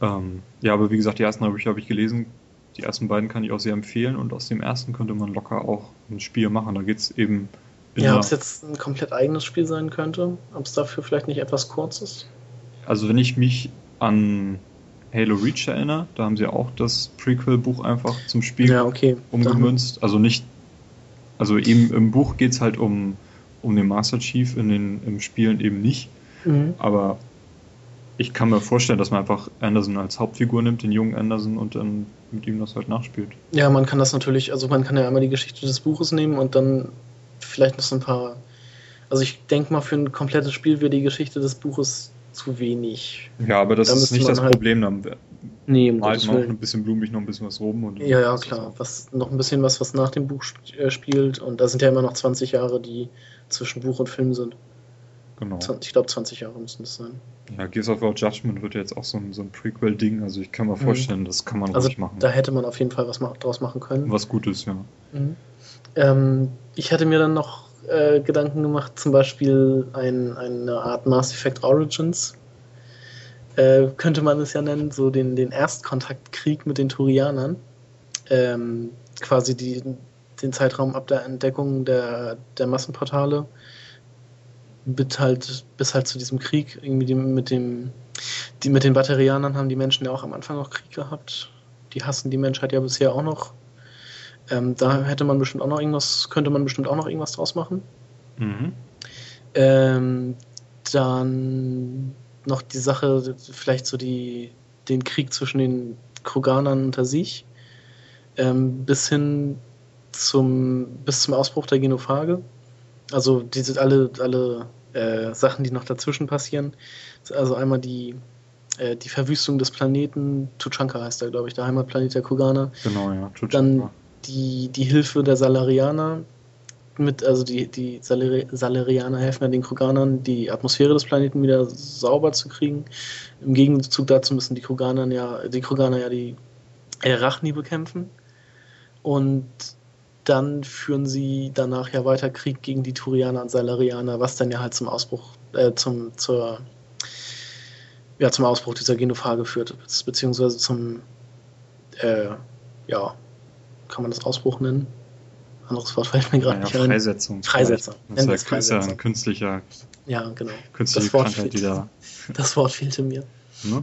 Ähm, ja, aber wie gesagt, die ersten drei Bücher habe ich gelesen. Die ersten beiden kann ich auch sehr empfehlen und aus dem ersten könnte man locker auch ein Spiel machen. Da geht es eben. Ja, ob es jetzt ein komplett eigenes Spiel sein könnte, ob es dafür vielleicht nicht etwas kurz ist. Also wenn ich mich an Halo Reach erinnere, da haben sie auch das Prequel-Buch einfach zum Spiel ja, okay. umgemünzt. Also nicht, also eben im Buch geht es halt um, um den Master Chief, in den im Spielen eben nicht. Mhm. Aber ich kann mir vorstellen, dass man einfach Anderson als Hauptfigur nimmt, den jungen Anderson, und dann mit ihm das halt nachspielt. Ja, man kann das natürlich, also man kann ja einmal die Geschichte des Buches nehmen und dann vielleicht noch so ein paar. Also ich denke mal, für ein komplettes Spiel wäre die Geschichte des Buches zu wenig. Ja, aber das da ist nicht das halt Problem. Dann nee, um malt man auch ein bisschen blumig noch ein bisschen was rum. Und ja, ja, klar. Was, noch ein bisschen was, was nach dem Buch äh, spielt. Und da sind ja immer noch 20 Jahre, die zwischen Buch und Film sind. Genau. Ich glaube, 20 Jahre müssen das sein. Ja, Gears of War Judgment wird ja jetzt auch so ein, so ein Prequel-Ding. Also ich kann mir mhm. vorstellen, mhm. das kann man also ruhig machen. Da hätte man auf jeden Fall was draus machen können. Was Gutes, ja. Mhm. Ähm, ich hatte mir dann noch äh, Gedanken gemacht, zum Beispiel ein, eine Art Mass Effect Origins. Äh, könnte man es ja nennen, so den, den Erstkontaktkrieg mit den Turianern. Ähm, quasi die, den Zeitraum ab der Entdeckung der, der Massenportale bis halt, bis halt zu diesem Krieg, irgendwie die, mit dem, die mit den Batterianern haben die Menschen ja auch am Anfang noch Krieg gehabt. Die hassen die Menschheit ja bisher auch noch. Ähm, da hätte man bestimmt auch noch irgendwas, könnte man bestimmt auch noch irgendwas draus machen. Mhm. Ähm, dann noch die Sache, vielleicht so die, den Krieg zwischen den Kroganern unter sich, ähm, bis hin zum, bis zum Ausbruch der Genophage. Also diese alle, alle äh, Sachen, die noch dazwischen passieren. Also einmal die, äh, die Verwüstung des Planeten, Tuchanka heißt er, glaube ich, der Heimatplanet der Kuganer. Genau, ja, Tuchanka. Dann die, die Hilfe der Salarianer, mit, also die, die Saleri Salarianer helfen ja den Kroganern, die Atmosphäre des Planeten wieder sauber zu kriegen. Im Gegenzug dazu müssen die Kroganer ja, die Kroganer ja die Arachni bekämpfen. Und dann führen sie danach ja weiter Krieg gegen die Turianer und Salarianer, was dann ja halt zum Ausbruch, äh, zum, zur, ja, zum Ausbruch dieser Genophage führte, beziehungsweise zum, äh, ja, kann man das Ausbruch nennen? Anderes Wort fällt mir gerade ja, nicht ein. Freisetzung. Freisetzung. Das ist, Freisetzung. ja ein künstlicher. Ja, genau. Künstliche das Wort Krankheit, die da. Das Wort fehlte mir. Ne?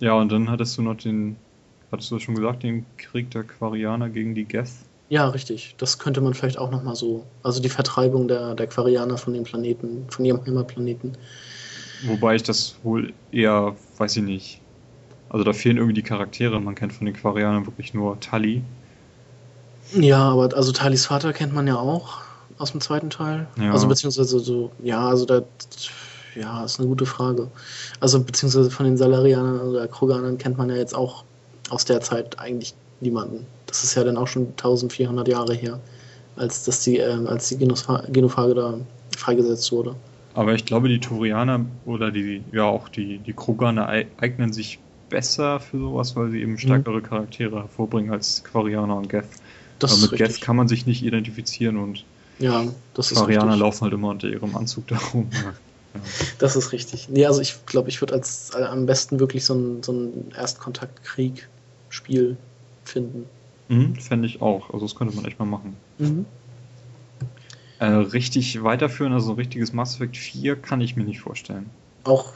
Ja, und dann hattest du noch den Hattest du das schon gesagt, den Krieg der Quarianer gegen die Geth? Ja, richtig. Das könnte man vielleicht auch nochmal so. Also die Vertreibung der, der Quarianer von dem Planeten, von ihrem Heimatplaneten. Wobei ich das wohl eher, weiß ich nicht. Also da fehlen irgendwie die Charaktere. Man kennt von den Quarianern wirklich nur Tully. Ja, aber also Talis Vater kennt man ja auch aus dem zweiten Teil. Ja. Also beziehungsweise so, ja, also da, ja, ist eine gute Frage. Also beziehungsweise von den Salarianern oder Kroganern kennt man ja jetzt auch aus der Zeit eigentlich niemanden. Das ist ja dann auch schon 1400 Jahre her, als, dass die, äh, als die Genophage da freigesetzt wurde. Aber ich glaube, die Turianer oder die, ja auch die, die Kroganer eignen sich besser für sowas, weil sie eben stärkere mhm. Charaktere hervorbringen als Quarianer und Geth. Das Aber mit Geth kann man sich nicht identifizieren und ja, Quarianer laufen halt immer unter ihrem Anzug [laughs] darum. Das ist richtig. Nee, also ich glaube, ich würde als äh, am besten wirklich so ein, so ein Erstkontakt-Krieg-Spiel finden. Mhm, Fände ich auch. Also das könnte man echt mal machen. Mhm. Äh, richtig weiterführen, also ein richtiges Mass Effect 4 kann ich mir nicht vorstellen. Auch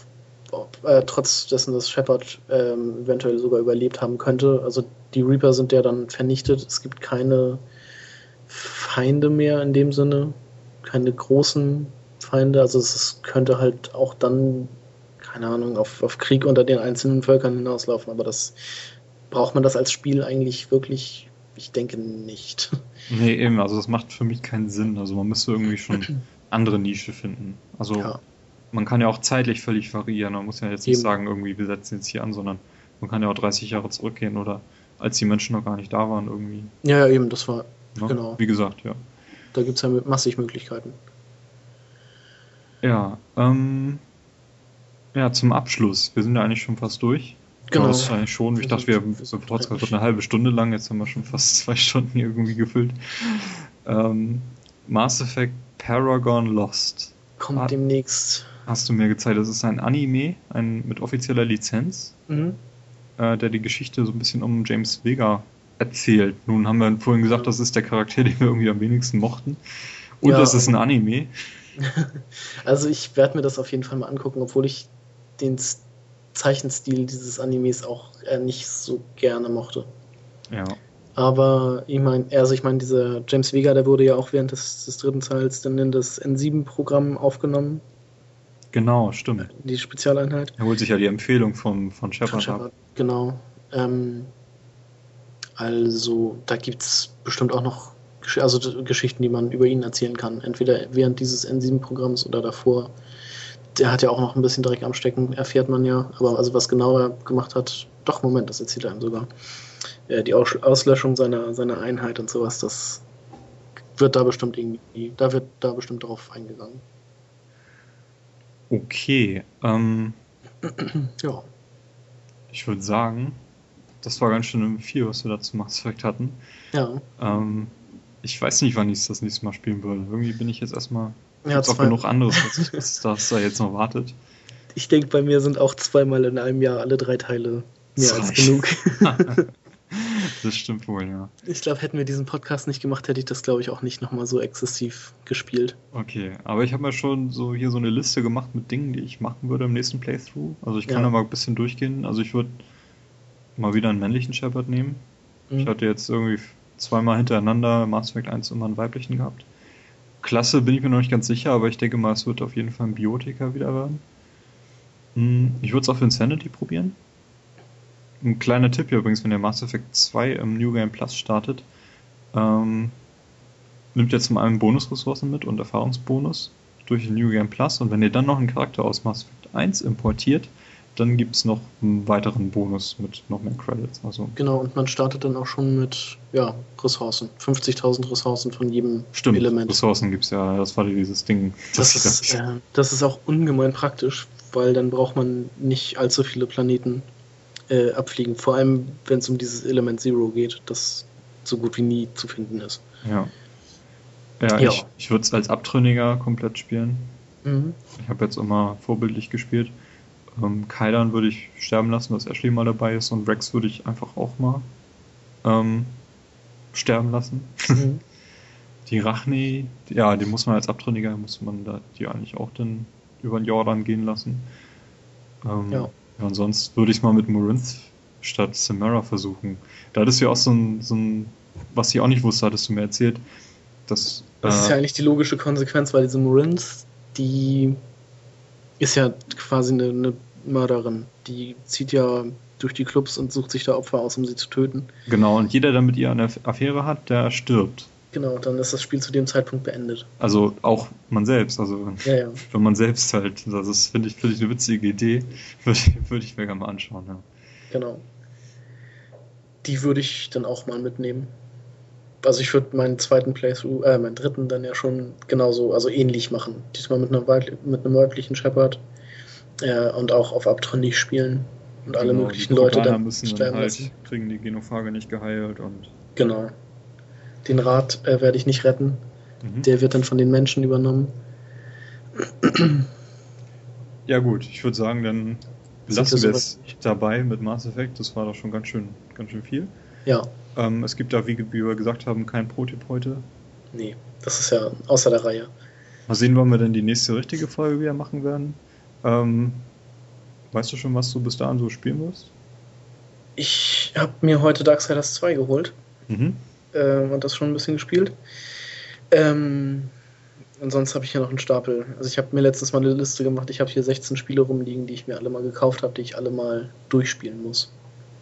äh, trotz dessen, dass Shepard ähm, eventuell sogar überlebt haben könnte. Also die Reaper sind ja dann vernichtet. Es gibt keine Feinde mehr in dem Sinne. Keine großen Feinde. Also es könnte halt auch dann, keine Ahnung, auf, auf Krieg unter den einzelnen Völkern hinauslaufen. Aber das braucht man das als Spiel eigentlich wirklich? Ich denke nicht. [laughs] Nee, eben. Also das macht für mich keinen Sinn. Also man müsste irgendwie schon [clears throat] andere Nische finden. Also ja man kann ja auch zeitlich völlig variieren. Man muss ja jetzt nicht sagen, irgendwie, wir setzen jetzt hier an, sondern man kann ja auch 30 Jahre zurückgehen oder als die Menschen noch gar nicht da waren, irgendwie. Ja, ja eben, das war, ja, genau. Wie gesagt, ja. Da gibt es ja massig Möglichkeiten. Ja, ähm, ja, zum Abschluss. Wir sind ja eigentlich schon fast durch. Genau. Das ist eigentlich schon. Ich dachte, wir so Podcast wird eine halbe Stunde lang. Jetzt haben wir schon fast [laughs] zwei Stunden irgendwie gefüllt. Ähm, Mass Effect Paragon Lost. Kommt Hat, demnächst hast du mir gezeigt. Das ist ein Anime, ein mit offizieller Lizenz, mhm. äh, der die Geschichte so ein bisschen um James Vega erzählt. Nun haben wir vorhin gesagt, das ist der Charakter, [laughs] den wir irgendwie am wenigsten mochten. Und ja, das ist ein Anime. [laughs] Also ich werde mir das auf jeden Fall mal angucken, obwohl ich den Zeichenstil dieses Animes auch äh, nicht so gerne mochte. Ja. Aber ich meine, also ich meine, dieser James Vega, der wurde ja auch während des, des dritten Teils dann in das N7-Programm aufgenommen. Genau, stimmt. Die Spezialeinheit. Er holt sich ja die Empfehlung vom, von Shepard, ab. Genau. Ähm, also, da gibt es bestimmt auch noch Gesch also, Geschichten, die man über ihn erzählen kann. Entweder während dieses N7-Programms oder davor. Der hat ja auch noch ein bisschen Dreck am Stecken, erfährt man ja. Aber also was genau er gemacht hat, doch, Moment, das erzählt er ihm sogar. Ja, die Aus Auslöschung seiner, seiner Einheit und sowas, das wird da bestimmt irgendwie, da wird da bestimmt drauf eingegangen. Okay. Ähm, [clears throat] ja. Ich würde sagen, das war ganz schön viel, was wir da zu Mass Effect hatten. Ja. Ähm, ich weiß nicht, wann ich es das nächste Mal spielen würde. Irgendwie bin ich jetzt erstmal. Ja, auch genug anderes, was, [laughs] was, was da jetzt noch wartet. Ich denke, bei mir sind auch zweimal in einem Jahr alle drei Teile mehr Zwei. als genug. [laughs] [laughs] [laughs] Das stimmt wohl, ja. Ich glaube, hätten wir diesen Podcast nicht gemacht, hätte ich das, glaube ich, auch nicht nochmal so exzessiv gespielt. Okay, aber ich habe mir schon so hier so eine Liste gemacht mit Dingen, die ich machen würde im nächsten Playthrough. Also ich kann ja. da mal ein bisschen durchgehen. Also ich würde mal wieder einen männlichen Shepard nehmen. Mhm. Ich hatte jetzt irgendwie zweimal hintereinander Mass Effect 1 immer einen weiblichen gehabt. Klasse bin ich mir noch nicht ganz sicher, aber ich denke mal, es wird auf jeden Fall ein Biotiker wieder werden. Hm, ich würde es auch für Insanity probieren. Ein kleiner Tipp hier übrigens, wenn ihr Mass Effect 2 im New Game Plus startet, ähm, nimmt ihr zum einen Bonusressourcen mit und Erfahrungsbonus durch den New Game Plus und wenn ihr dann noch einen Charakter aus Mass Effect 1 importiert, dann gibt es noch einen weiteren Bonus mit noch mehr Credits. Also genau, und man startet dann auch schon mit ja, Ressourcen. 50.000 Ressourcen von jedem Stimmt, Element. Ressourcen gibt es ja, das war dieses Ding. Das, das ist, äh, das ist auch ungemein praktisch, weil dann braucht man nicht allzu viele Planeten äh, abfliegen. Vor allem, wenn es um dieses Element Zero geht, das so gut wie nie zu finden ist. Ja. Ja, ja. ich, ich würde es als Abtrünniger komplett spielen. Mhm. Ich habe jetzt immer vorbildlich gespielt. Ähm, Kaidan würde ich sterben lassen, dass Ashley mal dabei ist und Rex würde ich einfach auch mal ähm, sterben lassen. Mhm. [laughs] die Rachni, ja, die muss man als Abtrünniger, muss man da die eigentlich auch dann über den Jordan gehen lassen. Ähm, ja. Ja, und sonst würde ich mal mit Morinth statt Samara versuchen. Da hattest du ja auch so ein, so ein, was ich auch nicht wusste, hattest du mir erzählt. Dass, das äh, ist ja eigentlich die logische Konsequenz, weil diese Morinth, die ist ja quasi eine, eine Mörderin. Die zieht ja durch die Clubs und sucht sich da Opfer aus, um sie zu töten. Genau, und jeder, der mit ihr eine Affäre hat, der stirbt. Genau, dann ist das Spiel zu dem Zeitpunkt beendet. Also auch man selbst, also ja, ja. wenn man selbst halt, das finde ich, find ich eine witzige Idee, [laughs] würde ich, würd ich mir gerne mal anschauen, ja. Genau. Die würde ich dann auch mal mitnehmen. Also ich würde meinen zweiten Playthrough, äh, meinen dritten dann ja schon genauso, also ähnlich machen. Diesmal mit, einer mit einem weiblichen Shepard äh, und auch auf Abtrünnig spielen und alle genau, möglichen Leute dann müssen dann halt, lassen. kriegen die Genophage nicht geheilt und genau den Rat äh, werde ich nicht retten. Mhm. Der wird dann von den Menschen übernommen. Ja gut, ich würde sagen, dann lassen wir es dabei mit Mass Effect. Das war doch schon ganz schön, ganz schön viel. Ja. Ähm, es gibt da, wie wir gesagt haben, kein Pro-Tipp heute. Nee, das ist ja außer der Reihe. Mal sehen, wann wir denn die nächste richtige Folge wieder machen werden. Ähm, weißt du schon, was du bis dahin so spielen wirst? Ich habe mir heute Darksiders 2 geholt. Mhm. Äh, und das schon ein bisschen gespielt. Ähm, und sonst habe ich hier noch einen Stapel. Also ich habe mir letztes Mal eine Liste gemacht. Ich habe hier 16 Spiele rumliegen, die ich mir alle mal gekauft habe, die ich alle mal durchspielen muss.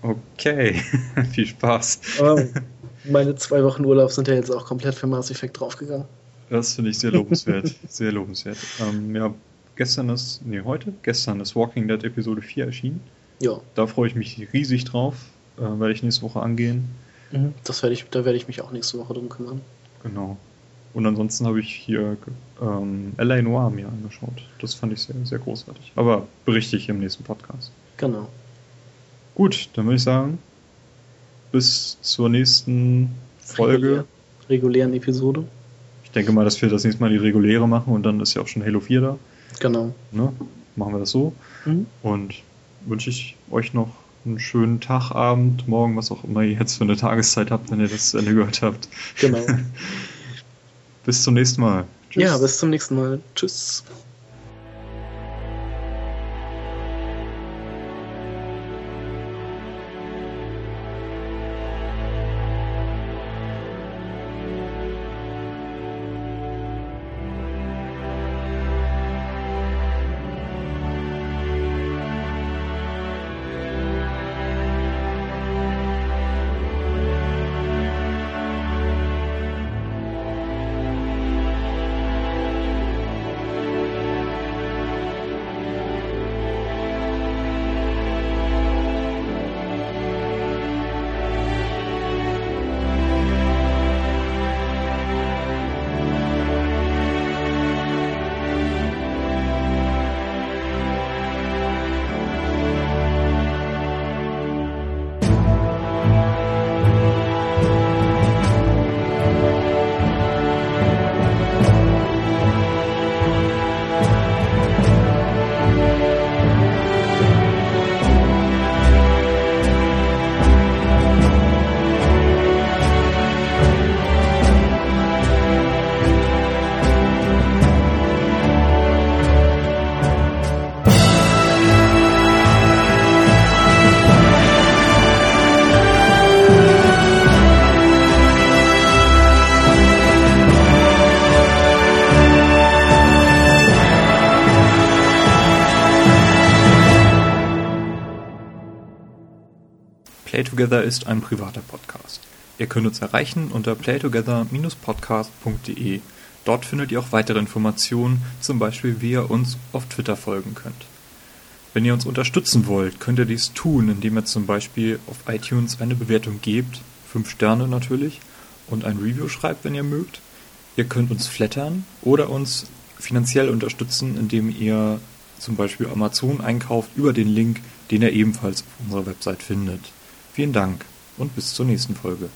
Okay, [laughs] viel Spaß. Aber [laughs] meine zwei Wochen Urlaub sind ja jetzt auch komplett für Mass Effect draufgegangen. Das finde ich sehr lobenswert. [laughs] sehr lobenswert. Ähm, ja, gestern ist, nee, heute? Gestern ist Walking Dead Episode 4 erschienen. Ja. Da freue ich mich riesig drauf. Äh, werde ich nächste Woche angehen. Mhm, das werde ich, da werde ich mich auch nächste Woche drum kümmern. Genau. Und ansonsten habe ich hier ähm, L.A. Noir mir angeschaut. Das fand ich sehr, sehr großartig. Aber berichte ich im nächsten Podcast. Genau. Gut, dann würde ich sagen, bis zur nächsten Folge. Regulär, regulären Episode. Ich denke mal, dass wir das nächste Mal die reguläre machen und dann ist ja auch schon Halo 4 da. Genau. Ne? Machen wir das so. Mhm. Und wünsche ich euch noch einen schönen Tag, Abend, Morgen, was auch immer ihr jetzt für eine Tageszeit habt, wenn ihr das zu Ende gehört habt. Genau. [laughs] bis zum nächsten Mal. Tschüss. Ja, bis zum nächsten Mal. Tschüss. Playtogether ist ein privater Podcast. Ihr könnt uns erreichen unter playtogether-podcast.de. Dort findet ihr auch weitere Informationen, zum Beispiel wie ihr uns auf Twitter folgen könnt. Wenn ihr uns unterstützen wollt, könnt ihr dies tun, indem ihr zum Beispiel auf iTunes eine Bewertung gebt, 5 Sterne natürlich, und ein Review schreibt, wenn ihr mögt. Ihr könnt uns flattern oder uns finanziell unterstützen, indem ihr zum Beispiel Amazon einkauft über den Link, den ihr ebenfalls auf unserer Website findet. Vielen Dank und bis zur nächsten Folge.